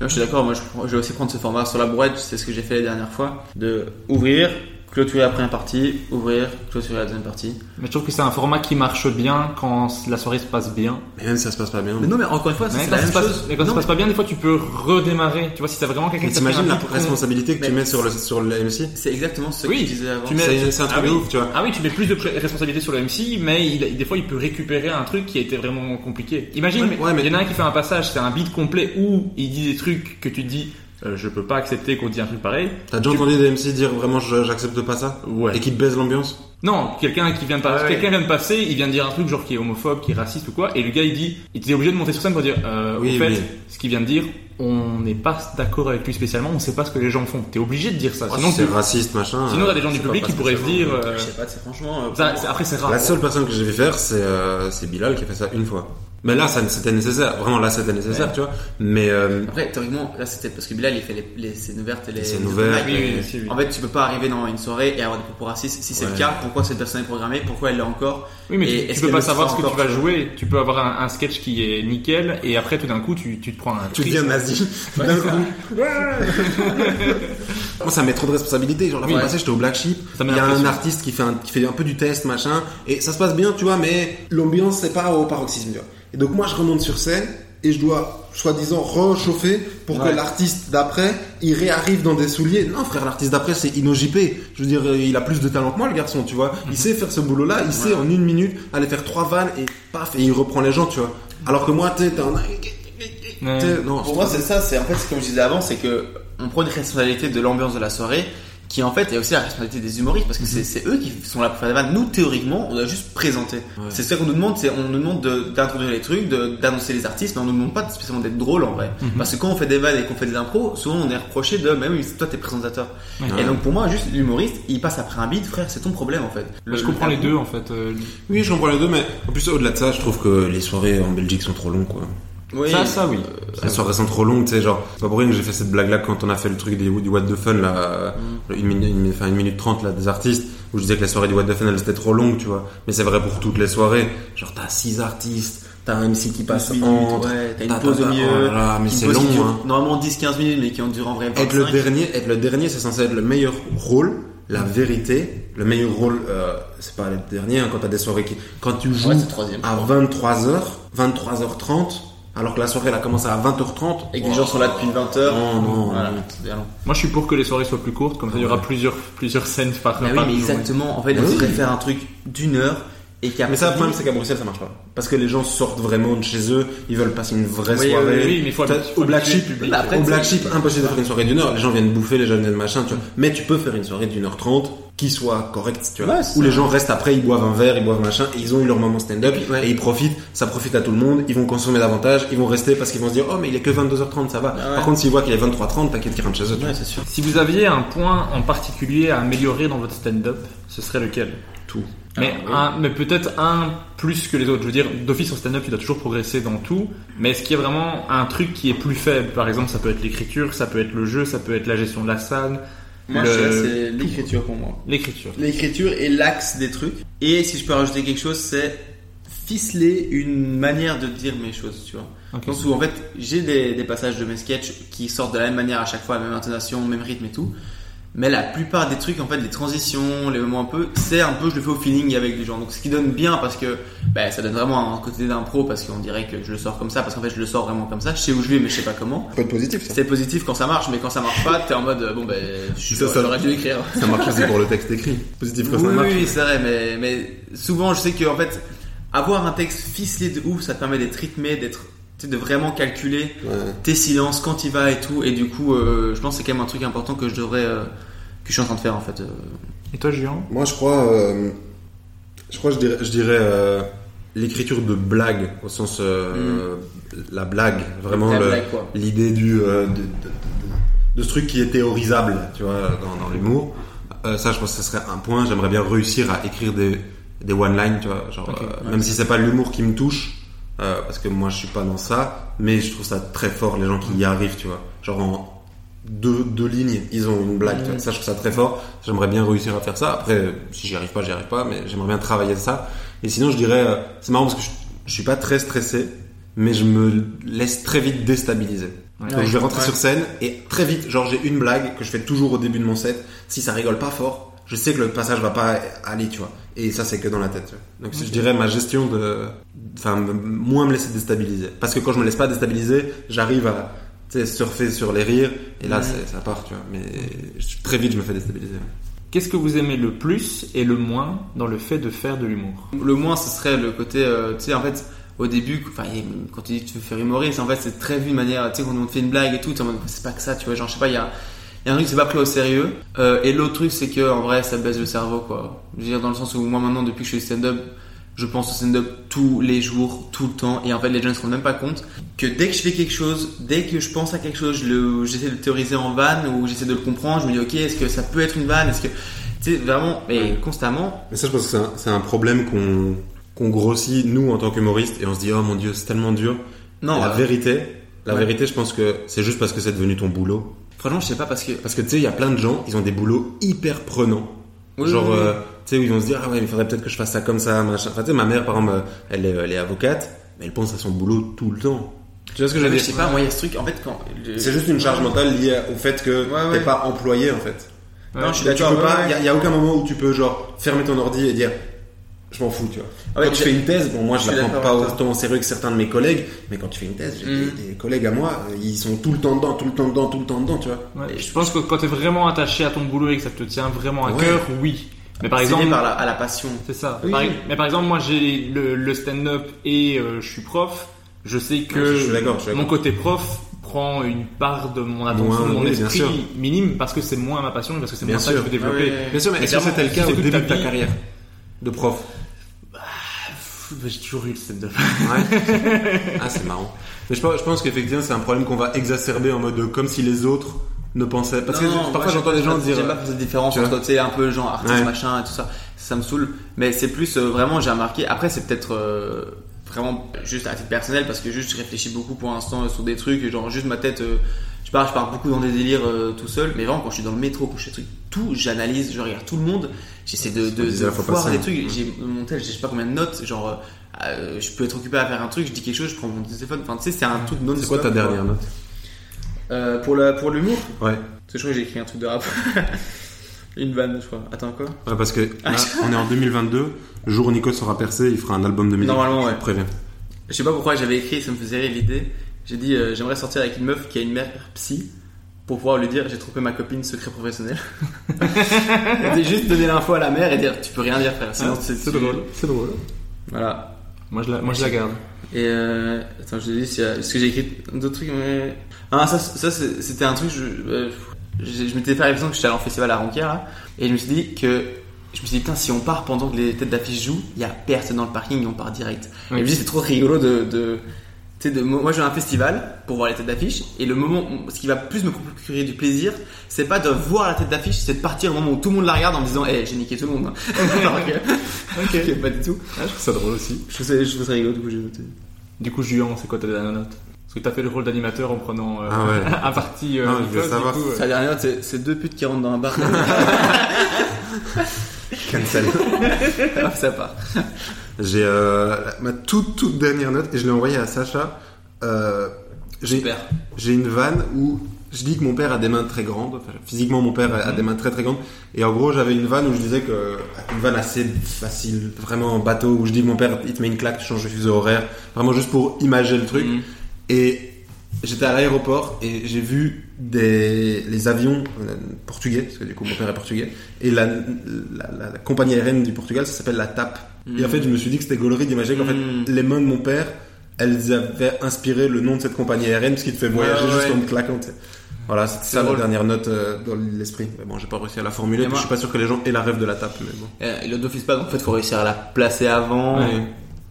Non, je suis d'accord, moi je, je vais aussi prendre ce format sur la brouette, c'est ce que j'ai fait la dernière fois, de ouvrir, clôturer la première partie, ouvrir, clôturer la deuxième partie. Mais je trouve que c'est un format qui marche bien quand la soirée se passe bien. Mais même si ça se passe pas bien. Mais non, mais encore une fois, Mais c'est quand, la ça même se passe, chose. mais quand ça Non, se passe pas bien, des fois tu peux redémarrer. Tu vois, si t'as vraiment quelqu'un Mais qui t'imagines la responsabilité que tu Mais mets sur le, sur le MC C'est exactement ce Oui, que je disais avant. tu mets- C'est c'est un truc Ah de oui. ouf, tu vois. Ah oui, tu mets plus de responsabilité sur le MC, mais il, des fois il peut récupérer un truc qui a été vraiment compliqué. Imagine, Ouais, ouais, mais- il y en a un qui fait un passage, c'est un beat complet où il dit des trucs que tu te dis, euh, je peux pas accepter qu'on dise un truc pareil. T'as déjà entendu des MC dire vraiment j'accepte pas ça Ouais. Et qui te baise l'ambiance Non, quelqu'un qui vient de passer, ouais. quelqu'un vient de passer, il vient de dire un truc genre qui est homophobe, qui est raciste ou quoi, et le gars il dit, il était obligé de monter sur scène pour dire, euh, Oui, au fait, oui. ce qu'il vient de dire, on n'est pas d'accord avec lui spécialement, on sait pas ce que les gens font. T'es obligé de dire ça. Oh, sinon, c'est tu- raciste, machin. sinon, euh, t'as des gens du public qui pourraient se dire, euh, Je sais pas, c'est franchement. euh, ça, après c'est rare. La seule personne que j'ai vu faire, c'est euh, c'est Bilal qui a fait ça une fois. Mais là, ça, c'était nécessaire. Vraiment, là, c'était nécessaire, tu vois. Mais euh, Après, théoriquement, là c'était parce que Bilal il fait les, les scènes ouvertes et les. Les scènes ouvertes, oui, oui, oui. En fait, tu peux pas arriver dans une soirée et avoir des propos racistes. Si c'est le Ouais. cas, pourquoi cette personne est programmée? Pourquoi elle l'est encore? Oui, mais Et tu- tu, peux pas savoir ce que tu encore, vas jouer. Tu peux avoir un, un sketch qui est nickel et après tout d'un coup tu, tu te prends un tu triste. deviens nazi. *laughs* Coup. Moi, ça me met trop de responsabilité. Genre, la fois passée, j'étais au Black Sheep. Il y a un artiste qui fait, un, qui fait un peu du test, machin. Et ça se passe bien, tu vois, mais l'ambiance, c'est pas au paroxysme, tu vois. Et donc, moi, je remonte sur scène et je dois, soi-disant, rechauffer pour Ouais. que l'artiste d'après, il réarrive dans des souliers. Non, frère, l'artiste d'après, c'est InnoJP. Je veux dire, euh, il a plus de talent que moi, le garçon, tu vois. Il sait faire ce boulot-là. Il sait, en une minute, aller faire trois vannes et paf, et il reprend les gens, tu vois. Alors que moi, tu sais, t'es un... Ouais. Non, Pour moi, c'est ça. C'est en fait, c'est comme je disais avant, c'est que on prend une responsabilité de l'ambiance de la soirée qui en fait est aussi la responsabilité des humoristes parce que c'est- c'est eux qui sont là pour faire des vannes. Nous, théoriquement, on doit juste présenter. C'est ça qu'on nous demande, c'est on nous demande de- d'introduire les trucs, d'annoncer les artistes, mais on nous demande pas spécialement d'être drôle en vrai. Parce que quand on fait des vannes et qu'on fait des impros, souvent on est reproché de, mais oui, toi t'es présentateur. Et donc pour moi, juste l'humoriste, il passe après un beat, frère, c'est ton problème en fait. Le- je comprends le- les deux en fait. euh, Oui, je comprends les deux, mais en plus, au-delà de ça, je trouve que les soirées en Belgique sont trop longues, quoi. Oui, Ça, ça, oui. Les soirées sont trop longues, tu sais, genre, c'est pas pour rien que j'ai fait cette blague-là quand on a fait le truc des, du What the Fun, là, Mm. une, minute, une, enfin, une minute trente, là, des artistes, où je disais que la soirée du What the Fun, elle était trop longue, tu vois. Mais c'est vrai pour toutes les soirées. Genre, t'as six artistes, t'as un MC qui passe 15 minutes, entre, ouais, t'as une pause au milieu. oh mais c'est long, hein. Normalement 10-15 minutes, mais qui en dure en vrai 25. Être le dernier, être le dernier, c'est censé être le meilleur rôle, la vérité, le meilleur rôle, euh, c'est pas le dernier, hein, quand t'as des soirées qui, quand tu joues Ouais, à 23h, 23h30, alors que la soirée elle a commencé à 20h30. Et que les gens sont là depuis 20h. Non, non, Voilà, non. Moi, je suis pour que les soirées soient plus courtes, comme ça, il y aura plusieurs, plusieurs scènes par Bah oui, par mais jour. exactement. En fait, on Oui. devrait faire un truc d'une heure et qu'après. Mais ça, le problème, c'est qu'à Bruxelles, ça marche pas. Parce que les gens sortent vraiment de chez eux, ils veulent passer une vraie Oui, soirée. oui, oui, mais faut faut au Black habituer Sheep, le public. Bah, après, au tu Black Sheep, impossible de faire une soirée d'une heure. Les gens viennent bouffer, les gens viennent machin, tu vois. Mais tu peux faire une soirée d'une heure trente qui soit correcte, tu vois. Ouais, où les gens restent après, ils boivent un verre, ils boivent machin, et ils ont eu leur moment stand-up, Et puis, ouais. et ils profitent, ça profite à tout le monde, ils vont consommer davantage, ils vont rester parce qu'ils vont se dire, oh, mais il est que 22h30, ça va. Ah ouais. Par contre, s'ils voient qu'il est 23h30, t'inquiète qu'ils rentrent chez eux, c'est sûr. Si vous aviez un point en particulier à améliorer dans votre stand-up, ce serait lequel? Tout. Mais, Ah, un, mais peut-être un plus que les autres. Je veux dire, d'office en stand-up, tu dois toujours progresser dans tout. Mais est-ce qu'il y a vraiment un truc qui est plus faible? Par exemple, ça peut être l'écriture, ça peut être le jeu, ça peut être la gestion de la salle, Moi, c'est l'écriture pour moi. l'écriture. L'écriture est l'axe des trucs. Et si je peux rajouter quelque chose, c'est ficeler une manière de dire mes choses, tu vois. Ok. Dans le sens où, en fait, j'ai des, des passages de mes sketchs qui sortent de la même manière à chaque fois, même intonation, même rythme et tout. Mais la plupart des trucs, en fait, les transitions, les moments un peu, c'est un peu, je le fais au feeling avec les gens. Donc, ce qui donne bien parce que, ben, ça donne vraiment un côté d'impro parce qu'on dirait que je le sors comme ça, parce qu'en fait, je le sors vraiment comme ça. Je sais où je vais, mais je sais pas comment. Être positif, ça. C'est positif quand ça marche, mais quand ça marche pas, t'es en mode, bon, ben, je Ça, ça- j'aurais dû écrire. *laughs* Ça marche aussi pour le texte écrit. Positif quand Oui, ça marche. oui, c'est vrai, mais, mais souvent, je sais que, en fait, avoir un texte ficelé de ouf, ça te permet d'être rythmé, d'être, de vraiment calculer Ouais. tes silences, quand il va et tout. Et du coup, euh, je pense que c'est quand même un truc important que je devrais, euh, que je suis en train de faire, en fait. euh. Et toi, Julien? Moi, je crois, euh, je crois, je dirais, je dirais euh, l'écriture de blague au sens euh, la blague, vraiment l'idée du euh, de, de, de- de ce truc qui est théorisable, tu vois, dans, dans l'humour. Euh, ça, je pense que ce serait un point. J'aimerais bien réussir à écrire des des one line, tu vois, genre euh, même si c'est pas l'humour qui me touche. Euh, parce que moi je suis pas dans ça, mais je trouve ça très fort les gens qui y arrivent, tu vois. Genre en deux, deux lignes, ils ont une blague. tu vois. Ça, je trouve ça très fort. J'aimerais bien réussir à faire ça. Après, si j'y arrive pas, j'y arrive pas, mais j'aimerais bien travailler ça. Et sinon, je dirais, euh, c'est marrant parce que je, je suis pas très stressé, mais je me laisse très vite déstabiliser. Donc je vais rentrer sur scène et très vite, genre j'ai une blague que je fais toujours au début de mon set. Si ça rigole pas fort, je sais que le passage va pas aller, tu vois. Et ça, c'est que dans la tête. tu vois. Donc je dirais ma gestion de, enfin, me- moins me laisser déstabiliser. Parce que quand je me laisse pas déstabiliser, j'arrive à, tu sais, surfer sur les rires et là, ça part, tu vois. Mais très vite, je me fais déstabiliser. Qu'est-ce que vous aimez le plus et le moins dans le fait de faire de l'humour? Le moins, ce serait le côté, euh, tu sais, en fait, au début, quand tu dis que tu veux faire humoriste, en fait, c'est très vu de manière, tu sais, quand on te fait une blague et tout, c'est pas que ça, tu vois, genre, je sais pas, il y a, il y a un truc, c'est pas pris au sérieux. Euh, et l'autre truc, c'est que, en vrai, ça baisse le cerveau, quoi. Je veux dire, dans le sens où, moi, maintenant, depuis que je suis stand-up, je pense au stand-up tous les jours, tout le temps. Et en fait, les gens ne se rendent même pas compte que dès que je fais quelque chose, dès que je pense à quelque chose, je j'essaie de le théoriser en vanne ou j'essaie de le comprendre. Je me dis, ok, est-ce que ça peut être une vanne? Est-ce que, tu sais, vraiment, et constamment, Mais ça, je pense que c'est un, c'est un problème qu'on qu'on grossit, nous, en tant qu'humoristes, et on se dit, oh mon dieu, c'est tellement dur. non. la euh, vérité, la ouais. vérité, je pense que c'est juste parce que c'est devenu ton boulot. Franchement, je sais pas parce que, Parce que tu sais, il y a plein de gens, ils ont des boulots hyper prenants. Oui, Genre, oui, oui. euh, tu sais, où ils vont se dire, ah ouais, il faudrait peut-être que je fasse ça comme ça, machin. Enfin, tu sais, ma mère, par exemple, euh, elle est, elle est avocate, mais elle pense à son boulot tout le temps. Tu vois ce que je veux je dire? sais pas, moi, il y a ce truc, en fait, quand. le- C'est juste une charge mentale liée au fait que Ouais, ouais. t'es pas employé, en fait. Non, je suis Là, tu peux pas, ouais, il y, a- y a aucun moment où tu peux, genre, fermer ton ordi et dire, je m'en fous, tu vois. Ah ouais, quand tu j'ai- fais une thèse, bon, moi, je je la prends pas autant au sérieux que certains de mes collègues, mais quand tu fais une thèse, j'ai Mm. des, des collègues à moi, euh, ils sont tout le temps dedans, tout le temps dedans, tout le temps dedans, tu vois. Ouais, Je pense que quand tu es vraiment attaché à ton boulot et que ça te tient vraiment à Ouais. cœur, oui. Mais par exemple, par la, à la passion. c'est ça. Oui, Par- oui. Mais par exemple, moi j'ai le, le stand-up et euh, je suis prof. Je sais que je je suis d'accord. mon côté prof prend une part de mon attention, Moins, de mon oui, esprit sûr. minime parce que c'est moins ma passion, parce que c'est moins ça que je sûr. veux développer. Ouais. Bien sûr, mais est-ce que c'était le cas au début de ta carrière de prof? J'ai toujours eu le stand-up. Ouais. *laughs* ah, c'est marrant. Mais je pense, je pense qu'effectivement, c'est un problème qu'on va exacerber en mode comme si les autres ne pensaient. Parce que Non, parfois, j'entends des gens dire. J'aime pas faire cette différence entre, tu sais, un peu genre artiste Ouais. machin et tout ça. Ça me saoule. Mais c'est plus, euh, vraiment, j'ai remarqué. Après, c'est peut-être euh, vraiment juste à titre personnel parce que juste je réfléchis beaucoup pour l'instant sur des trucs. Genre, juste ma tête. euh, pars, je pars beaucoup dans des délires euh, tout seul. Mais vraiment, quand je suis dans le métro, quand je fais des trucs, tout, j'analyse, je regarde tout le monde. J'essaie de, de, voir des trucs. J'ai mon tel, je sais pas combien de notes. Genre, euh, je peux être occupé à faire un truc, je dis quelque chose, je prends mon téléphone. Enfin, tu sais, c'est un truc non C'est quoi ta dernière note? Euh, Pour l'humour? Ouais. parce que je crois que j'ai écrit un truc de rap. *laughs* Une vanne, je crois. Attends, quoi? Ouais, parce que là, on est en 2022. Jour où Nico sera percé, il fera un album de musique. Normalement, ouais. Je préviens. Je sais pas pourquoi j'avais écrit, ça me faisait rire l'idée. J'ai dit, euh, j'aimerais sortir avec une meuf qui a une mère psy pour pouvoir lui dire, j'ai trompé ma copine secret professionnel. *laughs* C'était juste donner l'info à la mère et dire, tu peux rien dire, frère. Sinon, c'est C'est tu- drôle, c'est drôle. Voilà. Moi je la, moi je la garde. Et euh, attends, je te dis, est-ce que j'ai écrit d'autres trucs mais... Ah, ça, ça c'est- c'était un truc, je, euh, je, je m'étais fait l'impression que j'étais allé en festival à Ronquière, là, et je me suis dit que, je me suis dit, putain, si on part pendant que les têtes d'affiche jouent, il y a personne dans le parking et on part direct. Et je me dis, c'est trop rigolo de, de, de, moi je vais à un festival pour voir les têtes d'affiche, et le moment, ce qui va plus me procurer du plaisir, c'est pas de voir la tête d'affiche, c'est de partir au moment où tout le monde la regarde en me disant, eh, j'ai niqué tout le monde. *laughs* Alors que, *laughs* que pas du tout. Ah, je trouve ça drôle aussi. Je trouve ça, je trouve ça rigolo, du coup, j'ai noté. Du coup, Juan, c'est quoi ta dernière note? Parce que t'as fait le rôle d'animateur en prenant euh, Ah ouais. *laughs* un parti. Euh, Ah, je du veux poste, savoir. du coup, euh, Sa dernière note, c'est, deux putes qui rentrent dans un bar. Cancel. Ça part. J'ai euh, ma toute toute dernière note et je l'ai envoyée à Sacha. Euh, j'ai j'ai une vanne où je dis que mon père a des mains très grandes. Enfin, physiquement, mon père a, a des mains très très grandes. Et en gros, j'avais une vanne où je disais que une vanne assez facile, vraiment en bateau, où je dis que mon père il te met une claque, tu changes de fuseau horaire, vraiment juste pour imager le truc. Mhm. Et j'étais à l'aéroport et j'ai vu des les avions euh, portugais parce que du coup mon père est portugais et la, la, la- la compagnie aérienne du Portugal ça s'appelle la TAP. Et en fait, je me suis dit que c'était gaulerie d'imaginer qu'en fait les mains de mon père elles avaient inspiré le nom de cette compagnie aérienne parce qu'il te fait voyager Ouais, juste ouais. en te claquant. tu sais. Voilà, c'est ça drôle. la dernière note euh, dans l'esprit. Mais bon, j'ai pas réussi à la formuler. Et moi- Je suis pas sûr que les gens aient la rêve de la tape, mais bon. Euh, Il a d'office pas, en fait, faut réussir à la placer avant. Ouais.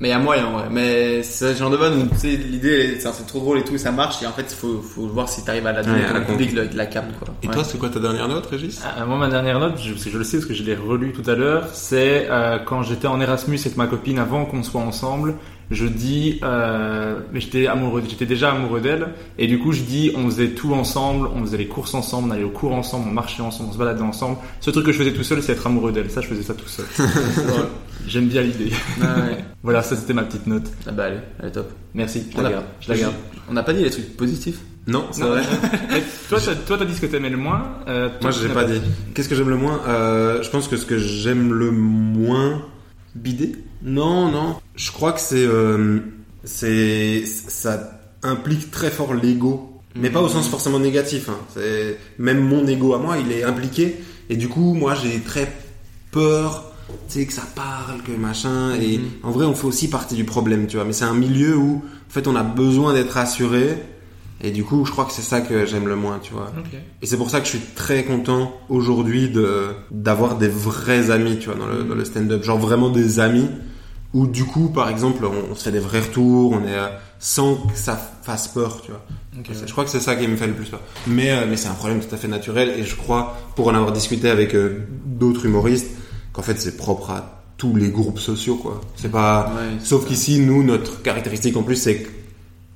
Mais il y a moyen, ouais. Mais c'est ce genre de vanne où, tu sais, l'idée, c'est c'est trop drôle et tout, ça marche. Et en fait, il faut, faut voir si t'arrives à la donner Ouais, la public le- la capte, quoi. Et Ouais. toi, c'est quoi ta dernière note, Régis? Ah, moi, ma dernière note, je, parce que je le sais parce que je l'ai relu tout à l'heure, c'est euh, quand j'étais en Erasmus avec ma copine avant qu'on soit ensemble. Je dis, euh, mais j'étais amoureux, j'étais déjà amoureux d'elle, et du coup je dis, on faisait tout ensemble, on faisait les courses ensemble, on allait aux cours ensemble, on marchait ensemble, on se baladait ensemble. Ce truc que je faisais tout seul, c'est être amoureux d'elle. Ça, je faisais ça tout seul. *laughs* J'aime bien l'idée. Ouais. *laughs* voilà, ça c'était ma petite note. Ah bah, allez, elle est top. Merci, je On la a- garde. Je la garde. On n'a pas dit les trucs positifs. Non, c'est vrai. *laughs* Mais toi, t'as- toi, t'as dit ce que t'aimais le moins. euh, toi, Moi, je l'ai pas dit. Qu'est-ce que j'aime le moins? Euh, Je pense que ce que j'aime le moins. Bider Non, non. Je crois que c'est. euh, c'est. Ça implique très fort l'ego. Mais pas au sens forcément négatif. Hein. C'est Même mon ego à moi, il est impliqué. Et du coup, moi, j'ai très peur. Tu sais, que ça parle, que machin. Et en vrai, on fait aussi partie du problème, tu vois. Mais c'est un milieu où, en fait, on a besoin d'être assuré. Et du coup, je crois que c'est ça que j'aime le moins, tu vois. Et c'est pour ça que je suis très content aujourd'hui de d'avoir des vrais amis, tu vois, dans le, dans le stand-up. Genre vraiment des amis où du coup, par exemple, on, on se fait des vrais retours, on est euh, sans que ça fasse peur, tu vois. C'est- Je crois que c'est ça qui me fait le plus peur. Mais, euh, mais c'est un problème tout à fait naturel et je crois, pour en avoir discuté avec euh, d'autres humoristes, qu'en fait c'est propre à tous les groupes sociaux, quoi. C'est pas... Ouais, c'est Sauf qu'ici, nous, notre caractéristique en plus, c'est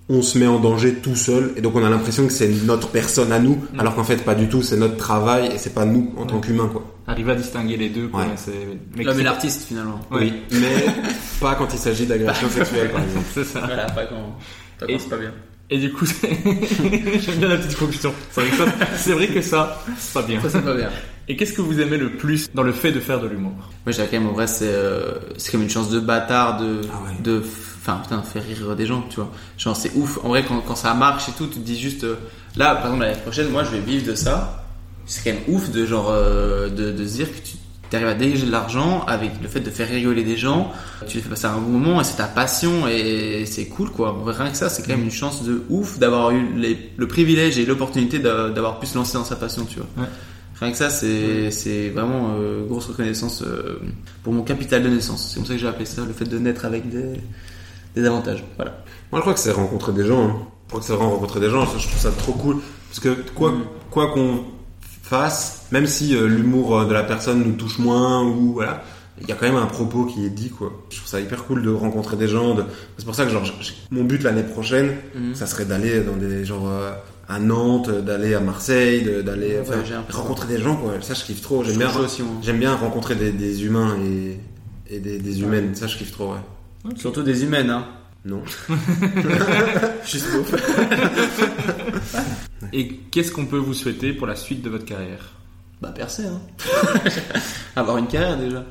qu'on se met en danger tout seul et donc on a l'impression que c'est notre personne à nous, alors qu'en fait pas du tout, c'est notre travail et c'est pas nous en tant qu'humains, quoi. Arriver à distinguer les deux, quoi. Ouais. C'est... mais L'homme c'est- et l'artiste, finalement. Ouais. Oui, mais *laughs* pas quand il s'agit d'agression sexuelle, par exemple. *laughs* C'est ça. Voilà, pas quand, quand Et- c'est pas bien. Et du coup, c'est- *laughs* j'aime bien la petite conclusion. C'est vrai que ça, c'est vrai que ça, c'est pas bien. Ça, c'est pas bien. Et qu'est-ce que vous aimez le plus dans le fait de faire de l'humour? Moi, j'ai quand même, en vrai, c'est, euh, c'est comme une chance de bâtard de, Ah ouais. de, enfin, putain, faire rire des gens, tu vois. Genre, c'est ouf. En vrai, quand, quand ça marche et tout, tu te dis juste, euh, là, par exemple, l'année prochaine, moi, je vais vivre de ça. C'est quand même ouf de, genre, euh, de, de se dire que tu, arrives à dégager de l'argent avec le fait de faire rigoler des gens, tu les fais passer un bon moment et c'est ta passion et c'est cool quoi. Rien que ça, c'est quand même une chance de ouf d'avoir eu les- le privilège et l'opportunité d'a- d'avoir pu se lancer dans sa passion, tu vois. Ouais. Rien que ça, c'est c'est vraiment euh, grosse reconnaissance euh, pour mon capital de naissance. C'est comme ça que j'ai appelé ça, le fait de naître avec des, des avantages. Voilà. Moi, je crois que c'est rencontrer des gens. hein. Je crois que c'est vraiment rencontrer des gens. Je trouve ça trop cool. Parce que quoi quoi qu'on fasse, même si euh, l'humour euh, de la personne nous touche moins ou voilà, il y a quand même un propos qui est dit quoi. Je trouve ça hyper cool de rencontrer des gens. de- C'est pour ça que genre mon but l'année prochaine, Mhm. ça serait d'aller dans des genre euh, à Nantes, d'aller à Marseille, d'aller enfin, rencontrer des gens quoi. Ça je kiffe trop. J'aime bien j'aime bien rencontrer des, des humains et et des, des humaines. Ça je kiffe trop ouais. Surtout des humaines, hein. Non. *laughs* Juste ouf. Et qu'est-ce qu'on peut vous souhaiter pour la suite de votre carrière? Bah percer, hein. *laughs* Avoir une carrière déjà.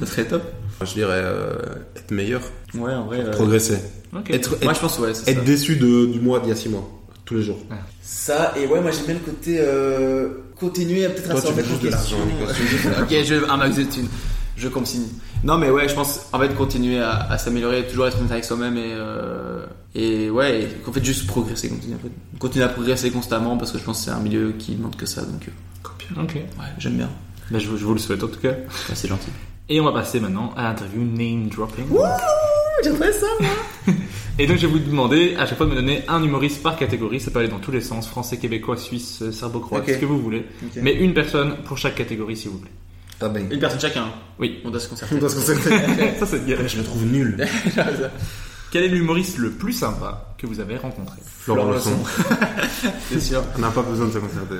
Ça serait top. Je dirais euh, être meilleur, Ouais, en vrai. euh, progresser. Ok. Être, Moi je pense ouais, c'est être ça. déçu de, du mois d'il y a 6 mois, tous les jours. Ça, et ouais, moi j'aime bien le côté euh, continuer à peut-être à juste de question. l'argent, *laughs* ok, je veux un max de thunes. Je continue. Non, mais ouais, je pense en fait continuer à, à s'améliorer, toujours être honnête avec soi-même et, euh, et ouais, et qu'en fait juste progresser, continuer, en fait. continuer à progresser constamment parce que je pense que c'est un milieu qui demande que ça, donc euh, Ok. ouais, j'aime bien. Bah, je, vous- je vous le souhaite en tout cas. Ouais, c'est gentil. Et on va passer maintenant à l'interview name dropping. J'aimerais ça, moi. *laughs* Et donc je vais vous demander à chaque fois de me donner un humoriste par catégorie. Ça peut aller dans tous les sens français, québécois, suisse, serbo-croate, Ok. ce que vous voulez. Mais une personne pour chaque catégorie si vous voulez. Ah ben. Une personne chacun. Oui. On doit se concerter. Parce que c'est- Ça c'est bien. je le trouve nul. *laughs* Quel est l'humoriste le plus sympa que vous avez rencontré? Florent Leçon. *laughs* c'est sûr. On n'a pas besoin de se concerter.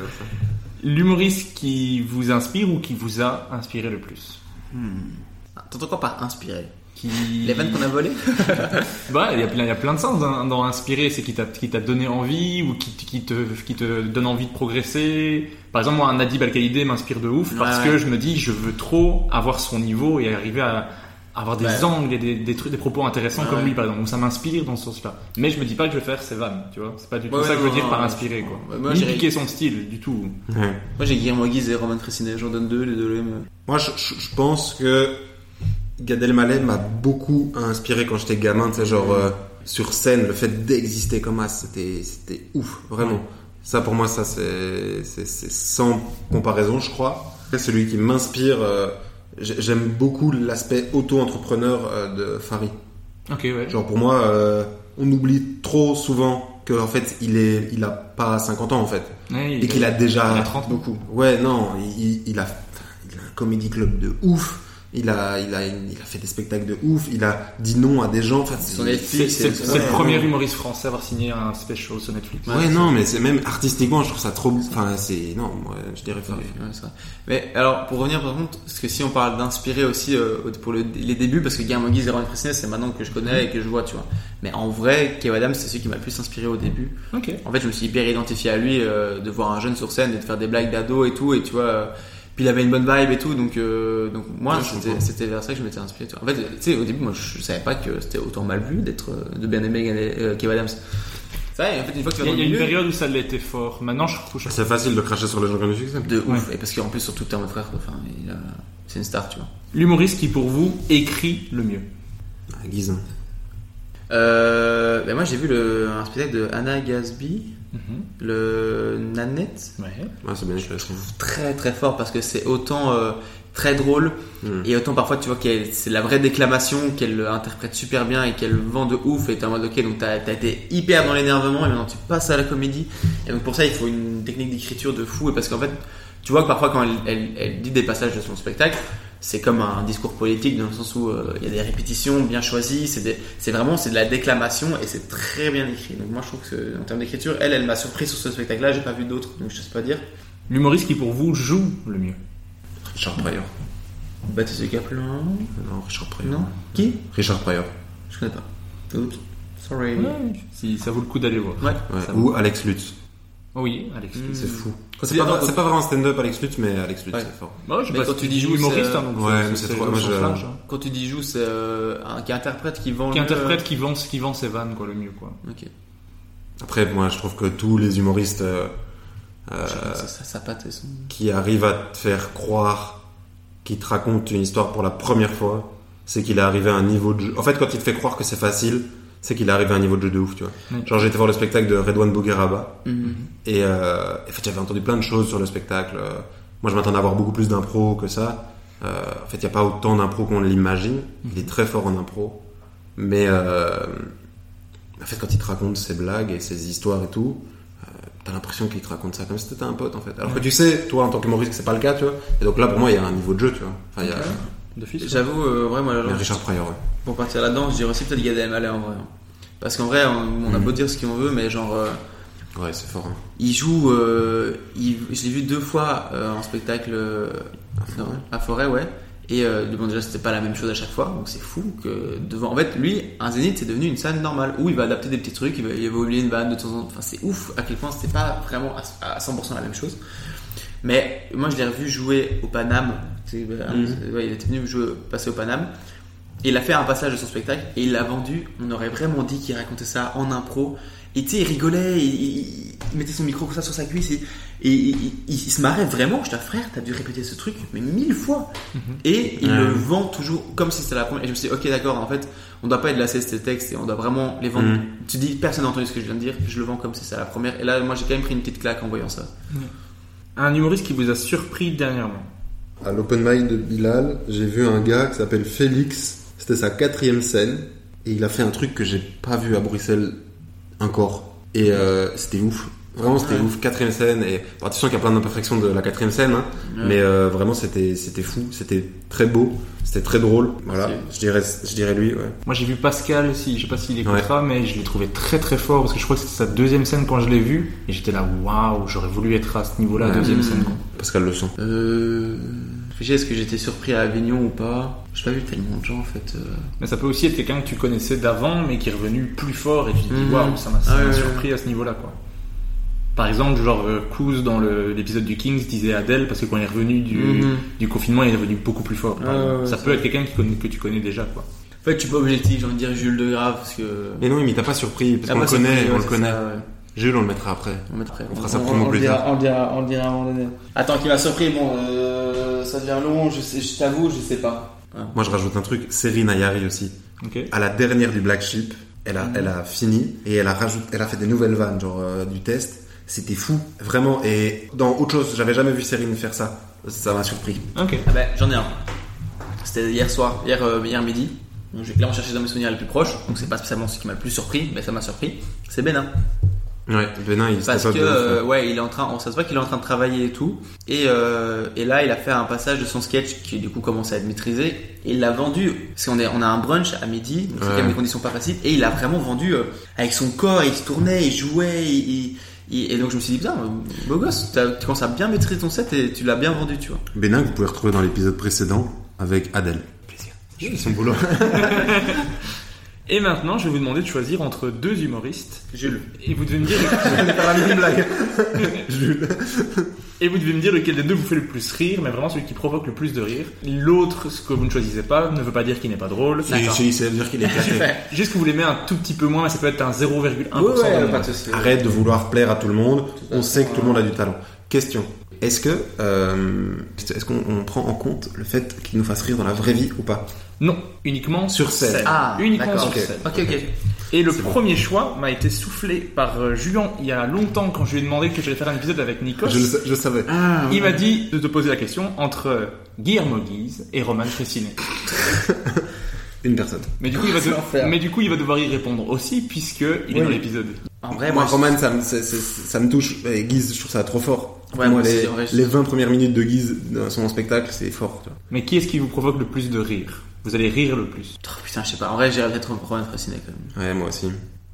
L'humoriste qui vous inspire ou qui vous a inspiré le plus? Ah, T'entends quoi par inspiré qui... Les vannes qu'on a volées *laughs* Bah, il y a plein, il y a plein de sens dans, dans inspirer, c'est qui t'a, qui t'a donné envie ou qui, qui te, qui te donne envie de progresser. Par exemple, moi, un Nadib Al-Khaïdé m'inspire de ouf parce Ouais, que je me dis, je veux trop avoir son niveau et arriver à avoir des Ouais. angles et des, des trucs, des propos intéressants Ouais, comme ouais. lui, par exemple. Donc ça m'inspire dans ce sens-là. Mais je me dis pas que je vais faire ses vannes, tu vois. C'est pas du tout Ouais, ça que je veux dire non, par inspirer, quoi. Ouais, moi, Ni j'irais- piquer son style, du tout. Ouais. Moi j'ai Guillermo Guise et Roman Fressinet, j'en donne deux, les deux les mêmes. Moi, je, je- je pense que Gad Elmaleh m'a beaucoup inspiré quand j'étais gamin. Tu sais, genre euh, sur scène, le fait d'exister comme as, c'était c'était ouf, vraiment. Ça, pour moi, ça c'est c'est c'est sans comparaison, je crois. Après, celui qui m'inspire, euh, j'ai- j'aime beaucoup l'aspect auto-entrepreneur euh, de Farid. Ok, ouais. Genre pour moi, on oublie trop souvent que en fait, il est, il a pas 50 ans en fait, Ouais, et qu'il a déjà il a 30 beaucoup. Ouais, non, il, il- il a, il a un comédie club de ouf. Il a, il a, il a fait des spectacles de ouf. Il a dit non à des gens. Enfin, c'est- le ouais, premier ouais. humoriste français à avoir signé un special sur Netflix. Ouais, non, mais c'est même artistiquement, je trouve ça trop. Enfin, c'est non, moi, je dirais. Ouais, vrai. Mais alors, pour revenir par contre, parce que si on parle d'inspirer aussi euh, pour le- les débuts, parce que Guillermo Guise et Roman Fressinet, c'est maintenant que je connais et que je vois, tu vois. Mais en vrai, Kev Adams, c'est celui qui m'a le plus inspiré au début. Ok. En fait, je me suis hyper identifié à lui, euh, de voir un jeune sur scène et de faire des blagues d'ado et tout, et tu vois. euh, puis il avait une bonne vibe et tout, donc, euh, donc moi, Ouais, c'était, vers ça que je m'étais inspiré. tu vois. En fait, tu sais, au début, moi, je savais pas que c'était autant mal vu d'être, euh, de bien aimer euh, Kev Adams. C'est vrai, en fait, une fois que tu Il vas y a, dans il y a le une milieu, période où ça l'était fort. Maintenant, je trouve. je- C'est facile de cracher sur les gens qui ont du succès. de ouf, et parce qu'en plus, sur Twitter, mon frère, enfin, a- c'est une star, tu vois. L'humoriste qui, pour vous, écrit le mieux. Ah, Guise. hein. Euh, ben moi j'ai vu le, un spectacle de Anna Gasby, le Nanette, Ouais. Ouais, c'est bien je trouve. très très fort parce que c'est autant euh, très drôle Mm. et autant parfois tu vois qu'elle c'est la vraie déclamation qu'elle interprète super bien et qu'elle vend de ouf et t'es en mode ok donc t'as t'as été hyper dans l'énervement et maintenant tu passes à la comédie et donc pour ça il faut une technique d'écriture de fou et parce qu'en fait tu vois que parfois quand elle, elle, elle dit des passages de son spectacle c'est comme un discours politique dans le sens où euh, il y a des répétitions bien choisies c'est vraiment c'est de la déclamation et c'est très bien écrit donc moi je trouve que en termes d'écriture elle elle m'a surpris sur ce spectacle là j'ai pas vu d'autres donc je sais pas dire L'humoriste qui, pour vous, joue le mieux. Richard Pryor. Baptiste Caplin Non, Richard Pryor. non qui? Richard Pryor. Je connais pas. Oups. Sorry. Si ça vaut le coup d'aller voir. Ouais. Ou Alex Lutz. Oh oui, Alex. Mm. C'est fou. C'est pas, vraiment stand-up Alex Lutz, mais Alex Lutz Ouais. c'est fort. Moi, je Mais sais pas quand tu dis joue, humoriste, c'est, hein, donc Ouais, c'est- mais c'est c'est trop- je- large, hein. Quand tu dis joue, c'est euh, un qui interprète qui vend. Qui le- interprète, qui vend, qui vend ses vannes, quoi, le mieux, quoi. Ok. Après, moi, je trouve que tous les humoristes euh, euh, ça, patte et son. qui arrivent à te faire croire qui te raconte une histoire pour la première fois, c'est qu'il est arrivé à un niveau de jeu. En fait, quand il te fait croire que c'est facile, c'est qu'il est arrivé à un niveau de jeu de ouf, tu vois. Mm. Genre, j'ai été voir le spectacle de Redouane Bougueraba. Mhm. Et euh, en fait, j'avais entendu plein de choses sur le spectacle. Moi, je m'attendais à avoir beaucoup plus d'impro que ça. Euh, en fait, il n'y a pas autant d'impro qu'on l'imagine. Il est très fort en impro. Mais euh, en fait, quand il te raconte ses blagues et ses histoires et tout, t'as l'impression qu'il te raconte ça comme si c'était un pote, en fait. Alors que tu sais, toi, en tant qu'humoriste, que c'est pas le cas, tu vois. Et donc là, pour moi, il y a un niveau de jeu, tu vois. Enfin, il y a... D'office. J'avoue, euh, ouais, moi, alors, Richard Pryor, ouais. pour partir là-dedans, je dirais aussi peut-être Gad Elmaleh en vrai. hein. Parce qu'en vrai, on, on a Mhm. beau dire ce qu'on veut, mais genre, euh, Ouais, c'est fort. hein. il joue. euh, il- je l'ai vu deux fois euh, en spectacle euh, à Forêt, ouais. Et euh, bon, déjà, c'était pas la même chose à chaque fois, donc c'est fou que devant. En fait, lui, un zénith, c'est devenu une scène normale où il va adapter des petits trucs, il va, il va oublier une vanne de temps en temps. Enfin, c'est ouf à quel point c'était pas vraiment à, à 100% la même chose. Mais moi, je l'ai revu jouer au Paname. Euh, Mhm. ouais, il était venu jouer, passer au Paname. Il a fait un passage de son spectacle et il l'a vendu. On aurait vraiment dit qu'il racontait ça en impro. Et tu sais, il rigolait, il, il- il mettait son micro comme ça sur sa cuisse et, et il, se marrait vraiment. Je dis, frère, t'as dû répéter ce truc, mais mille fois. Et il le vend toujours comme si c'était la première. Et je me suis dit, ok, d'accord, en fait, on doit pas être lassé de ces textes et on doit vraiment les vendre. Mhm. Tu dis, personne n'a entendu ce que je viens de dire, je le vends comme si c'était la première. Et là, moi, j'ai quand même pris une petite claque en voyant ça. Un humoriste qui vous a surpris dernièrement. À l'open mic de Bilal, j'ai vu un gars qui s'appelle Félix. C'était sa quatrième scène. Et il a fait un truc que j'ai pas vu à Bruxelles encore. Et euh, c'était ouf. Vraiment, c'était Ouais. ouf. Quatrième scène. Et bon, attention qu'il y a plein d'imperfections de la quatrième scène. hein. Ouais. Mais euh, vraiment, c'était c'était fou. C'était très beau. C'était très drôle. Voilà. Je dirais, je dirais lui, ouais. Moi j'ai vu Pascal, si, je sais pas s'il écoutera, mais je l'ai trouvé très très fort parce que je crois que c'était sa deuxième scène quand je l'ai vu et j'étais là waouh, j'aurais voulu être à ce niveau-là, Ouais. deuxième scène. quoi. Pascal Le Son. Euh. est-ce que j'étais surpris à Avignon ou pas? J'ai pas vu tellement de gens en fait. euh. Mais ça peut aussi être quelqu'un que tu connaissais d'avant mais qui est revenu plus fort et tu te dis Mhm. waouh, ça m'a Ah ouais, surpris à ce niveau-là quoi. Par exemple, genre euh, Kouz dans l'épisode du Kings disait Adèle parce que quand il est revenu du, Mhm. du confinement, il est revenu beaucoup plus fort. Ah ouais, ça peut être quelqu'un que tu connais déjà quoi. En fait, je suis pas objectif, j'ai envie de dire Jules de Grave parce que. Mais non, mais t'as pas surpris. Parce Ah, qu'on pas le connaît, surpris, on ouais, le connaît. ça, ouais. Jules, on le mettra après. On, mettra après. On fera ça primo on plus le dira, on le dira, on le dira à un moment donné. Attends, qui m'a surpris, bon, euh, ça devient long, je, sais, je t'avoue, je sais pas. Ah. Moi, je rajoute un truc. Série Nayari aussi. Ok. À la dernière du Black Sheep, elle a, elle a fini et elle a rajouté, elle a fait des nouvelles vannes, genre euh, du test. C'était fou, vraiment. Et dans autre chose, j'avais jamais vu Céline faire ça. Ça m'a surpris. Ok. Ah ben, j'en ai un. C'était hier soir, hier, euh, hier midi. Donc, j'ai clairement cherché dans mes souvenirs les plus proches, donc c'est pas spécialement ce qui m'a le plus surpris, mais ça m'a surpris. C'est Bénin. Ouais, Benin, il Parce que euh, ouais. il est en train, ça se voit qu'il est en train de travailler et tout. Et, euh, et là, il a fait un passage de son sketch qui du coup commence à être maîtrisé. Et il l'a vendu. Parce qu'on est, on a un brunch à midi, donc c'est Ouais. quand même des conditions pas faciles. Et il a vraiment vendu euh, avec son corps. Il se tournait, il jouait. il- et donc je me suis dit putain, beau gosse, tu commences à bien maîtriser ton set et tu l'as bien vendu, tu vois. Benin, que vous pouvez retrouver dans l'épisode précédent avec Adèle. Plaisir. Son boulot. *laughs* Et maintenant, je vais vous demander de choisir entre deux humoristes. Jules. Et vous devez me dire. la même blague. *laughs* Jules. Et vous devez me dire lequel des deux vous fait le plus rire, mais vraiment celui qui provoque le plus de rire. L'autre, ce que vous ne choisissez pas, ne veut pas dire qu'il n'est pas drôle. J'ai essayé de dire qu'il est *laughs* éclaté. Juste que vous l'aimez un tout petit peu moins, mais ça peut être un 0,1% Ouais, ouais. Arrête de vouloir plaire à tout le monde. On sait que tout le monde a du talent. Question. Est-ce que euh, est-ce qu'on on prend en compte le fait qu'il nous fasse rire dans la vraie vie ou pas? Non, uniquement Sur scène. Ah, uniquement sur scène. Ok, ok. Et le premier choix m'a été soufflé par euh, Julien il y a longtemps quand je lui ai demandé que j'allais faire un épisode avec Nikos. je, le sa- je savais. Il m'a dit de te poser la question entre Guillermo Guise et Roman Fressinet. *laughs* Une personne. Mais du coup, il va, *laughs* de- L'enfer. mais du coup, il va devoir y répondre aussi puisque il est Oui. dans l'épisode. En vrai, moi, moi, Roman, ça me, ça touche. Et Guise, je trouve ça trop fort. Ouais, moi, les, vrai, je- les 20 premières minutes de Guise dans son spectacle, c'est fort. tu vois. Mais qui est-ce qui vous provoque le plus de rire? Vous allez rire le plus. Oh, putain, je sais pas. En vrai, j'irais peut-être Roman Fressinet quand même. Ouais, moi aussi.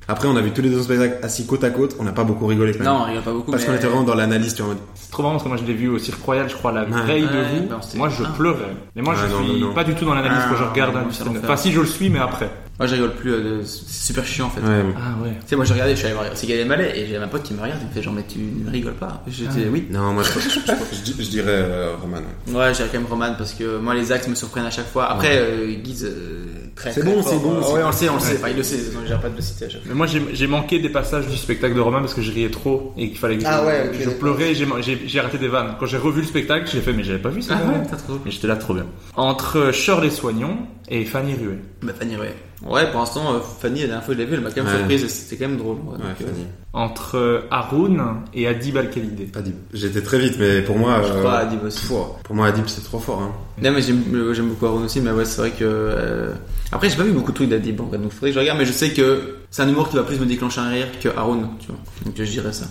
Après, on a vu tous les deux spectacles assis côte à côte. On n'a pas beaucoup rigolé quand même. Non, on rigole pas beaucoup. Parce mais- qu'on était vraiment dans l'analyse, tu vois. C'est trop marrant parce que moi je l'ai vu au Cirque Royal, je crois, la Ouais. veille de vous. bah, moi je Ah. pleurais. Mais moi je non, suis non, non. pas du tout dans l'analyse Ah, quand je regarde l'enfer. Enfin, si je le suis, mais après. Moi, je rigole plus. euh, de- C'est super chiant en fait. Ouais. Ah ouais. Tu sais, moi, j'ai regardé, je suis allé voir c'est Gad Elmaleh et j'ai un pote qui me regarde, il me fait genre, mais tu ne rigoles pas. J'étais, Ah. oui. Non, moi, je, je- je- je dis- je dirais euh, Roman. ouais. Ouais, j'irais quand même Roman parce que moi, les axes me surprennent à chaque fois. Après, euh, Guise, euh, très, C'est bon, c'est bon, Ouais, on le sait, on le sait. Enfin, il le sait, donc j'arrête pas de le citer à chaque fois. Mais moi j'ai j'ai manqué des passages du spectacle de Romain parce que je riais trop et qu'il fallait que je, Ah ouais, ok, je pleurais, j'ai- j'ai j'ai raté des vannes. Quand j'ai revu le spectacle, j'ai fait mais j'avais pas vu ça. Ah ouais, t'as trop. Mais j'étais là trop bien. Entre Shirley Soignon et Fanny Ruet. Bah, Fanny, ouais. Ouais, pour l'instant, euh, Fanny, la dernière fois que je l'ai vue, elle m'a quand même Ouais. surprise, c'était quand même drôle. Ouais, euh, Fanny. Entre Haroun et Adib Al-Khalidé. Adib. J'étais très vite, mais pour moi. Je euh, crois Adib aussi. pouah, Pour moi, Adib, c'est trop fort. Hein. Non, mais j'aime euh, beaucoup Aaron aussi, mais ouais, c'est vrai que. euh, Après, j'ai pas vu beaucoup de trucs d'Adib, en fait, donc faudrait que je regarde, mais je sais que c'est un humour qui va plus me déclencher un rire que Aaron, tu vois. Donc je dirais ça.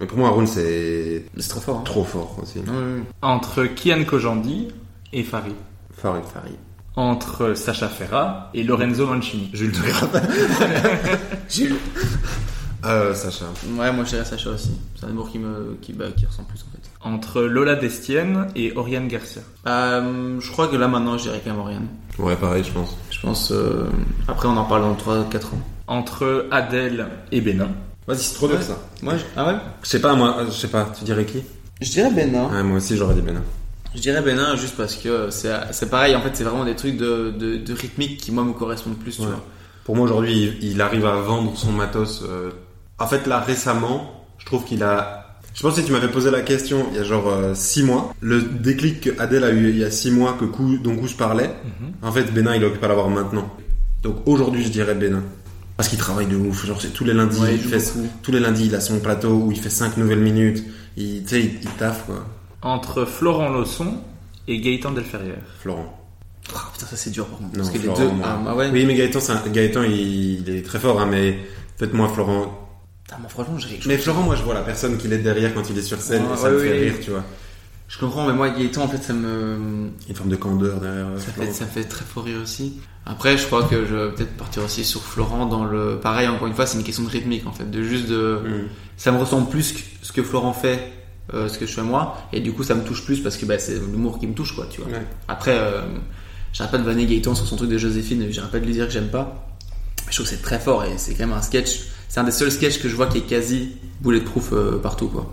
Mais pour moi, Haroun, c'est C'est trop fort, hein. trop fort aussi. Ouais, ouais, Entre Kian Kojandi et Farid. Farid. Farid. Entre Sacha Ferra et Lorenzo Mancini. Jules de Grave. *laughs* Jules. Euh, Sacha. Ouais, moi je dirais Sacha aussi. C'est un humour qui me qui, bah, qui ressemble plus en fait. Entre Lola Destienne et Oriane Garcia. Euh, je crois que là maintenant je dirais quand même Oriane. Ouais, pareil, je pense. Je pense. euh, Après on en parle dans 3-4 ans. Entre Adèle et Bénin. Vas-y, c'est trop dur ça. Moi, je... ah ouais? Je sais pas, moi, euh, je sais pas, tu dirais qui? Je dirais Benin. Ouais, moi aussi, j'aurais dit Benin. Je dirais Benin juste parce que c'est c'est pareil, en fait c'est vraiment des trucs de, de, de rythmique qui moi me correspondent plus, tu Ouais. vois. Pour moi, aujourd'hui, il, il arrive à vendre son matos. euh, En fait, là, récemment, je trouve qu'il a. Je pense que si tu m'avais posé la question il y a genre 6 mois, le déclic que Adèle a eu il y a 6 mois, que Kou- dont je parlais, en fait, Bénin, il occupe pas l'avoir maintenant. Donc aujourd'hui, je dirais Bénin. Parce qu'il travaille de ouf. Genre, c'est tous les lundis, Ouais, il fait, beaucoup. tous les lundis, il a son plateau où il fait 5 nouvelles minutes. Il, tu sais, il, il taffe, quoi. Entre Florent Lausson et Gaëtan Delferrière. Florent. Oh, putain, ça c'est dur par contre. Non, parce que Florent, les deux. moi. Ah, bah ouais. Oui, mais Gaëtan, un- Gaëtan il, il est très fort, hein, mais faites-moi Florent. Putain, moi, franchement, j'ai Mais Florent, moi, je vois la personne qu'il est derrière quand il est sur scène, et ça ouais, me fait oui. rire, tu vois. Je comprends, mais moi, Gaëtan, en fait, ça me. Une forme de candeur derrière. Ça fait, ça me fait très fort rire aussi. Après, je crois que je vais peut-être partir aussi sur Florent dans le. Pareil, encore une fois, c'est une question de rythmique en fait, de juste de. Mm. Ça me ressemble plus que ce que Florent fait, euh, ce que je fais moi, et du coup, ça me touche plus parce que bah, c'est l'humour qui me touche, quoi, tu vois. Ouais. Après, euh, j'arrête pas de vanner Gaëtan sur son truc de Joséphine, j'arrête pas de lui dire que j'aime pas. Je trouve que c'est très fort et c'est quand même un sketch. C'est un des seuls sketchs que je vois qui est quasi bulletproof euh, partout, quoi.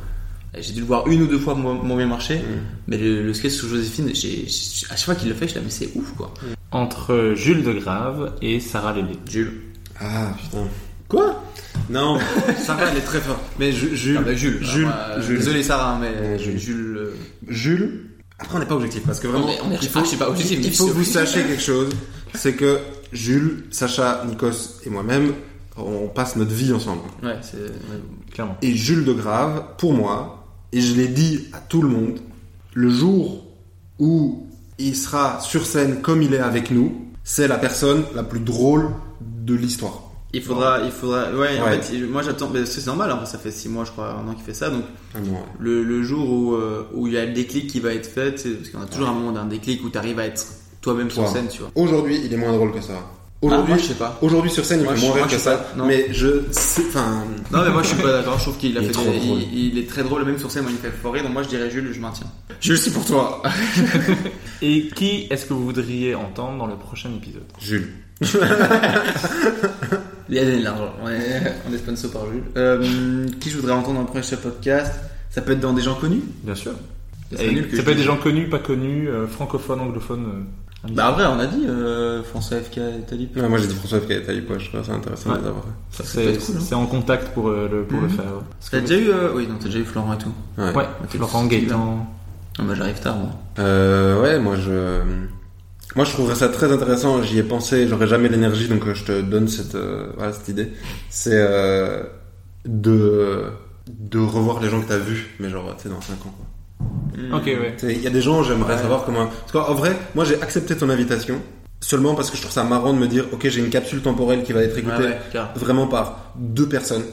J'ai dû le voir une ou deux fois moins bien marché, mais le, le sketch sur Joséphine, j'ai, j'ai- à chaque fois qu'il le fait, je suis là, mais c'est ouf, quoi. Entre Jules de Grave et Sarah Lélé. Jules. Ah, putain. Quoi Non, Ça va, elle est très forte. mais Ju- Jules. Ah bah, Jules. Jules. Ah, moi, Jules. Désolé Sarah, mais Ouais, Jules. Jules. euh, Jules. Après, on n'est pas objectif parce que vraiment, on est- il faut, ah, je sais pas, objectif, mais il faut je que vous sais. sachiez quelque chose. C'est que Jules, Sacha, Nikos et moi-même, on passe notre vie ensemble. Ouais, c'est. ouais. Clairement. Et Jules de Grave, pour moi, et je l'ai dit à tout le monde, le jour où il sera sur scène comme il est avec nous, c'est la personne la plus drôle de l'histoire. Il faudra, il faudra. Ouais, en fait, moi j'attends. mais C'est normal, hein, ça fait 6 mois, je crois, un an qu'il fait ça. Donc, Ah ouais. le, le jour où, euh, où il y a le déclic qui va être fait, c'est- parce qu'on a toujours un moment d'un déclic où tu arrives à être toi-même sur scène, tu vois. Aujourd'hui, il est moins drôle que ça. Aujourd'hui, Ah, moi, je sais pas. Aujourd'hui, sur scène, il fait moins moi, rire que ça. pas. Non. Mais je sais, enfin, Non, mais moi je suis pas d'accord. Je trouve qu'il a Il est fait. trop des- il, il est très drôle, même sur scène, moi il fait fort rire. Donc, moi je dirais Jules, je maintiens. Jules, c'est pour toi. *laughs* Et qui est-ce que vous voudriez entendre dans le prochain épisode? Jules. *laughs* Il y a de l'argent. On est, *laughs* on est sponsor par Jules. Euh, qui je voudrais entendre dans le prochain podcast? Ça peut être dans des gens connus? Bien sûr. Ça serait Et nul que ça je peut être des gens connus, pas connus, euh, francophones, anglophones. euh, Bah après, on a dit euh, François FK et Talib. Ouais, moi, j'ai dit François F. Talib, ouais, je trouve ça intéressant Ouais. de les avoir. C'est cool. hein. c'est en contact pour, euh, le, pour le Mhm. faire. ouais. T'as déjà eu. euh, Oui, non, déjà eu Florent et tout. Ouais. Ouais, Florent. Gaëtan. Ah, bah j'arrive tard, moi. Euh, ouais, moi je, moi je trouverais ça très intéressant. J'y ai pensé, j'aurais jamais l'énergie, donc euh, je te donne cette, euh, voilà, cette idée. C'est euh, de de revoir les gens que t'as vus, mais genre tu sais dans 5 ans. quoi. Ok, ouais. Il y a des gens, j'aimerais Ouais. savoir comment. Parce qu'en en vrai, moi j'ai accepté ton invitation seulement parce que je trouve ça marrant de me dire, ok, j'ai une capsule temporelle qui va être écoutée ouais, vraiment par deux personnes.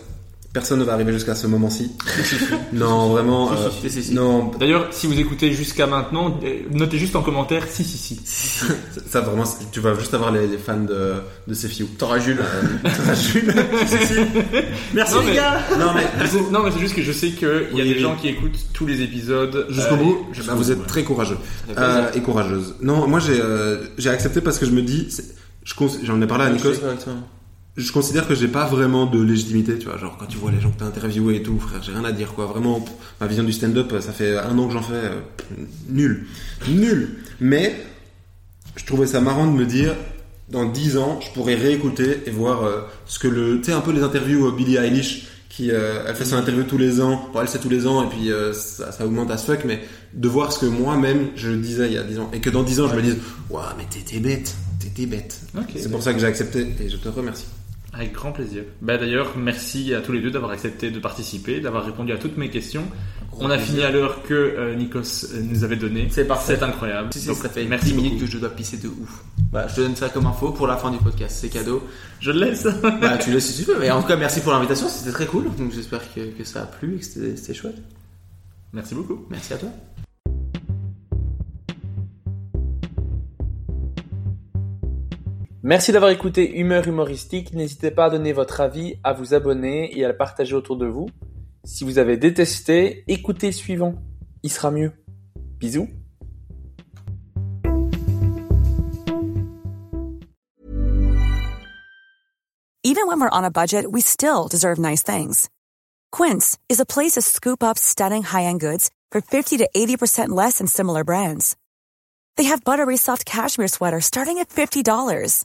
Personne ne va arriver jusqu'à ce moment-ci. *laughs* non, vraiment. Si, euh, si, si, si, si. Non, D'ailleurs, si vous écoutez jusqu'à maintenant, euh, notez juste en commentaire si, si, si. *laughs* Ça vraiment, c'est- tu vas juste avoir les, les fans de, de. T'auras Jules. T'auras *laughs* Jules. Si. Merci Non, les mais- gars. Non mais Non, mais c'est juste que je sais qu'il y a Oui, des oui. gens qui écoutent tous les épisodes jusqu'au euh, bout, jusqu'au bah, vous bout, êtes ouais. très courageux. Euh, et courageuse. Non, moi j'ai euh, j'ai accepté parce que je me dis, j'en ai parlé à Nikos. Je considère que j'ai pas vraiment de légitimité, tu vois. Genre, quand tu vois les gens que t'as interviewés et tout, frère, j'ai rien à dire, quoi. Vraiment, pff, ma vision du stand-up, ça fait un an que j'en fais. euh, nul. Nul. Mais, je trouvais ça marrant de me dire, dans 10 ans, je pourrais réécouter et voir euh, ce que le. Tu sais, un peu les interviews euh, Billie Eilish, qui, euh, elle fait son interview tous les ans. Bon, elle c'est tous les ans, et puis euh, ça, ça augmente à ce fuck, mais de voir ce que moi-même, je disais il y a 10 ans. Et que dans 10 ans, je me dise, waouh, mais t'étais bête. T'étais bête. C'est pour ça que j'ai accepté, et je te remercie. Avec grand plaisir. Bah d'ailleurs, merci à tous les deux d'avoir accepté de participer, d'avoir répondu à toutes mes questions. On a fini à l'heure que euh, Nikos euh, nous avait donné. C'est parfait. C'est incroyable. Si, si, Donc, ça fait merci 10 minutes beaucoup. que je dois pisser de ouf. Bah, je te donne ça comme info pour la fin du podcast. C'est cadeau. Je le laisse. Bah, tu laisses si tu veux. Mais en tout cas, merci pour l'invitation. C'était très cool. Donc, j'espère que, que ça a plu et que c'était chouette. merci beaucoup. Merci à toi. Merci d'avoir écouté Humeur humoristique. N'hésitez pas à donner votre avis, à vous abonner et à le partager autour de vous. Si vous avez détesté, écoutez suivant. Il sera mieux. Bisous. Even when we're on a budget, we still deserve nice things. Quince is a place to scoop up stunning high-end goods for 50 to 80% less than similar brands. They have buttery soft cashmere sweaters starting at $50,